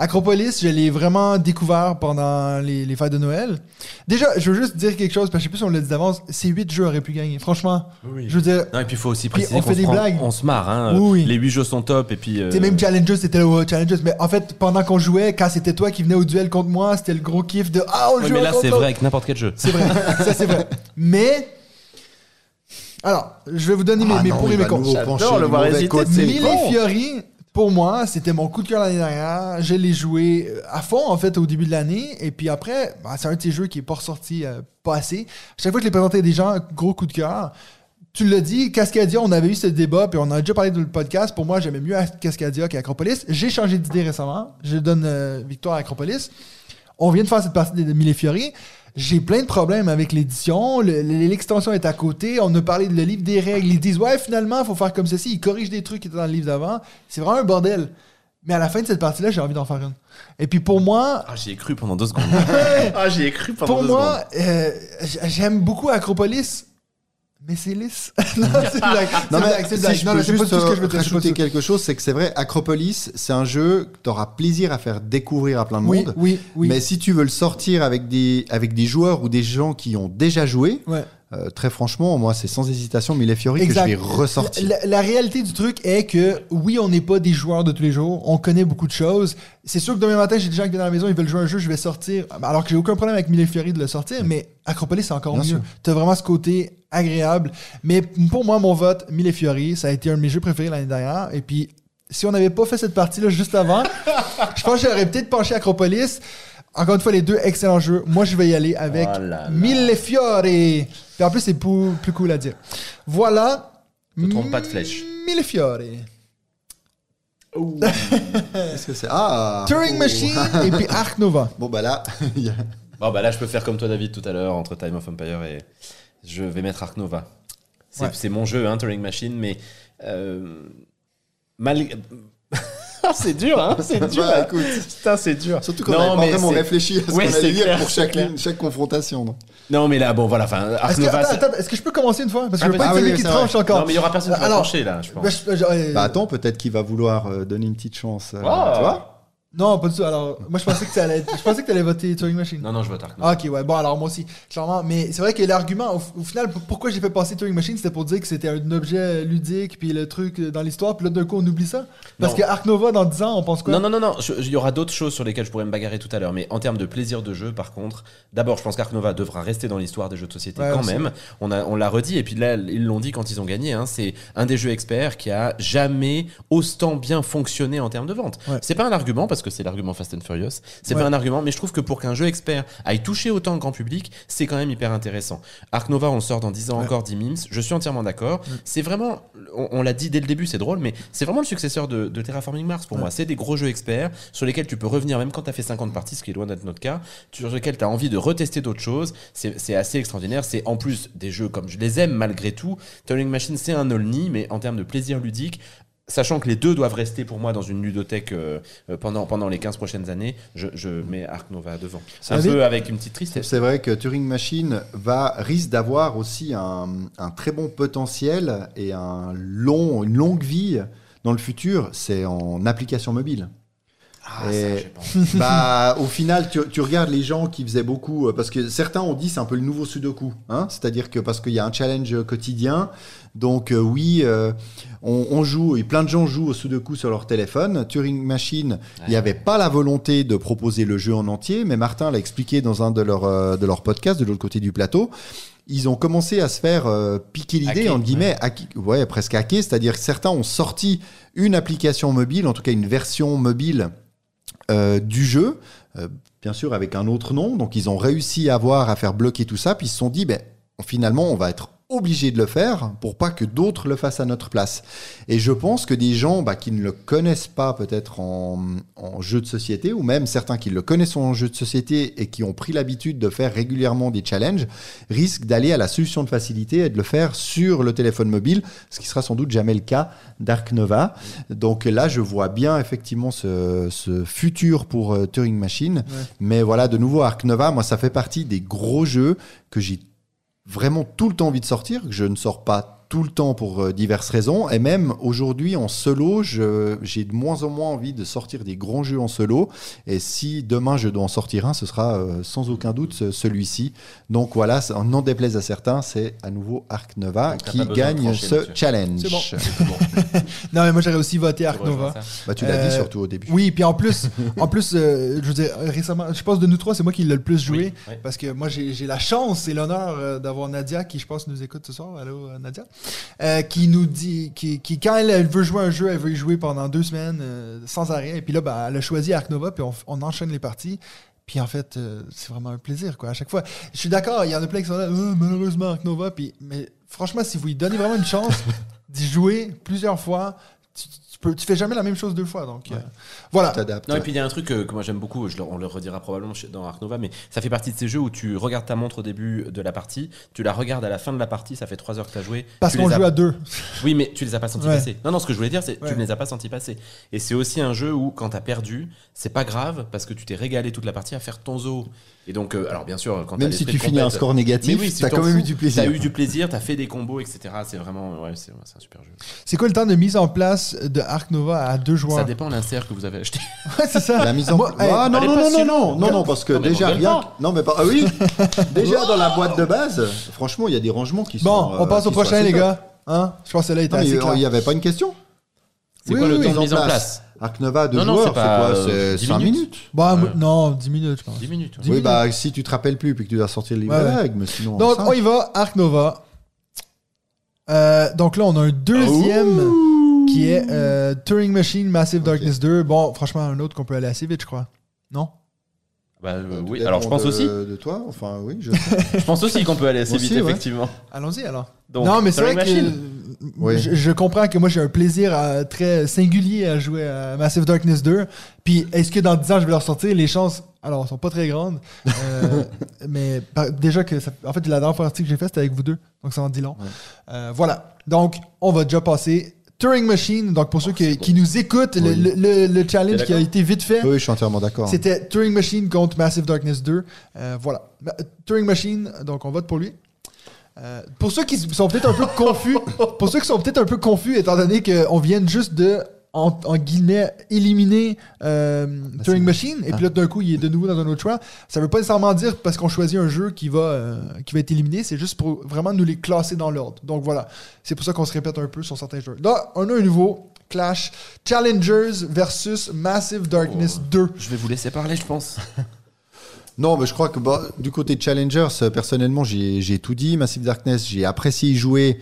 Acropolis, je l'ai vraiment découvert pendant les, les fêtes de Noël. Déjà, je veux juste dire quelque chose, parce que je sais plus si on l'a dit d'avance, ces huit jeux auraient pu gagner. Franchement, je veux dire, Non, et puis il faut aussi préciser on qu'on fait se des prend- blagues. on se marre. Hein. Oui, oui. Les 8 jeux sont top et puis. euh, Tu sais, même Challengers, c'était le euh, Challengers. Mais en fait, pendant qu'on jouait, quand c'était toi qui venais au duel contre moi, c'était le gros kiff de Ah, on ouais, joue mais là c'est vrai avec n'importe quel jeu. C'est vrai. ça, c'est vrai. Mais. Alors, je vais vous donner mes, Ah mes non, pour et mes contre. J'adore le voir mauvais hésiter, Fiori, pour moi, c'était mon coup de cœur l'année dernière. Je l'ai joué euh, à fond, en fait, au début de l'année. Et puis après, bah, c'est un de ces jeux qui est pas ressorti euh, pas assez. Chaque fois que je l'ai présenté à des gens, gros coup de cœur. Tu l'as dit, Cascadia, on avait eu ce débat, puis on a déjà parlé dans le podcast. Pour moi, j'aimais mieux Cascadia qu'Acropolis. J'ai changé d'idée récemment. Je donne euh, victoire à Acropolis. On vient de faire cette partie de Mille Fiori. J'ai plein de problèmes avec l'édition. Le- le- L'extension est à côté. On a parlé de le livre des règles. Ils disent, ouais, finalement, il faut faire comme ceci. Ils corrigent des trucs qui étaient dans le livre d'avant. C'est vraiment un bordel. Mais à la fin de cette partie-là, j'ai envie d'en faire une. Et puis pour moi, Ah, j'y ai cru pendant deux secondes. ah, j'y ai cru pendant pour deux moi, euh, j- j'aime beaucoup Acropolis. Mais c'est lisse. non, c'est blague. Non, mais c'est si je peux juste que je veux euh, pas rajouter quelque chose, c'est que c'est vrai, Acropolis, c'est un jeu que tu auras plaisir à faire découvrir à plein de Oui, monde. oui, oui. Mais si tu veux le sortir avec des, avec des joueurs ou des gens qui ont déjà joué, Ouais. Euh, très franchement, moi, c'est sans hésitation Mille Fiori que Exact. je vais ressortir. La, la réalité du truc est que oui, on n'est pas des joueurs de tous les jours, on connaît beaucoup de choses. C'est sûr que demain matin, j'ai des gens qui viennent à la maison, ils veulent jouer à un jeu, je vais sortir. Alors que j'ai aucun problème avec Mille Fiori de le sortir, mais Acropolis, c'est encore Bien mieux. Tu as vraiment ce côté agréable. Mais pour moi, mon vote, Mille Fiori, ça a été un de mes jeux préférés l'année dernière. Et puis, si on n'avait pas fait cette partie-là juste avant, je pense que j'aurais peut-être penché Acropolis. Encore une fois, les deux excellents jeux. Moi, je vais y aller avec Oh là là. Mille Fiori. Puis en plus, c'est plus, plus cool à dire. Voilà. Ne trompe pas de flèche. Mille Fiori. Qu'est-ce que c'est? Ah Turing Oh. Machine et puis Ark Nova. Bon, bah là, Bon, bah là, je peux faire comme toi, David, tout à l'heure, entre Time of Empire et. Je vais mettre Ark Nova. C'est Ouais. mon jeu, hein, Turing Machine, mais. Euh, mal... Ah, c'est dur, hein C'est dur. Bah, hein. écoute. Putain, c'est dur. Surtout qu'on Non, n'avait pas vraiment réfléchi à ce Ouais, qu'on allait dire pour chaque, confrontation. donc. Non, mais là, bon, voilà. Enfin, Est-ce que, attends, est-ce que je peux commencer une fois? Parce que Ah, je veux pas vas-y. être Ah celui oui, qui c'est tranche encore. Non, mais il y aura personne qui va Alors, trancher, là, je pense. Bah, je- je- euh, Bah attends, peut-être qu'il va vouloir euh, donner une petite chance. euh, Oh. Tu vois? Non, pas du tout. Alors, moi, je pensais que allait être- Je pensais que tu allais voter Turing Machine. Non, non, je vote Ark. Ah, ok, ouais. Bon, alors moi aussi, clairement. Mais c'est vrai que l'argument, au, au final, pourquoi j'ai fait passer Turing Machine, c'était pour dire que c'était un objet ludique, puis le truc dans l'histoire, puis là, d'un coup, on oublie ça. Parce Non. que Ark Nova, dans 10 ans, on pense quoi? Non, non, non, non. Il y aura d'autres choses sur lesquelles je pourrais me bagarrer tout à l'heure. Mais en termes de plaisir de jeu, par contre, d'abord, je pense qu'Ark Nova devra rester dans l'histoire des jeux de société Ouais, quand aussi. même. On, a, on l'a redit. Et puis là, ils l'ont dit quand ils ont gagné. hein, c'est un des jeux experts qui a jamais autant bien fonctionné en termes de vente. Ouais. C'est pas un argument parce que c'est l'argument Fast and Furious. C'est Ouais. pas un argument. Mais je trouve que pour qu'un jeu expert aille toucher autant le grand public, c'est quand même hyper intéressant. Ark Nova, on le sort dans 10 ans Ouais. encore 10 mimes. Je suis entièrement d'accord. C'est vraiment, on, on l'a dit dès le début, c'est drôle, mais c'est vraiment le successeur de, de Terraforming Mars pour moi. C'est des gros jeux experts sur lesquels tu peux revenir même quand tu as fait 50 parties, ce qui est loin d'être notre cas, sur lesquels tu as envie de retester d'autres choses. C'est c'est assez extraordinaire. C'est en plus des jeux comme je les aime malgré tout. Turing Machine, c'est un olni, mais en termes de plaisir ludique, Sachant que les deux doivent rester pour moi dans une ludothèque euh, euh, pendant, pendant les 15 prochaines années, je, je mets Ark Nova devant. C'est un peu avec une petite tristesse. C'est vrai que Turing Machine va, risque d'avoir aussi un, un très bon potentiel et un long, une longue vie dans le futur. C'est en application mobile. Ah, Et- ça, bah, au final, tu, tu regardes les gens qui faisaient beaucoup, euh, parce que certains ont dit c'est un peu le nouveau Sudoku, hein c'est-à-dire que parce qu'il y a un challenge quotidien, donc euh, oui, euh, on, on joue et plein de gens jouent au Sudoku sur leur téléphone. Turing Machine, il n'y avait pas la volonté de proposer le jeu en entier, mais Martin l'a expliqué dans un de leurs euh, de leurs podcasts de l'autre côté du plateau. Ils ont commencé à se faire piquer l'idée, entre guillemets, hacker- ouais, presque hacker, c'est-à-dire que certains ont sorti une application mobile, en tout cas une version mobile du jeu, bien sûr avec un autre nom. Donc ils ont réussi à avoir à faire bloquer tout ça, puis ils se sont dit, ben, finalement, on va être obligé de le faire pour pas que d'autres le fassent à notre place. Et je pense que des gens bah, qui ne le connaissent pas peut-être en, en jeu de société, ou même certains qui le connaissent en jeu de société et qui ont pris l'habitude de faire régulièrement des challenges, risquent d'aller à la solution de facilité et de le faire sur le téléphone mobile, ce qui sera sans doute jamais le cas d'Ark Nova. Donc là, je vois bien effectivement ce, ce futur pour euh, Turing Machine. Mais voilà, de nouveau, Ark Nova, moi, ça fait partie des gros jeux que j'ai vraiment tout le temps envie de sortir, que je ne sors pas tout le temps pour euh, diverses raisons. Et même aujourd'hui, en solo, je- j'ai de moins en moins envie de sortir des grands jeux en solo. Et si demain je dois en sortir un, ce sera euh, sans aucun doute ce- celui-ci. Donc voilà, n'en déplaise à certains, c'est à nouveau Ark Nova Donc, qui gagne trancher, ce challenge. C'est bon. Bon. Non, mais moi, j'aurais aussi voté rejoins Nova. Bah, tu l'as Euh, dit surtout au début. Oui, puis en plus, en plus euh, je veux dire, récemment, je pense de nous trois, c'est moi qui l'ai le plus joué. Oui, oui. Parce que moi, j'ai j'ai la chance et l'honneur euh, d'avoir Nadia, qui je pense nous écoute ce soir. Allô, euh, Nadia? Euh, qui nous dit, qui, qui, quand elle, veut jouer un jeu, elle veut y jouer pendant deux semaines euh, sans arrêt. Et puis là, ben, elle a choisi Ark Nova, puis on, on enchaîne les parties. Puis en fait, euh, c'est vraiment un plaisir, quoi, à chaque fois. Je suis d'accord, il y en a plein qui sont là, malheureusement, Ark Nova. Puis, mais franchement, si vous lui donnez vraiment une chance d'y jouer plusieurs fois, tu, tu Tu, peux, tu fais jamais la même chose deux fois. Donc, euh, voilà. T'adaptes. Non, et puis il y a un truc euh, que moi j'aime beaucoup, je le- on le redira probablement dans Ark Nova, mais ça fait partie de ces jeux où tu regardes ta montre au début de la partie, tu la regardes à la fin de la partie, ça fait 3 heures que tu as joué. Parce tu qu'on as- joue à deux. Oui, mais tu les as pas sentis Ouais. passer. Non, non, ce que je voulais dire, c'est Ouais. tu ne les as pas sentis passer. Et c'est aussi un jeu où quand t'as perdu, c'est pas grave parce que tu t'es régalé toute la partie à faire ton zoo. Et donc, euh, alors bien sûr, quand Même si tu finis un score négatif, oui, si t'as quand même fous, eu du plaisir. T'as eu du plaisir, t'as fait des combos, etc. C'est vraiment, ouais, c'est c'est un super jeu. C'est quoi le temps de mise en place de Ark Nova à deux joueurs Ça dépend de l'insert que vous avez acheté. Ouais, c'est ça. La mise en place. Ah non, non, non, non, non, non, non, parce que Non, déjà, rien. Non, mais pas. Ah oui Déjà, dans la boîte de base, franchement, il y a des rangements qui sont. Bon, on euh, passe au prochain, les gars. Hein? Je pense que là il n'y avait pas une question C'est Oui, quoi le temps de mise en place? Place Arc Nova, deux Non, joueurs, c'est quoi euh, C'est 10 5 minutes. minutes? Bah, Ouais. non, 10 minutes, je pense. 10 minutes. ouais. Dix Oui, minutes. bah si tu te rappelles plus puis que tu dois sortir le livre Ouais, de ouais. règles, mais sinon. Donc, on y va, Ark Nova. Euh, donc là, on a un deuxième qui est euh, Turing Machine Massive Darkness 2. Bon, franchement, un autre qu'on peut aller assez vite, je crois. Non? Bah, euh, Tout oui, alors je pense de- aussi. De toi, enfin oui, je Je pense aussi qu'on peut aller assez Aussi, vite, ouais. effectivement. Allons-y alors. Donc, non, mais c'est vrai que. Oui. je, je comprends que moi j'ai un plaisir euh, très singulier à jouer à Massive Darkness 2. Puis est-ce que dans 10 ans je vais leur sortir? Les chances, alors, sont pas très grandes. Euh, mais déjà que, ça- en fait, la dernière partie que j'ai faite c'était avec vous deux, donc ça en dit long. Ouais. Euh, voilà. Donc, on va déjà passer. Turing Machine, donc pour ceux qui, qui nous écoutent, le, Oui. le- le- le challenge T'es qui a d'accord été vite fait, Oui, je suis entièrement d'accord. c'était Turing Machine contre Massive Darkness 2. Euh, voilà. Ma- Turing Machine, donc on vote pour lui. Euh, pour ceux qui sont peut-être un peu confus, pour ceux qui sont peut-être un peu confus, étant donné qu'on vient juste de, en, en guillemets, éliminer euh, Turing Machine, et puis là d'un coup il est de nouveau dans un autre choix, ça veut pas nécessairement dire parce qu'on choisit un jeu qui va, euh, qui va être éliminé, c'est juste pour vraiment nous les classer dans l'ordre. Donc voilà, c'est pour ça qu'on se répète un peu sur certains jeux. Là, on a un nouveau Clash Challengers versus Massive Darkness 2. Je vais vous laisser parler, je pense. Non, mais je crois que bah, du côté de Challengers, euh, personnellement, j'ai j'ai tout dit. Massive Darkness, j'ai apprécié y jouer.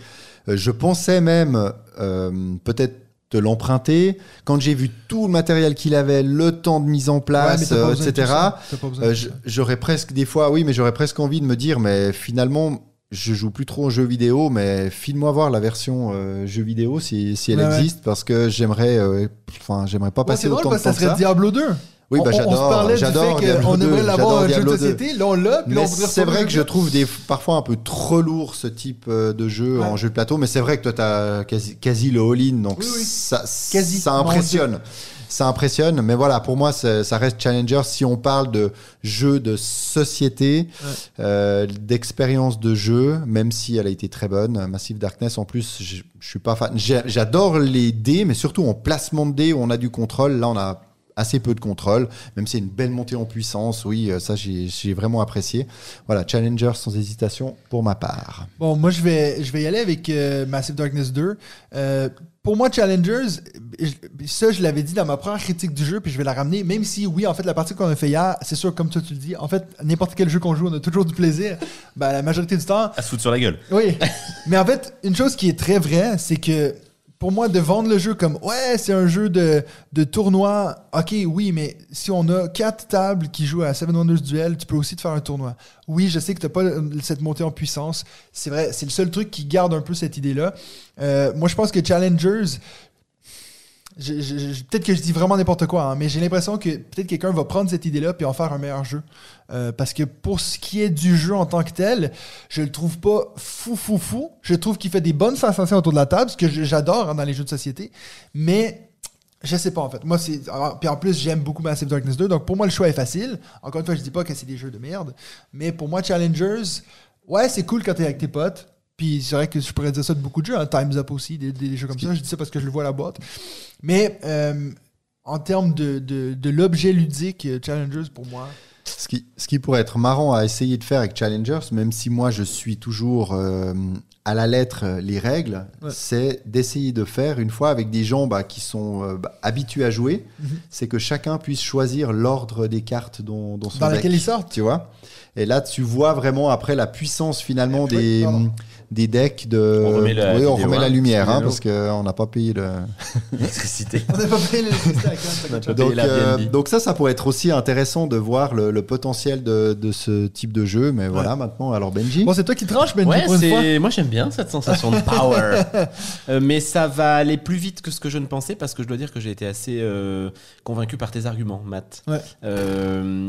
Je pensais même euh, peut-être te l'emprunter. Quand j'ai vu tout le matériel qu'il avait, le temps de mise en Ouais, place, euh, de etc., de euh, j'aurais presque des fois, oui, mais j'aurais presque envie de me dire, mais finalement, je joue plus trop aux jeux vidéo, mais file-moi voir la version euh, jeu vidéo si, si elle Ouais, ouais. existe, parce que j'aimerais, euh, enfin, j'aimerais pas Ouais, passer c'est drôle autant de temps ça serait ça. Diablo 2. Oui, bah On- on, on j'adore, j'adore 2, aimerait l'avoir un jeu de Diablo 2. société. Là, on l'a, on c'est vrai que je trouve des, parfois un peu trop lourd ce type euh, de jeu Ouais. en jeu de plateau, mais c'est vrai que toi, tu as quasi, quasi le all-in, donc Oui, oui. Ça, Quasi. ça impressionne. Ça impressionne, mais voilà, pour moi, ça reste Challenger si on parle de jeu de société, Ouais. euh, d'expérience de jeu, même si elle a été très bonne. Massive Darkness, en plus, je, je suis pas fan. J'adore les dés, mais surtout en placement de dés où on a du contrôle. Là, on a assez peu de contrôle, même si c'est une belle montée en puissance. Oui, euh, ça, j'ai vraiment apprécié. Voilà, Challenger sans hésitation pour ma part. Bon, moi, je vais, je vais y aller avec euh, Massive Darkness 2. Euh, pour moi, Challengers, ça, je l'avais dit dans ma première critique du jeu, puis je vais la ramener, même si, oui, en fait, la partie qu'on a fait hier, c'est sûr, comme toi, tu le dis, en fait, n'importe quel jeu qu'on joue, on a toujours du plaisir. Ben, la majorité du temps, À se foutre sur la gueule. Oui, mais en fait, une chose qui est très vraie, c'est que pour moi, de vendre le jeu comme ouais, c'est un jeu de, de tournoi, ok, oui, mais si on a quatre tables qui jouent à Seven Wonders Duel, tu peux aussi te faire un tournoi. Oui, je sais que tu pas cette montée en puissance. C'est vrai, c'est le seul truc qui garde un peu cette idée-là. Euh, moi, je pense que Challengers. Peut-être que je dis vraiment n'importe quoi, hein, mais j'ai l'impression que peut-être quelqu'un va prendre cette idée-là puis en faire un meilleur jeu. Euh, parce que pour ce qui est du jeu en tant que tel, je le trouve pas fou fou fou. Je trouve qu'il fait des bonnes sensations autour de la table, ce que j'adore hein, dans les jeux de société. Mais je sais pas en fait. Moi c'est puis en plus j'aime beaucoup Massive Darkness 2, donc pour moi le choix est facile. Encore une fois, je dis pas que c'est des jeux de merde, mais pour moi Challengers, ouais c'est cool quand t'es avec tes potes. Puis c'est vrai que je pourrais dire ça de beaucoup de jeux, hein, Times Up aussi, des, des- jeux comme ça. Je dis ça parce que je le vois à la boîte. Mais euh, en termes de, de, de l'objet ludique, euh, Challengers pour moi. Ce qui, ce qui pourrait être marrant à essayer de faire avec Challengers, même si moi je suis toujours euh, à la lettre les règles, Ouais. c'est d'essayer de faire une fois avec des gens bah, qui sont euh, bah, habitués à jouer, Mhm. c'est que chacun puisse choisir l'ordre des cartes dont, dont son Dans deck, laquelle ils sortent. Tu vois? Et là, tu vois vraiment après la puissance finalement des. Des decks de. On remet la oui, on vidéo, remet la lumière, hein, parce qu'on n'a pas payé le. L'électricité. On n'a pas payé l'électricité Donc, euh, donc ça, ça pourrait être aussi intéressant de voir le, le potentiel de, de ce type de jeu. Mais voilà, maintenant, alors Benji. Bon, c'est toi qui tranches, Benji, Ouais, pour une fois. c'est... moi j'aime bien cette sensation de power. Euh, mais ça va aller plus vite que ce que je ne pensais parce que je dois dire que j'ai été assez euh, convaincu par tes arguments, Matt. Ouais. Euh,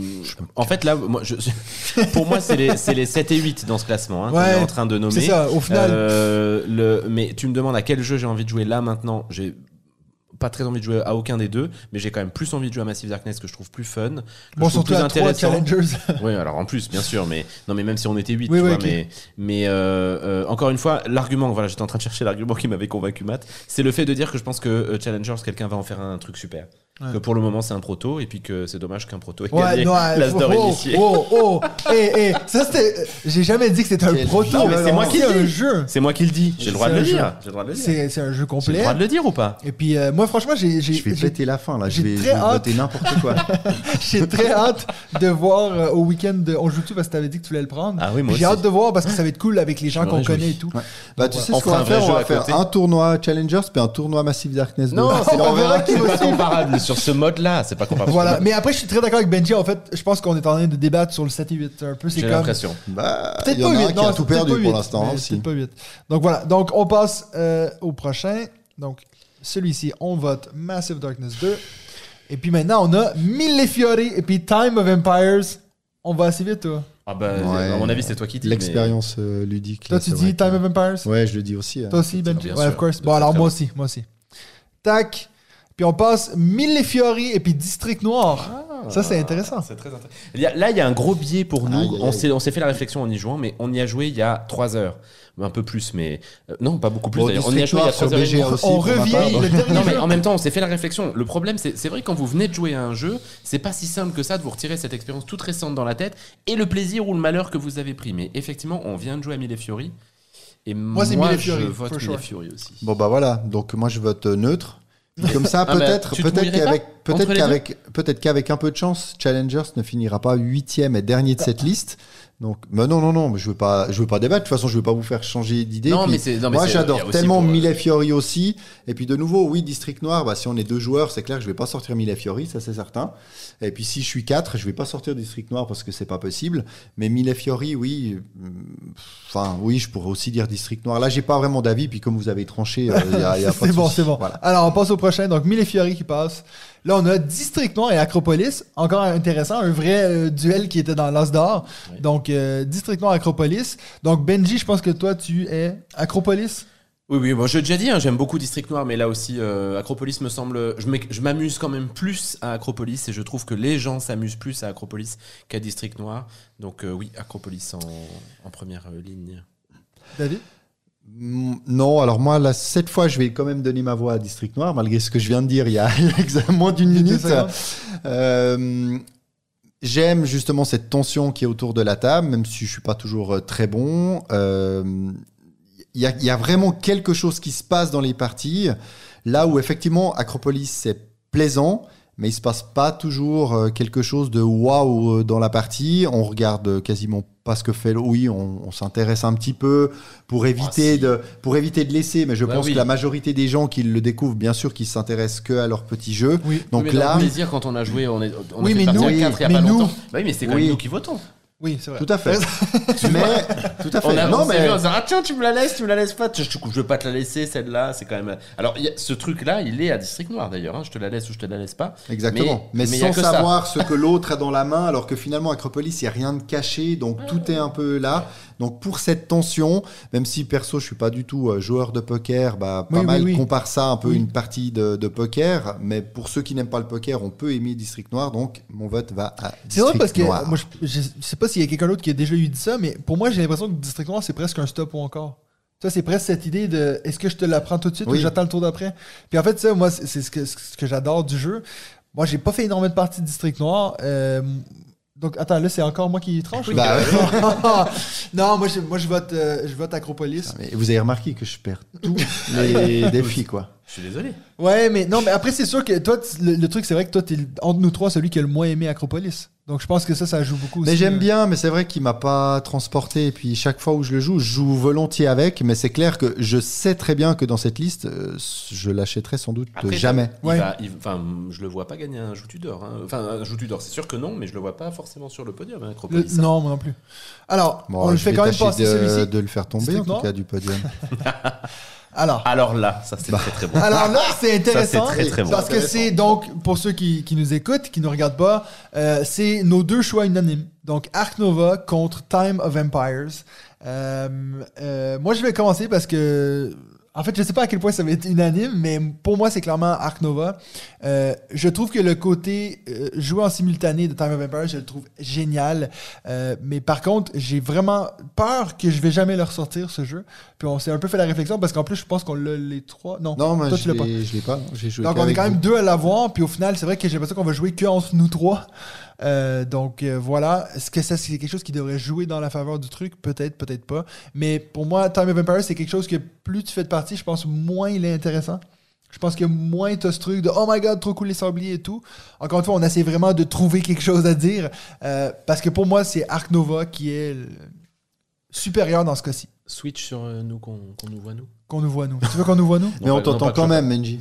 en fait, là, moi, je, pour moi, c'est les, c'est les 7 et 8 dans ce classement hein, qu'on est en train de nommer. C'est ça, au final. Euh, mais tu me demandes à quel jeu j'ai envie de jouer là maintenant. J'ai pas très envie de jouer à aucun des deux, mais j'ai quand même plus envie de jouer à Massive Darkness que je trouve plus fun. que bon, je trouve surtout plus intéressant. challengers. Oui, alors en plus, bien sûr, mais non, mais même si on était 8, Oui, tu oui, vois, ok. mais, mais euh, euh, encore une fois, l'argument, voilà, j'étais en train de chercher l'argument qui m'avait convaincu Matt, c'est le fait de dire que je pense que euh, Challengers, quelqu'un va en faire un truc super. Ouais. Que pour le moment, c'est un proto, et puis que c'est dommage qu'un proto ait Ouais, gagné l'Asdor oh, initié. oh, oh, eh, eh, ça c'était. J'ai jamais dit que c'était un proto. Non, mais c'est moi qui le jeu. C'est moi qui le dis, j'ai le droit de le dire. J'ai le droit de le dire. C'est un jeu J'ai le complet. droit de le dire ou pas? Et puis, euh, moi, franchement, j'ai j'ai- Je vais j'ai- péter la fin là, je j'ai vais, très hâte. voter n'importe quoi. j'ai très hâte de voir euh, au week-end de On joue tout parce que t'avais dit que tu voulais le prendre? Ah oui, moi J'ai hâte de voir parce que ça va être cool avec les gens qu'on connaît et tout. Ouais. Bah, tu sais On ce qu'on va faire? On va faire un tournoi Challengers puis un tournoi Massive Darkness 2. Non, c'est on verra qui comparable sur ce mode-là, c'est pas comparable. Voilà. Mais après, je suis très d'accord avec Benji. En fait, je pense qu'on est en train de débattre sur le 7 et 8. Un peu, c'est J'ai comme. l'impression. Bah, Peut-être pas a 8. un qui non, tout perdu pas pour 8, l'instant peut-être pas 8. Donc voilà. Donc on passe euh, au prochain. Donc celui-ci, on vote Massive Darkness 2. Et puis maintenant, on a Millefiori et puis Time of Empires. On va assez vite, toi. Ah bah, Ouais. à mon avis, c'est toi qui dis. L'expérience euh, ludique. Toi, là, tu dis Time of Empires Ouais, je le dis aussi. hein. Toi aussi, Benji bien Ouais, sûr. of course. Bon, alors moi aussi. Moi aussi. Tac. Puis on passe Millefiori et puis District Noir. Ça, c'est intéressant. C'est très intéressant. Il y a- là, il y a un gros biais pour nous. Aïe, aïe, On aïe. s'est, on s'est fait la réflexion en y jouant, mais on y a joué il y a 3 heures. Un peu plus, mais. euh, non, pas beaucoup plus Bon, d'ailleurs. On y a District joué il y a Noir sur 3 heures. et demie. BGA aussi. on pour ma revient part. le dernier Non, mais jeu. en même temps, on s'est fait la réflexion. Le problème, c'est, c'est vrai, quand vous venez de jouer à un jeu, c'est pas si simple que ça de vous retirer cette expérience toute récente dans la tête et le plaisir ou le malheur que vous avez pris. Mais effectivement, on vient de jouer à Mille et Fiori. Et moi, c'est Mille et je Fiori, vote for Mille sure. et Fiori aussi. Bon bah voilà, donc moi je vote euh, neutre. Comme ça, Ah bah, peut-être, peut-être qu'avec, peut-être qu'avec, peut-être qu'avec un peu de chance, Challengers ne finira pas huitième et dernier de cette liste. Donc, mais non, non, non, mais je veux pas, je veux pas débattre. De toute façon, je veux pas vous faire changer d'idée. Non, mais c'est- non, mais moi, j'adore tellement pour, euh, Mille Fiori aussi. Et puis de nouveau, oui, District Noir. Bah, si on est deux joueurs, c'est clair que je vais pas sortir Mille Fiori, ça c'est certain. Et puis si je suis quatre, je vais pas sortir District Noir parce que c'est pas possible. Mais Mille Fiori, oui. hum, Enfin, oui, je pourrais aussi dire District Noir. Là, j'ai pas vraiment d'avis. Puis comme vous avez tranché, euh, il y a, il y a pas de C'est bon, c'est bon. Voilà. Alors, on passe au prochain. Donc, Millefiori qui passe. Là, on a District Noir et Acropolis. Encore intéressant, un vrai euh, duel qui était dans l'As d'or. Donc, euh, District Noir, Acropolis. Donc, Benji, je pense que toi, tu es Acropolis. Oui, oui, moi je l'ai déjà dit, hein, j'aime beaucoup District Noir, mais là aussi, euh, Acropolis me semble. Je m'amuse quand même plus à Acropolis et je trouve que les gens s'amusent plus à Acropolis qu'à District Noir. Donc, oui, Acropolis en, en première ligne. David? Non, alors moi, là, cette fois, je vais quand même donner ma voix à District Noir, malgré ce que je viens de dire il y a moins d'une minute. Euh, J'aime justement cette tension qui est autour de la table, même si je suis pas toujours euh, très bon. Euh, Il y, a, il y a vraiment quelque chose qui se passe dans les parties, là où effectivement Acropolis c'est plaisant, mais il se passe pas toujours euh, quelque chose de waouh euh, dans la partie. On regarde euh, quasiment pas ce que fait. le- Oui, on, on s'intéresse un petit peu pour éviter Ah, si. de pour éviter de laisser, mais je Bah pense oui. que la majorité des gens qui le découvrent, bien sûr, qui s'intéressent que à leur petit jeu. Oui. Donc mais là, plaisir, quand on a joué, on, est, on Oui, a fait mais nous- à 4 il y a mais pas nous- longtemps. Bah oui, mais c'est quand même nous qui votons. Oui, c'est vrai. tout à fait. mais tout à fait. On a non, on mais vu, on s'est dit, ah, tiens, tu me la laisses, tu me la laisses pas. Je, je, je veux pas te la laisser, celle-là. C'est quand même. Alors, il y a- ce truc-là, il est à District Noir d'ailleurs. hein. Je te la laisse ou je te la laisse pas. Exactement. Mais, sans ça. savoir ce que l'autre a dans la main, alors que finalement, Acropolis, il n'y a rien de caché, donc tout est un peu là. Donc pour cette tension, même si perso, je suis pas du tout euh, joueur de poker, bah, pas Oui, mal oui, oui. compare ça un peu une partie de, de poker. Mais pour ceux qui n'aiment pas le poker, on peut aimer District Noir, donc mon vote va à District C'est drôle parce que moi, je, je sais pas s'il y a quelqu'un d'autre qui a déjà eu dit ça, mais pour moi, j'ai l'impression que District Noir, c'est presque un stop ou encore. Ça, c'est presque cette idée de est-ce que je te la prends tout de suite Oui. ou j'attends le tour d'après? Puis en fait, ça, moi, c'est c'est ce que, ce que j'adore du jeu. Moi, j'ai pas fait énormément de parties de District Noir. euh, donc, attends, là, c'est encore moi qui tranche. Bah, non, moi, je, moi, je vote, euh, je vote Acropolis. Mais vous avez remarqué que je perds tous les défis, quoi. Je suis désolé. Ouais, mais non, mais après, c'est sûr que toi, le, le truc, c'est vrai que toi, t'es entre nous trois celui qui a le moins aimé Acropolis. Donc je pense que ça, ça joue beaucoup. Mais j'aime euh. bien, mais c'est vrai qu'il m'a pas transporté. Et puis chaque fois où je le joue, je joue volontiers avec. Mais c'est clair que je sais très bien que dans cette liste, euh, je l'achèterai sans doute Après, jamais. il Ouais. va- il- enfin, je le vois pas gagner un joutu d'or. hein. Enfin, un joutu d'or, c'est sûr que non, mais je le vois pas forcément sur le podium. hein, Le- Acropolis. non, moi non plus. Alors, Bon, on le je fait vais quand même passer de, celui-ci. de le faire tomber, en tout cas, du podium. Alors, Alors là, ça c'est très très bon. Alors là, c'est intéressant. Ça, c'est très, très bon. Parce que c'est donc, pour ceux qui, qui nous écoutent, qui nous regardent pas, euh, c'est nos deux choix unanimes. Donc, Ark Nova contre Time of Empires. Euh, euh, moi, je vais commencer parce que. En fait, je sais pas à quel point ça va être unanime, mais pour moi, c'est clairement Ark Nova. Euh, je trouve que le côté euh, jouer en simultané de Time of Empires, je le trouve génial. Euh, mais par contre, j'ai vraiment peur que je vais jamais le ressortir, ce jeu. Puis on s'est un peu fait la réflexion parce qu'en plus, je pense qu'on l'a les trois. Non, Non, mais toi, je tu l'as pas. l'ai je l'ai pas. Joué Donc on est quand même deux à l'avoir, puis au final, c'est vrai que j'ai l'impression qu'on va jouer que entre nous trois. Euh, donc euh, voilà, est-ce que ça c'est quelque chose qui devrait jouer dans la faveur du truc? Peut-être, peut-être pas. Mais pour moi, Time of Empires, c'est quelque chose que plus tu fais de partie, je pense moins il est intéressant. Je pense que moins t'as ce truc de oh my god, trop cool les sabliers et tout. Encore une fois, on essaie vraiment de trouver quelque chose à dire. euh, parce que pour moi, c'est Ark Nova qui est le- supérieur dans ce cas-ci. Switch sur nous qu'on nous voit nous. Qu'on nous voit, nous. Tu veux qu'on nous voit, nous? Mais on t'entend quand même, Menji.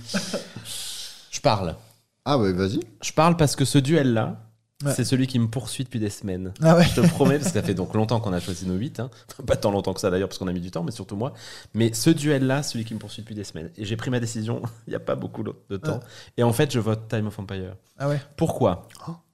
Je parle. Ah ouais, vas-y. Je parle parce que ce duel-là, Ouais. c'est celui qui me poursuit depuis des semaines. Ah ouais. Je te promets, parce que ça fait donc longtemps qu'on a choisi nos 8. Hein. Pas tant longtemps que ça d'ailleurs, parce qu'on a mis du temps, mais surtout moi. Mais ce duel-là, celui qui me poursuit depuis des semaines. Et j'ai pris ma décision il n'y a pas beaucoup de temps. Ouais. Et en fait, je vote Time of Empire. Ah ouais. Pourquoi?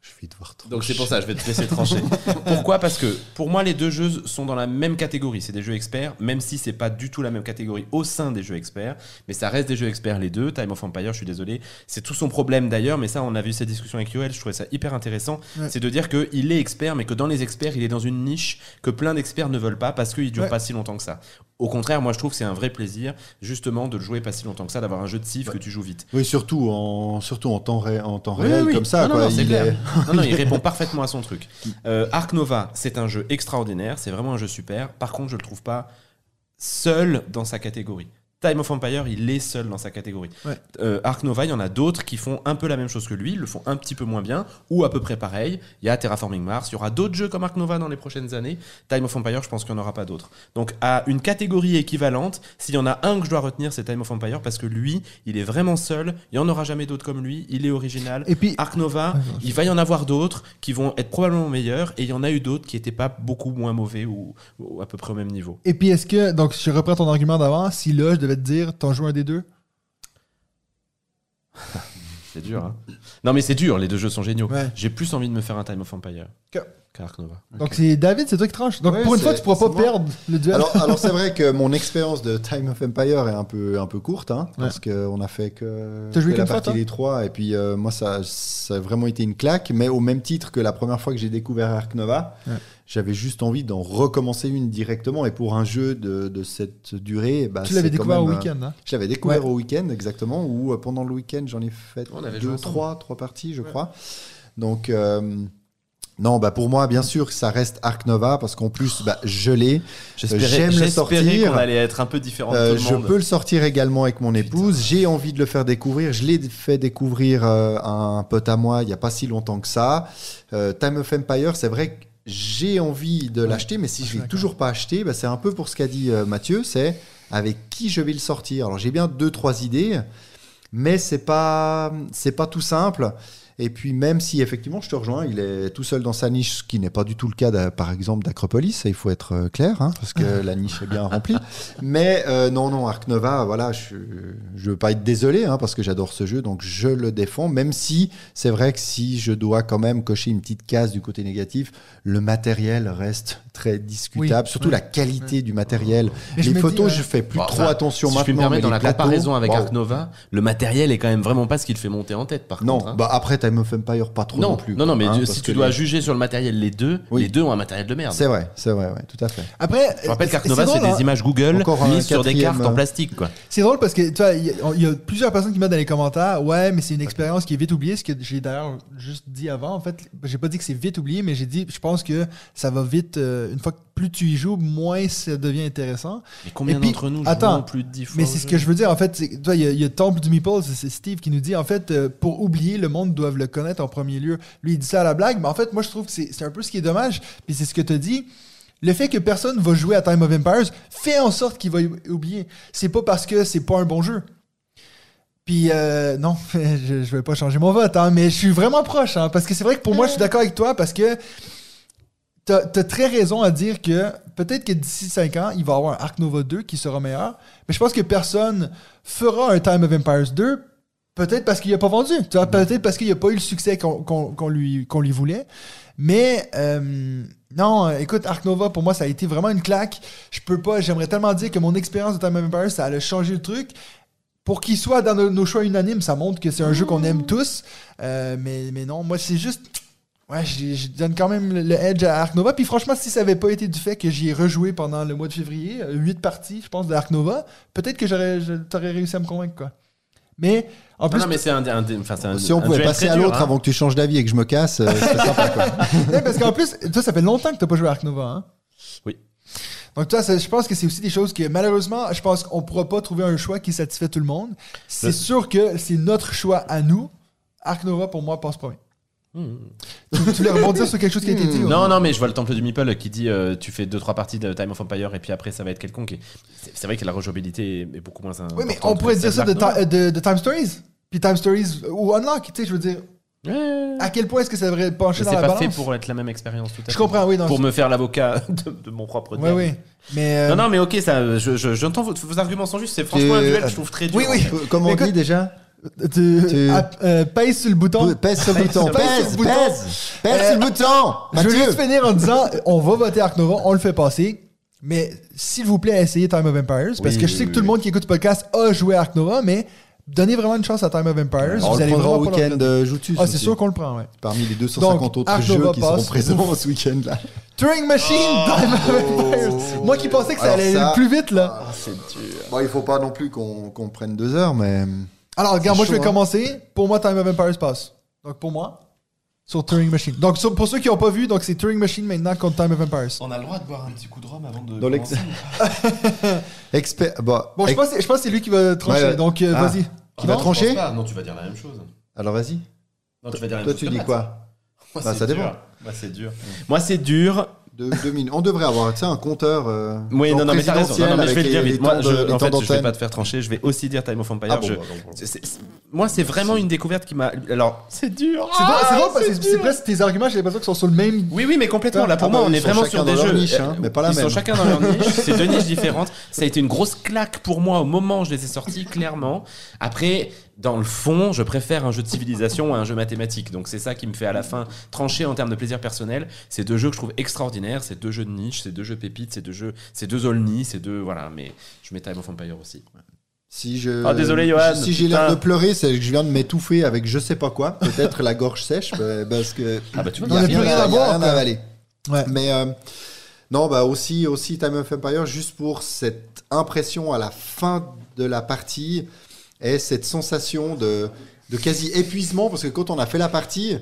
Je vais devoir trop. Donc c'est pour ça, je vais te laisser trancher. Pourquoi? Parce que pour moi, les deux jeux sont dans la même catégorie. C'est des jeux experts, même si c'est pas du tout la même catégorie au sein des jeux experts. Mais ça reste des jeux experts, les deux. Time of Empire, je suis désolé. C'est tout son problème d'ailleurs, mais ça, on a vu cette discussion avec Yoel, je trouvais ça hyper intéressant. Ouais. C'est de dire qu'il est expert, mais que dans les experts, il est dans une niche que plein d'experts ne veulent pas parce qu'il dure Ouais. pas si longtemps que ça. Au contraire, moi je trouve que c'est un vrai plaisir, justement, de le jouer pas si longtemps que ça, d'avoir un jeu de cif que tu joues vite. Oui, surtout en, surtout en temps, ré- en temps Oui, réel, oui, comme ça. Non, quoi. non, c'est Il clair. est- Non, non, il répond parfaitement à son truc. Euh, Ark Nova, c'est un jeu extraordinaire, c'est vraiment un jeu super. Par contre, je le trouve pas seul dans sa catégorie. Time of Empire, il est seul dans sa catégorie. Ouais. Euh, Ark Nova, il y en a d'autres qui font un peu la même chose que lui, ils le font un petit peu moins bien, ou à peu près pareil. Il y a Terraforming Mars, il y aura d'autres jeux comme Ark Nova dans les prochaines années. Time of Empire, je pense qu'il n'y en aura pas d'autres. Donc, à une catégorie équivalente, s'il y en a un que je dois retenir, c'est Time of Empire, parce que lui, il est vraiment seul, il n'y en aura jamais d'autres comme lui, il est original. Et puis, Ark Nova, Ouais, non, il va y en avoir d'autres qui vont être probablement meilleurs, et il y en a eu d'autres qui n'étaient pas beaucoup moins mauvais ou, ou à peu près au même niveau. Et puis, est-ce que, donc, je reprends ton argument d'avant, si là, je devais te dire, t'en joues un des deux? C'est dur, hein Non, mais c'est dur, les deux jeux sont géniaux. Ouais. J'ai plus envie de me faire un Time of Empire Que- qu'Ark Nova. Donc, c'est David, c'est toi qui tranche. Donc, Ouais, pour une fois, tu pourras pas c'est moi. perdre le duel. Alors, alors c'est vrai que mon expérience de Time of Empire est un peu, un peu courte, hein, parce qu'on a fait que, T'as joué que la qu'une fois, partie toi des trois, et puis euh, moi ça, ça a vraiment été une claque, mais au même titre que la première fois que j'ai découvert Ark Nova, Ouais. J'avais juste envie d'en recommencer une directement, et pour un jeu de, de cette durée, bah, tu l'avais découvert au même, euh, week-end, hein Je l'avais découvert Ouais. au week-end, exactement, ou euh, pendant le week-end, j'en ai fait On avait deux, trois, trois parties, je crois. Donc, euh, non, bah pour moi, bien sûr, ça reste Ark Nova, parce qu'en plus, bah, je l'ai. J'aime le sortir. qu'on allait être un peu différent Euh, de tout je le monde. peux le sortir également avec mon épouse. J'ai envie de le faire découvrir. Je l'ai fait découvrir euh, à un pote à moi il n'y a pas si longtemps que ça. Euh, Time of Empire, c'est vrai que j'ai envie de Ouais. l'acheter, mais si Je je suis l'ai toujours pas acheté, bah, c'est un peu pour ce qu'a dit euh, Mathieu, c'est avec qui je vais le sortir. Alors j'ai bien deux trois idées, mais c'est pas c'est pas tout simple. Et puis même si effectivement je te rejoins, il est tout seul dans sa niche, ce qui n'est pas du tout le cas par exemple d'Acropolis, il faut être euh, clair, hein, parce que la niche est bien remplie. Mais euh, non, non, Ark Nova, voilà, je je veux pas être désolé, hein, parce que j'adore ce jeu, donc je le défends, même si c'est vrai que si je dois quand même cocher une petite case du côté négatif, le matériel reste très discutable, Oui, surtout oui, la qualité du matériel. Mais je Les me photos, dis, je fais plus Bon, trop enfin, attention si je maintenant. me permettre, mais dans la plateaux, comparaison avec. Ark Nova, le matériel est quand même vraiment pas ce qui le fait monter en tête, par Non, contre. hein. bah après Time of Empire, pas trop non, non, plus. non, non, mais hein, si tu dois les- juger sur le matériel, les deux, Oui. les deux ont un matériel de merde. C'est vrai, c'est vrai, ouais, tout à fait. Après, Je rappelle qu'Ark c'est Nova, c'est des hein. images Google mises sur des cartes en euh, plastique, quoi. C'est drôle parce que tu vois, il y, a- il y a plusieurs personnes qui mettent dans les commentaires Ouais, mais c'est une expérience qui est vite oubliée. Ce que j'ai d'ailleurs juste dit avant. En fait, j'ai pas dit que c'est vite oublié, mais j'ai dit Je pense que ça va vite. euh, une fois que plus tu y joues, moins ça devient intéressant. Mais combien d'entre nous attends, jouons plus de 10 fois Mais c'est ce que je veux dire, en fait. c'est- Toi, il y, a- il y a Temple du Meeple, c'est- Steve qui nous dit, en fait, euh, pour oublier, le monde doit le connaître en premier lieu. Lui, il dit ça à la blague, mais en fait, moi, je trouve que c'est c'est un peu ce qui est dommage. Puis c'est ce que tu as dit. Le fait que personne va jouer à Time of Empires fait en sorte qu'il va oublier. C'est pas parce que c'est pas un bon jeu. Puis euh, non, je, je vais pas changer mon vote, hein, mais je suis vraiment proche, hein, parce que c'est vrai que pour moi, je suis d'accord avec toi, parce que t'as as très raison à dire que peut-être que d'ici 5 ans, il va y avoir un Ark Nova 2 qui sera meilleur, mais je pense que personne fera un Time of Empires 2, peut-être parce qu'il a pas vendu, peut-être parce qu'il n'a pas eu le succès qu'on lui, lui voulait, mais euh, non, écoute, Ark Nova, pour moi, ça a été vraiment une claque. Je peux pas, j'aimerais tellement dire que mon expérience de Time of Empires, ça allait changer le truc. Pour qu'il soit dans nos, nos choix unanimes, ça montre que c'est un jeu qu'on aime tous. Euh, mais, mais non, moi, c'est juste. Ouais, je, je donne quand même le, edge à Ark Nova. Puis franchement, si ça avait pas été du fait que j'y ai rejoué pendant le mois de février, euh, huit parties, je pense, de Ark Nova, peut-être que j'aurais, je- t'aurais réussi à me convaincre, quoi. Mais en Non, plus, non, mais c'est un, un- enfin, c'est un- Si on un pouvait passer à l'autre hein. avant que tu changes d'avis et que je me casse, euh, ce serait sympa. Quoi. Ouais, parce qu'en plus, toi, ça fait longtemps que t'as pas joué à Ark Nova, hein? Oui. Donc, toi, ça- je pense que c'est aussi des choses que, malheureusement, je pense qu'on pourra pas trouver un choix qui satisfait tout le monde. C'est Le- sûr que c'est notre choix à nous. Ark Nova, pour moi, passe premier. Tu, tu voulais rebondir sur quelque chose qui a été dit? ou- Non, non, mais je vois le temple du Meeple qui dit euh, tu fais 2-3 parties de Time of Empire et puis après ça va être quelconque. C'est c'est vrai que la rejouabilité est, beaucoup moins Oui, mais on pourrait dire ça de, Time Stories. Puis Time Stories ou Unlock, tu sais, je veux dire. Ouais. à quel point est-ce que ça devrait pencher Mais dans c'est la pas balance? fait pour être la même expérience tout à Je fait. comprends, oui. Non, Pour je- me faire l'avocat de, de mon propre Oui, diable. oui. Mais. euh, Non, non, mais ok, ça, je, je- j'entends vos, vos arguments sont justes. C'est franchement un duel que je trouve très dur. Oui, oui. en fait. Comment Mais on dit écoute- déjà tu, Tu- euh, pèse sur le bouton. Pèse sur le bouton. Pèse le Pèse, pèse, pèse Euh, sur le bouton. Je Mathieu. juste finir en disant on va voter Ark Nova, on le fait passer. Mais s'il vous plaît, essayez Time of Empires. Parce Oui, que je sais que tout le monde qui écoute ce podcast a joué à Ark Nova, mais donnez vraiment une chance à Time of Empires. On vous le allez prendra au le week-end euh, Joutus. Ah, c'est sûr qu'on le prend, ouais. Parmi les 250 Donc, autres jeux Nova qui passe. seront présents ce week-end-là. Turing Machine, Time of Empires. Moi qui pensais que ça allait ça- plus vite, là. Bon, il faut pas non plus qu'on qu'on prenne deux heures, mais. Alors, regarde, moi je vais hein. commencer. Pour moi, Time of Empires passe. Donc, pour moi, sur Turing Machine. Donc, sur- pour ceux qui n'ont pas vu, donc c'est Turing Machine maintenant contre Time of Empires. On a le droit de boire un petit coup de rhum avant de. Dans l'ex- commencer Expert. Bon, Bon, je ex- pense, je pense que c'est lui qui va trancher. Ouais, ouais. Donc, euh, Ah. vas-y. Qui va Non? trancher? Je pense pas. Non, tu vas dire la même chose. Alors vas-y. Non, tu vas dire la même Toi, chose tu que dis Matt. quoi? Moi, Bah, c'est ça dur. dépend. Moi, c'est dur. Moi, c'est dur. Deux minutes. On devrait avoir, tu sais, un compteur. euh, Oui, non, non, mais t'as raison. Non, non, mais je vais le dire vite. Moi, je, de- en temps fait, je vais pas te faire trancher. Je vais aussi dire Time of Empire. Ah bon, Je- bah, bon. moi, c'est vraiment une découverte qui m'a. Alors, c'est dur. C'est c'est Ah, drôle parce que c'est presque tes arguments, j'ai l'impression qu'ils sont sur le même. Oui, oui, mais complètement. Là, pour Ah moi, on est vraiment sur des jeux. niche, hein, euh, mais pas la ils même. sont chacun dans leur niche. C'est deux niches différentes. Ça a été une grosse claque pour moi au moment où je les ai sortis, clairement. Après, dans le fond, je préfère un jeu de civilisation à un jeu mathématique. Donc, c'est ça qui me fait à la fin trancher en termes de plaisir personnel. C'est deux jeux que je trouve extraordinaires. C'est deux jeux de niche, c'est deux jeux pépites, c'est deux jeux, c'est deux Olni, c'est deux. Voilà, mais je mets Time of Empire aussi. Si je. Ah, désolé, Johan, Si j'ai l'air de pleurer, c'est que je viens de m'étouffer avec je sais pas quoi. Peut-être la gorge sèche, bah, parce que. Ah, bah, tu vois, Il y a rien, plus rien à, boire, rien à avaler. Ouais. Mais euh, non, bah aussi, aussi Time of Empire, juste pour cette impression à la fin de la partie et cette sensation de, de quasi épuisement, parce que quand on a fait la partie,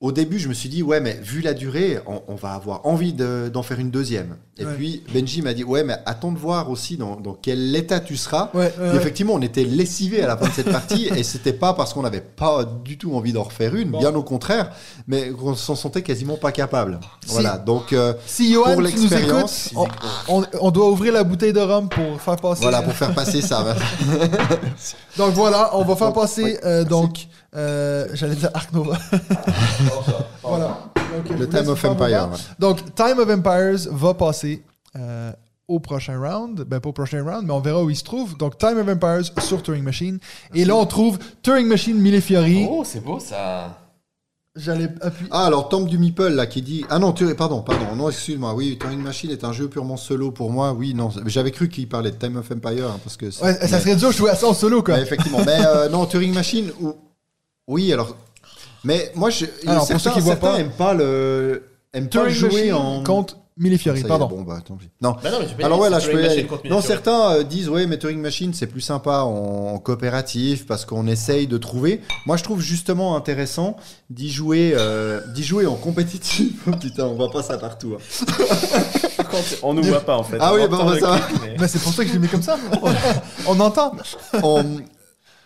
au début, je me suis dit, ouais, mais vu la durée, on, on va avoir envie de- d'en faire une deuxième. Et Ouais. puis Benji m'a dit, ouais, mais attends de voir aussi dans, dans quel état tu seras. Ouais, ouais, Puis ouais. effectivement, on était lessivés à la fin de cette partie et c'était pas parce qu'on n'avait pas du tout envie d'en refaire une, Bon. bien au contraire, mais qu'on s'en sentait quasiment pas capable. Si- Voilà, donc euh, Si Johan, pour l'expérience, on, on- on doit ouvrir la bouteille de rhum pour faire passer. voilà pour faire passer ça. Donc voilà, on va faire Donc, passer euh, donc euh, j'allais dire Ark Nova. voilà. Donc, Le Time of faire vos Empire. votes. voilà. Donc Time of Empires va passer euh, au prochain round. Ben pas au prochain round, mais on verra où il se trouve. Donc Time of Empires sur Turing Machine. Et là on trouve Turing Machine Millefiori. Oh, c'est beau ça. J'allais appuyer. Ah alors Tom du Meeple là qui dit ah non tu pardon pardon non excuse-moi oui Turing Machine est un jeu purement solo pour moi oui non j'avais cru qu'il parlait de Time of Empire hein, parce que Ouais, ça mais- serait dur de jouer à ça en solo quoi. Ouais, effectivement. Mais euh, non, Turing Machine, ou- oui, alors. Mais moi, je, Alors, pour certains, ceux qui voient certains pas- aiment pas le. aiment pas jouer Machine en. y est, Pardon. Bon, bah, tant pis. Non. Bah non, mais Alors ouais, là, je peux. Contre Non, certains euh, disent ouais, mais Turing Machine c'est plus sympa en, en coopératif parce qu'on essaye de trouver. Moi, je trouve justement intéressant d'y jouer, euh, d'y jouer en compétitif. Oh, putain, on voit pas ça partout. hein. par contre, on nous voit pas en fait. Ah On oui, bon, le ça mais- c'est pour ça que je l'ai mis comme ça. On entend. On-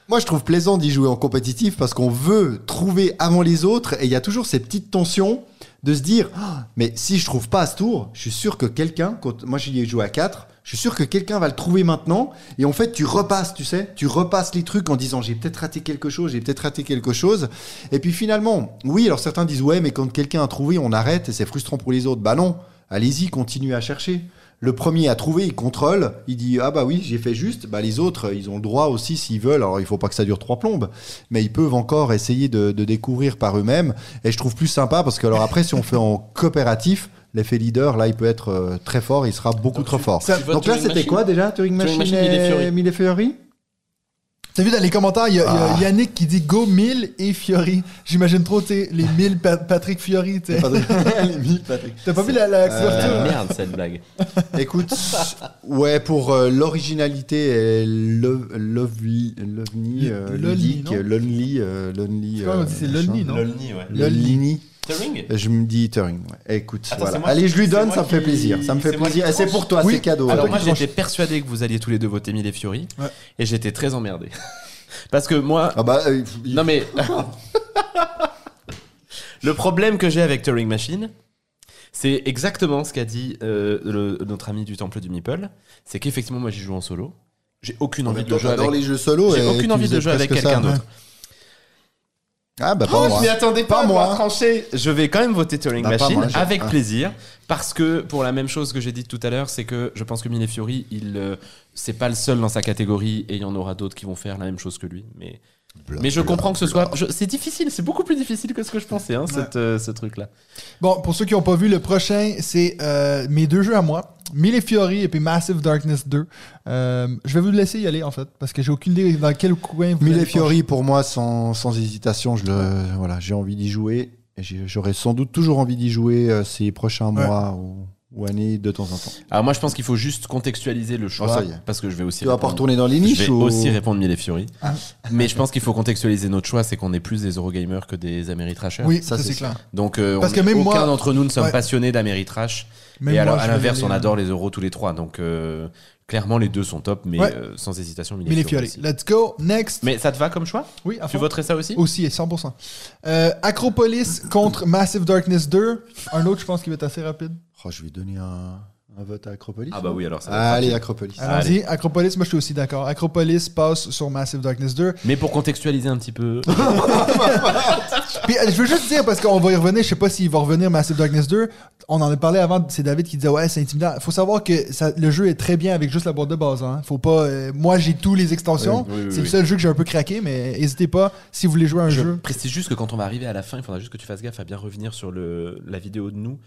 Moi, je trouve plaisant d'y jouer en compétitif parce qu'on veut trouver avant les autres et il y a toujours ces petites tensions de se dire Ah, mais si je trouve pas à ce tour, je suis sûr que quelqu'un, moi j'y ai joué à 4, je suis sûr que quelqu'un va le trouver maintenant et en fait tu repasses, tu sais, tu repasses les trucs en disant j'ai peut-être raté quelque chose, j'ai peut-être raté quelque chose et puis finalement, oui, alors certains disent ouais, mais quand quelqu'un a trouvé, on arrête et c'est frustrant pour les autres. Bah non, allez-y, continuez à chercher. Le premier à trouver, il contrôle, il dit ah bah oui j'ai fait juste. Bah les autres, ils ont le droit aussi s'ils veulent. Alors il faut pas que ça dure trois plombes, mais ils peuvent encore essayer de, de découvrir par eux-mêmes. Et je trouve plus sympa parce que alors après si on fait en coopératif, l'effet leader là il peut être euh, très fort, il sera beaucoup Donc trop tu- fort. Ça- Donc là Turing c'était Machine quoi déjà Turing Machine, Machine, Mille et Mille Fiori T'as vu dans les commentaires, il y, a- y Ah. a Yannick qui dit Go 1000 et Fiori. J'imagine trop, tu sais, les 1000 Pa- Patrick Fiori, tu Les mille, Patrick. T'as pas vu la, la Ah, couverture? merde cette blague. Écoute, ouais, pour euh, l'originalité et euh, non? lonely, euh, lonely. C'est euh, lonely, non? Lolni, ouais. Lonely. Turing? Je me dis Turing. Ouais. Écoute, Attends, voilà. c'est moi Allez, je lui donne, ça me fait qui- plaisir. Ça me fait plaisir. Et c'est pour toi, Oui. c'est cadeau. Alors moi j'étais persuadé que vous alliez tous les deux voter Mille et Fiori Ouais. et j'étais très emmerdé. Parce que moi, Ah bah, euh, il- non mais le problème que j'ai avec Turing Machine, c'est exactement ce qu'a dit euh, le- notre ami du temple du Meeple, c'est qu'effectivement moi j'y joue en solo. J'ai aucune en envie de jouer j'adore avec. les jeux solo. J'ai aucune envie de jouer avec quelqu'un ça. d'autre. Ah bah, pas Oh, moi. je m'y attendais pas, moi. Je vais quand même voter Turing Bah, Machine moi, avec ah. plaisir parce que pour la même chose que j'ai dit tout à l'heure, c'est que je pense que Mille Fiori, il euh, c'est pas le seul dans sa catégorie et il y en aura d'autres qui vont faire la même chose que lui. Mais mais je comprends que ce soit. je- C'est difficile, c'est beaucoup plus difficile que ce que je pensais, hein, cette, euh, ce truc-là. Bon, pour ceux qui n'ont pas vu, le prochain, c'est euh, mes deux jeux à moi. Mille et Fiori et puis Massive Darkness 2. Euh, je vais vous laisser y aller, en fait, parce que j'ai aucune idée dans quel coin vous Mille Fiori, pour moi, sans, sans hésitation, je le, voilà, j'ai envie d'y jouer. Et j'ai- j'aurai sans doute toujours envie d'y jouer euh, ces prochains Ouais. mois ou, ou années de temps en temps. Alors moi, je pense qu'il faut juste contextualiser le choix Oh, ça y est. parce que je vais aussi. Tu vas pas retourner dans les Je niches vais ou... aussi répondre Mille et Fiori. Ah. Mais je pense qu'il faut contextualiser notre choix, c'est qu'on est plus des Eurogamers que des Ameritrashers. Oui, Ça, ça, c'est clair. Donc euh, Parce on- que même aucun moi- d'entre nous ne sommes Ouais. passionnés d'Ameritrash. Même Et alors, moi, à l'inverse, on aller. adore les euros tous les trois. Donc euh, clairement, les deux sont top, mais Ouais. euh, sans hésitation, Mille, Mille et Fiori. Fiori. aussi. Let's go. Next. Mais ça te va comme choix? Oui, à Tu fond. voterais ça aussi? Aussi, 100%. Euh, Acropolis contre Massive Darkness 2. Un autre, je pense, qui va être assez rapide. Oh, je vais donner un, un vote à Acropolis. Ah bah oui, alors ça va être Allez. Acropolis. Allons-y. Acropolis, moi, je suis aussi d'accord. Acropolis passe sur Massive Darkness 2. Mais pour contextualiser un petit peu, Puis, je veux juste dire, parce qu'on va y revenir, je sais pas s'il va revenir Massive Darkness 2. On en a parlé avant, c'est David qui disait ouais, c'est intimidant. Faut savoir que ça- le jeu est très bien avec juste la boîte de base. Hein. Faut pas. euh, moi, j'ai tous les extensions. Oui, oui, oui, c'est le oui. seul jeu que j'ai un peu craqué, mais n'hésitez pas si vous voulez jouer à un je jeu. précise juste que quand on va arriver à la fin, il faudra juste que tu fasses gaffe à bien revenir sur le, la vidéo de nous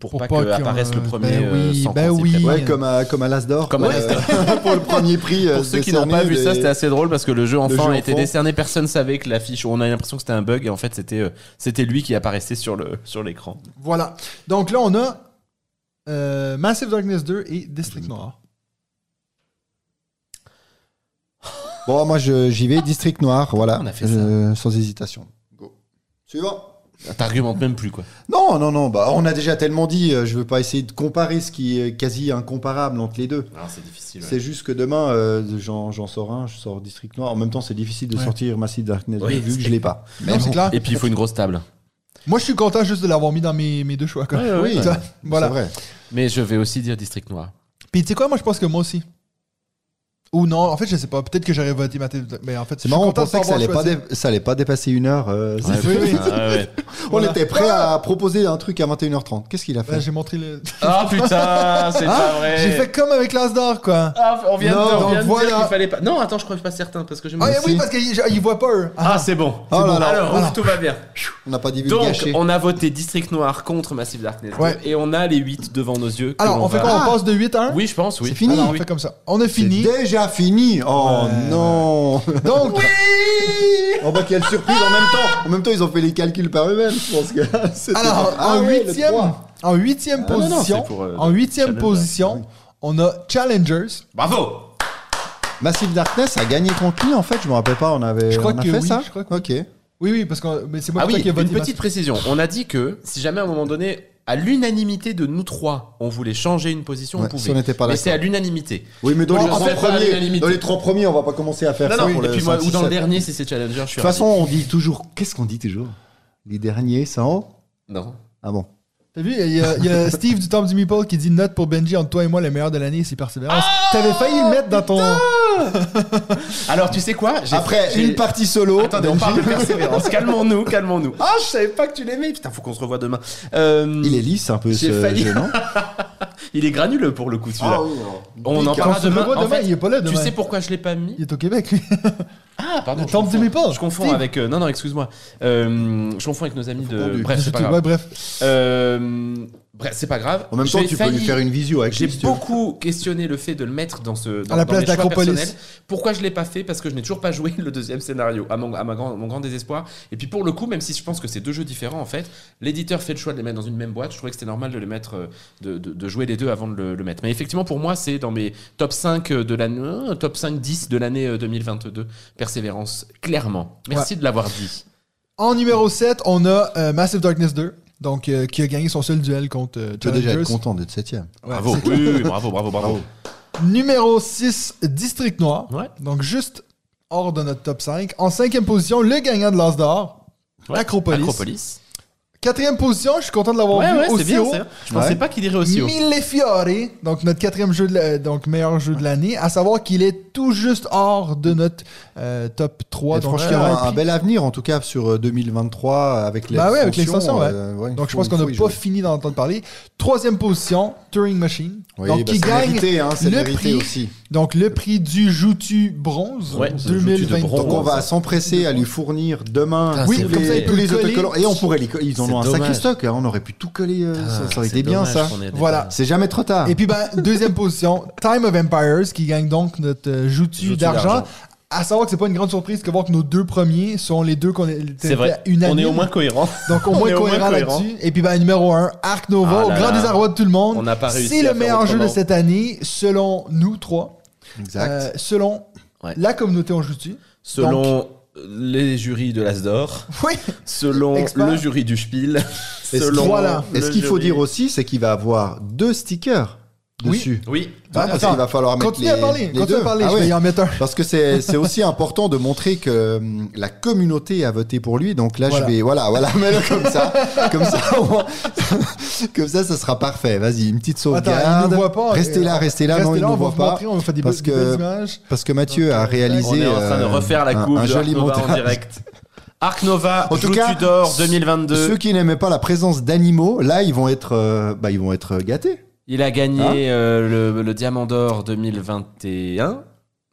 pour, Pour pas, pas que qu'on- apparaisse le premier ben euh, oui, sans ben oui. Ouais, comme à, comme à l'As d'Or. Comme à quoi. l'As pour le premier prix. euh, Pour ceux qui n'ont pas vu ça, c'était assez drôle parce que le jeu enfant jeu a été enfant. décerné, personne savait que l'affiche, on a l'impression que c'était un bug et en fait c'était euh, c'était lui qui apparaissait sur le sur l'écran. Voilà. Donc là, on a euh, Massive Darkness 2 et District Noir. Bon, moi, j'y vais. District Noir, voilà. On a fait Euh, sans hésitation. Go. Suivant. T'argumentes même plus quoi. Non, non, non. Bah, on a déjà tellement dit. euh, je veux pas essayer de comparer ce qui est quasi incomparable entre les deux. Alors c'est difficile. C'est juste que demain, euh, j'en j'en sors un, je sors District Noir. En même temps, c'est difficile de Ouais. sortir Massive Darkness Oui, 2, vu que je l'ai pas. Mais Non, c'est bon, clair. Et puis il faut une grosse table. Moi, je suis content juste de l'avoir mis dans mes, mes deux choix. quoi. Ouais, ouais, oui, Ça, c'est voilà. vrai. Mais je vais aussi dire District Noir. Puis tu sais quoi, moi, je pense que moi aussi. Ou non, en fait, je sais pas. Peut-être que j'aurais voté Massive Mais en fait, C'est marrant, on pensait que ça allait, pas dé... ça allait pas dépasser une heure. euh, Ouais, c'est- oui, oui. putain, ouais, ouais. on Voilà. était prêt à proposer un truc à 21h30. Qu'est-ce qu'il a fait J'ai montré le. Ah putain, c'est pas vrai. J'ai fait comme avec l'As d'or, quoi. Ah, on vient, de, Non, on donc vient de voilà. dire qu'il fallait pas. Non, attends, je crois pas certain parce que je me. Ah, oui, parce qu'ils voient pas eux. Ah, c'est bon. Oh là là. Alors, Voilà. ouf, tout va bien. On n'a pas dit Donc, gâché. on a voté District Noir contre Massive Darkness 2, Ouais. et on a les 8 devant nos yeux. que Alors, l'on on fait va- quoi? Ah. On passe de 8 à 1 Oui, je pense, oui. C'est fini. Alors, on fait comme ça. On a C'est fini. déjà fini. Oh Ouais. non. Donc, Oh bah quelle surprise en même temps. En même temps, ils ont fait les calculs par eux-mêmes. Je pense que c'était- alors, Ah en ouais, le huitième, trois. en huitième Ah, non, non, position, c'est pour, euh, en huitième Challenger. position, on a Challengers. Bravo Massive Darkness a gagné contre lui en fait. Je me rappelle pas. On avait. Je crois on a que fait oui, ça. je crois que Ok. Oui, oui, parce que mais c'est moi Ah oui, qui ai une voté. petite précision. On a dit que si jamais à un moment donné, à l'unanimité de nous trois, on voulait changer une position, on pouvait. si on n'était pas Mais c'est à l'unanimité. Oui, mais dans, les, trois premiers, dans les trois premiers, on va pas commencer à faire Non, ça. non, pour et le puis moi, 5, ou dans 6, le 7. dernier, si c'est Challenger, je De suis toute façon, on dit toujours. Qu'est-ce qu'on dit toujours? Les derniers, c'est en haut Non. Ah bon T'as vu, il y, a- il y a Steve du Temps du Meeple qui dit note pour Benji entre toi et moi, le meilleur de l'année, c'est persévérance. Ah, T'avais failli le mettre dans ton. Alors, tu sais quoi J'ai Après fait- j'ai- une partie solo. Attendez, on Benji. parle de persévérance. calmons-nous, calmons-nous. Ah, je savais pas que tu l'aimais. Putain, faut qu'on se revoie demain. Euh, Il est lisse un peu J'ai failli. jeu, non il est granuleux pour le coup, celui-là. Ah oui, on en Quand parlera tu le demain. vois En demain, fait, il est pas là tu demain. sais pourquoi je l'ai pas mis Il est au Québec, lui. Ah, pardon. Je confonds. Je confonds Steve. avec. euh, non, non, excuse-moi. Euh, je confonds avec nos amis de. Bref, c'est pas Ouais, bref. Euh, bref, c'est pas grave. En même temps, tu peux lui faire une visio avec J'ai beaucoup questionné le fait de le mettre dans ce dans, À la dans place mes choix d'Acropolis. personnels. Pourquoi je l'ai pas fait? Parce que je n'ai toujours pas joué le deuxième scénario, à mon, à ma grand, mon grand désespoir. Et puis pour le coup, même si je pense que c'est deux jeux différents en fait, l'éditeur fait le choix de les mettre dans une même boîte. Je trouvais que c'était normal de les mettre, euh, de, de- de jouer les deux avant de le, le mettre. Mais effectivement, pour moi, c'est dans mes top 5 de l'année, euh, top 5 10 de l'année euh, 2022. Persévérance, clairement. Merci de l'avoir dit. En numéro 7, on a euh, Massive Darkness 2. Donc, euh, qui a gagné son seul duel contre euh, Tu peux déjà être content d'être septième. Ouais, Bravo, c'est oui, oui, oui, bravo, bravo, bravo. Numéro 6, District Noir. Ouais. Donc, juste hors de notre top 5. En cinquième position, le gagnant de l'As d'or, Ouais. Acropolis. Acropolis. Quatrième position, je suis content de l'avoir Ouais, vu ouais, c'est aussi bien. haut. Je pensais Ouais. pas qu'il irait aussi haut. Mille Fiore, donc notre quatrième jeu, de la- donc meilleur jeu de l'année, à savoir qu'il est tout juste hors de notre euh, top 3. Et donc, franchement, un, un bel avenir en tout cas sur euh, 2023 avec Bah ouais, avec l'extension, ouais. euh, ouais, donc je faut- pense qu'on n'a y pas jouer. fini d'en entendre parler. Troisième position, Turing Machine. Oui, donc bah, qui c'est gagne mérité, hein, c'est le mérité prix. aussi. Donc le prix du Joutu bronze Ouais, ce Joutu de 2023. Donc on va s'empresser à lui fournir demain Putain, tous, les, comme ça, il tous peut les autocollants. Et on pourrait les coller. Ils en ont un sacré stock. hein, On aurait pu tout coller. euh, ça, ça aurait été bien ça. Voilà. C'est jamais trop tard. Et puis, ben, deuxième position, Time of Empires, qui gagne donc notre euh, Joutu Joutu d'argent. À savoir que c'est pas une grande surprise que voir que nos deux premiers sont les deux qu'on est C'est vrai. On est au moins cohérent. Donc au moins cohérent là-dessus. Et puis ben, numéro 1, Arc Nova, Ah au là grand là. désarroi de tout le monde. On n'a pas réussi C'est le meilleur jeu de cette année, selon nous trois. Exact. Euh, selon Ouais. la communauté on joue dessus. Selon les jurys de l'Asdor, Oui. selon Expert. le jury du Spiel, Et ce selon qu'il- Voilà. Et ce qu'il faut jury- dire aussi, c'est qu'il va avoir deux stickers. Dessus. Oui. Hein, parce Attends, qu'il va falloir mettre Continue les, à parler, les continue deux. à parler, Ah je ouais. vais y en mettre un. Parce que c'est c'est aussi important de montrer que hum, la communauté a voté pour lui. Donc là, Voilà. je vais. Voilà, voilà, mets-le comme ça. comme ça, au moins- comme ça, ça sera parfait. Vas-y, une petite Attends, sauvegarde. il ne voit pas. Restez Euh, là, restez là. Restez non, il là, ne on va voit pas. montrer, on va faire des, Parce que- images. Parce que Mathieu a réalisé. On est en train de refaire la un- couve un, de joli en montage. direct. Arc Nova, En tout cas, Tudor 2022. Ceux qui n'aimaient pas la présence d'animaux, là, ils vont être, euh, bah, ils vont être gâtés. Il a gagné Hein euh, le, le Diamant d'Or 2021.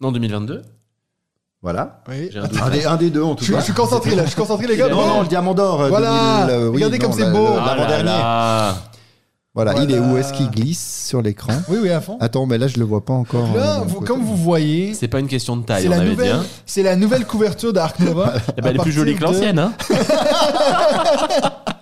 Non, 2022. Voilà. Oui. Un des, un des deux, en tout cas. je suis concentré là, je suis concentré les gars. Non, non, le diamant d'or. euh, Voilà. 2000, euh, oui, Regardez non, comme c'est la- beau. le- Ah L'avant-dernier. là. Voilà, il est Voilà. où Est-ce qu'il glisse sur l'écran Oui, oui, à fond. Attends, mais là, je le vois pas encore. Là, vous- comme vous voyez, C'est pas une question de taille, c'est on la, avait dit. nouvelle, Hein. c'est la nouvelle couverture d'Arc Nova. Eh ben, elle est plus jolie que l'ancienne. Hein.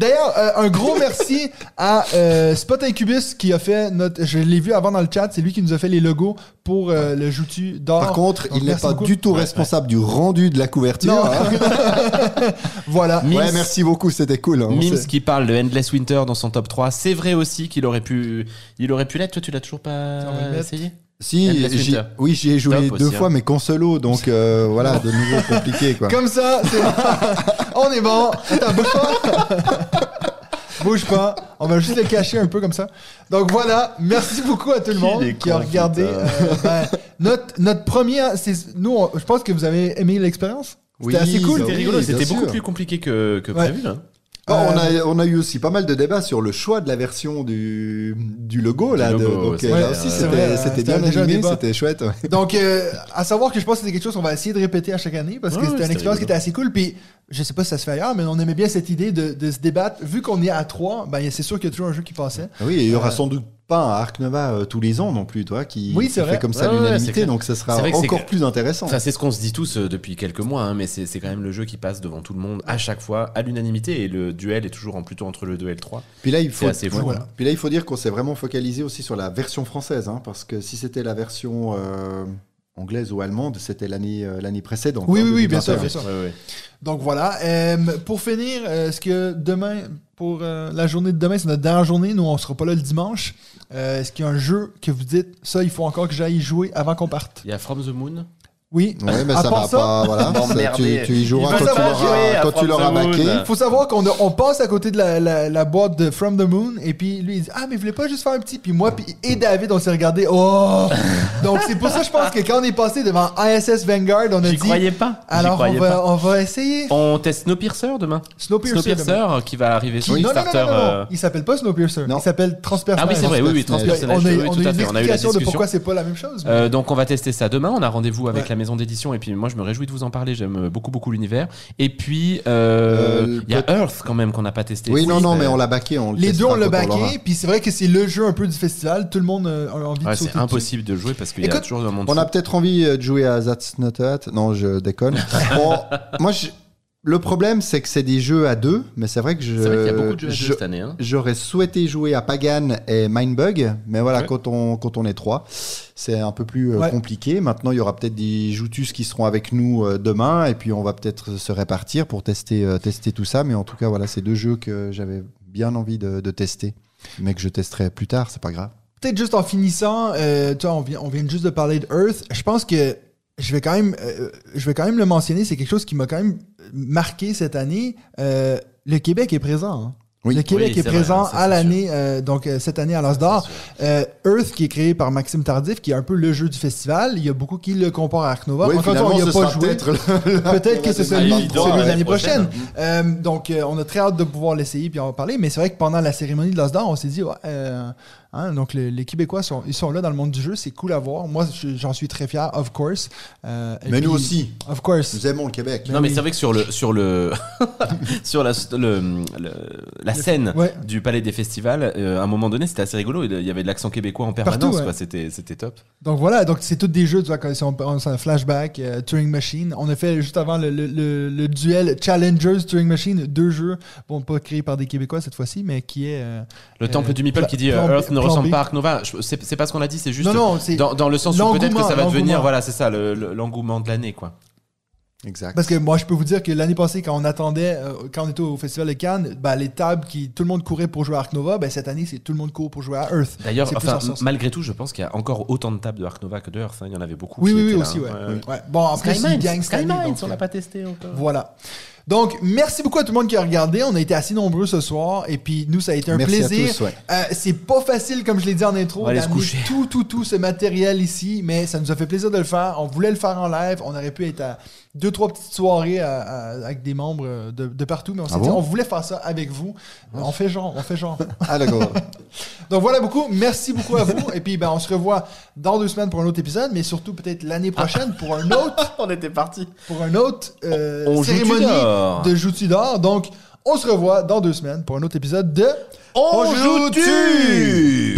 D'ailleurs, euh, un gros merci à euh, Spot Incubus qui a fait notre. Je l'ai vu avant dans le chat, c'est lui qui nous a fait les logos pour euh, le Joutu d'or. Par contre, Donc, il n'est merci pas beaucoup. du tout responsable du rendu de la couverture. Non. hein. Voilà. Mims- Ouais, merci beaucoup, c'était cool. hein, on Mims sait. qui parle de Endless Winter dans son top 3. C'est vrai aussi qu'il aurait pu, il aurait pu l'être. Toi, tu l'as toujours pas On va le mettre. essayé? Si, j'y- oui, j'y ai joué Top deux aussi, fois, hein. mais qu'en solo, donc euh, voilà, de nouveau compliqué quoi. Comme ça, c'est- on est bon. Attends, bouge pas. bouge pas. On va juste le cacher un peu comme ça. Donc voilà, merci beaucoup à tout le monde qui a regardé. euh, ben, notre, notre premier, c'est nous, on- je pense que vous avez aimé l'expérience. C'était Oui, assez cool. bah C'était rigolo. C'était sûr. beaucoup plus compliqué que, que Ouais. prévu. Là. Oh, on, Euh, a, on a eu aussi pas mal de débats sur le choix de la version du, du logo là. De- donc euh, là aussi c'était c'était c'était bien animé, c'était chouette. ouais. Donc, euh, à savoir que je pense que c'est quelque chose qu'on va essayer de répéter à chaque année parce que Ouais, c'était une c'était expérience qui était assez cool. Puis, je sais pas si ça se fait ailleurs, mais on aimait bien cette idée de, de se débattre. Vu qu'on est à trois, ben, c'est sûr qu'il y a toujours un jeu qui passait. Oui, et il y aura Euh, sans doute pas un Arc Nova euh, tous les ans non plus, toi, qui, Oui, qui fait comme ça Ouais, l'unanimité, donc ça sera encore plus intéressant. Enfin, c'est ce qu'on se dit tous euh, depuis quelques mois, hein, mais c'est quand même le jeu qui passe devant tout le monde à chaque fois, à l'unanimité, et le duel est toujours en plutôt entre le 2 et le 3. Puis là, il faut, assez fou, voilà. Puis là, il faut dire qu'on s'est vraiment focalisé aussi sur la version française, hein, parce que si c'était la version euh, anglaise ou allemande, c'était l'année euh, l'année précédente. Oui, hein, oui, oui, bien 2021. sûr, bien sûr. Ouais, ouais. Donc voilà. Euh, pour finir, euh, est-ce que demain, pour euh, la journée de demain, c'est notre dernière journée, nous on sera pas là le dimanche. Euh, est-ce qu'il y a un jeu que vous dites, ça, il faut encore que j'aille y jouer avant qu'on parte? Il y a From the Moon. Oui. Mais À ça part va ça, pas. Voilà. Ça, tu, y joueras Il quand tu savoir jouer l'auras à quand tu From l'auras the baqué. Moon. Il faut savoir qu'on a- on passe à côté de la, la- la boîte de From the Moon et puis lui il dit ah mais vous voulez pas juste faire un petit puis moi puis et David on s'est regardé oh donc c'est pour ça que je pense que quand on est passé devant ISS Vanguard on a J'y dit croyais pas. J'y alors on croyais va, pas. on va essayer On teste Snowpiercer demain. Snowpiercer, demain. Snowpiercer qui va arriver sur non, non, non, non, Kickstarter. non, non. euh, il s'appelle pas Snowpiercer Non. il s'appelle Transpersonnage Ah oui, c'est vrai, oui, oui, on a, Transpersonnage. on a- oui, on a tout à une fait. On a eu la explication de discussion. pourquoi c'est pas la même chose mais- Euh, donc on va tester ça demain. On a rendez-vous avec Ouais. la maison d'édition et puis moi je me réjouis de vous en parler. J'aime beaucoup beaucoup l'univers. Et puis euh, Euh, il y a Earth quand même qu'on n'a pas testé. Oui, non, non, mais on l'a baqué. On le les deux on l'a baqué puis c'est vrai que c'est le jeu un peu du festival tout le monde euh, a envie Ouais, de sauter c'est impossible de jouer parce qu'il y a toujours un monde. On a peut-être envie de jouer à That's Not That. Non, je déconne. Bon, moi, je- le problème, c'est que c'est des jeux à deux, mais c'est vrai que je. C'est vrai qu'il y a beaucoup de jeux à deux je- cette année. hein. J'aurais souhaité jouer à Pagan et Mindbug, mais voilà, Ouais. quand, on, quand on est trois, c'est un peu plus euh, Ouais. compliqué. Maintenant, il y aura peut-être des joutus qui seront avec nous euh, demain, et puis on va peut-être se répartir pour tester, euh, tester tout ça. Mais en tout cas, voilà, c'est deux jeux que j'avais bien envie de, de tester, mais que je testerai plus tard, c'est pas grave. Peut-être juste en finissant, euh, tu vois, on vient, on vient juste de parler de Earth. Je pense que je vais quand même, euh, je vais quand même le mentionner. C'est quelque chose qui m'a quand même marqué cette année. Euh, le Québec est présent. hein. Oui. le Québec Oui, est présent vrai, ça, à l'année, euh, donc euh, cette année à l'As d'Or. C'est sûr. Euh, Earth, qui est créé par Maxime Tardif, qui est un peu le jeu du festival. Il y a beaucoup qui le comparent à Ark Nova. Oui, Encore une fois, finalement, on y a pas joué. peut-être que c'est celui, de l'année prochaine. prochaine. Euh, donc, euh, on a très hâte de pouvoir l'essayer puis en parler. Mais c'est vrai que pendant la cérémonie de l'Osdar, on s'est dit, ouais, euh, hein, donc les, les Québécois sont, ils sont là dans le monde du jeu. C'est cool à voir. Moi, je- j'en suis très fier, of course. Euh, Mais nous aussi, Of course. nous aimons le Québec. Non mais oui. c'est vrai que sur le sur le sur la le, le- la scène Ouais. du Palais des Festivals, euh, à un moment donné, c'était assez rigolo. Il y avait de l'accent québécois en permanence. Partout, ouais. quoi. C'était c'était top. Donc voilà, donc c'est tous des jeux, tu vois, quand si on, on, c'est un flashback, euh, Turing Machine. On a fait juste avant le, le- le- le duel Challengers Turing Machine, deux jeux, bon, pas créés par des Québécois cette fois-ci, mais qui est. euh, Le Euh, temple du Meeple qui dit euh, Earth ne ressemble B. pas à Ark Nova. C'est pas ce qu'on a dit, c'est juste non, non, c'est. dans, dans le sens où peut-être que ça va devenir. l'engouement. Voilà, c'est ça, le- le- l'engouement de l'année, quoi. Exact. Parce que moi, je peux vous dire que l'année passée, quand on attendait, euh, quand on était au Festival de Cannes, ben, les tables qui tout le monde courait pour jouer à Ark Nova, ben, cette année, c'est tout le monde court pour jouer à Earth. D'ailleurs, plus enfin, malgré tout, je pense qu'il y a encore autant de tables de Ark Nova que de Earth. hein. Il y en avait beaucoup. Oui, qui oui, oui, là, aussi, hein. ouais. Ouais, ouais. Bon, en plus, cette année, Skymines, donc, on l'a euh, pas testé encore. Voilà. Donc, merci beaucoup à tout le monde qui a regardé. On a été assez nombreux ce soir. Et puis, nous, ça a été un Merci à plaisir. ouais. Euh, c'est pas facile, comme je l'ai dit en intro, d'amener tout, tout, tout ce matériel ici, mais ça nous a fait plaisir de le faire. On voulait le faire en live. On aurait pu être à deux, trois petites soirées à- à- avec des membres euh, de, de partout, mais on s'est Ah dit, bon? on voulait faire ça avec vous. On fait genre, on fait genre. Ah, d'accord. Donc voilà beaucoup. Merci beaucoup à vous. Et puis, ben, on se revoit dans deux semaines pour un autre épisode, mais surtout peut-être l'année prochaine pour un autre, On était parti. pour un autre euh, On joue cérémonie Tudor. de Joue Tudor. Donc, on se revoit dans deux semaines pour un autre épisode de On joue-tu?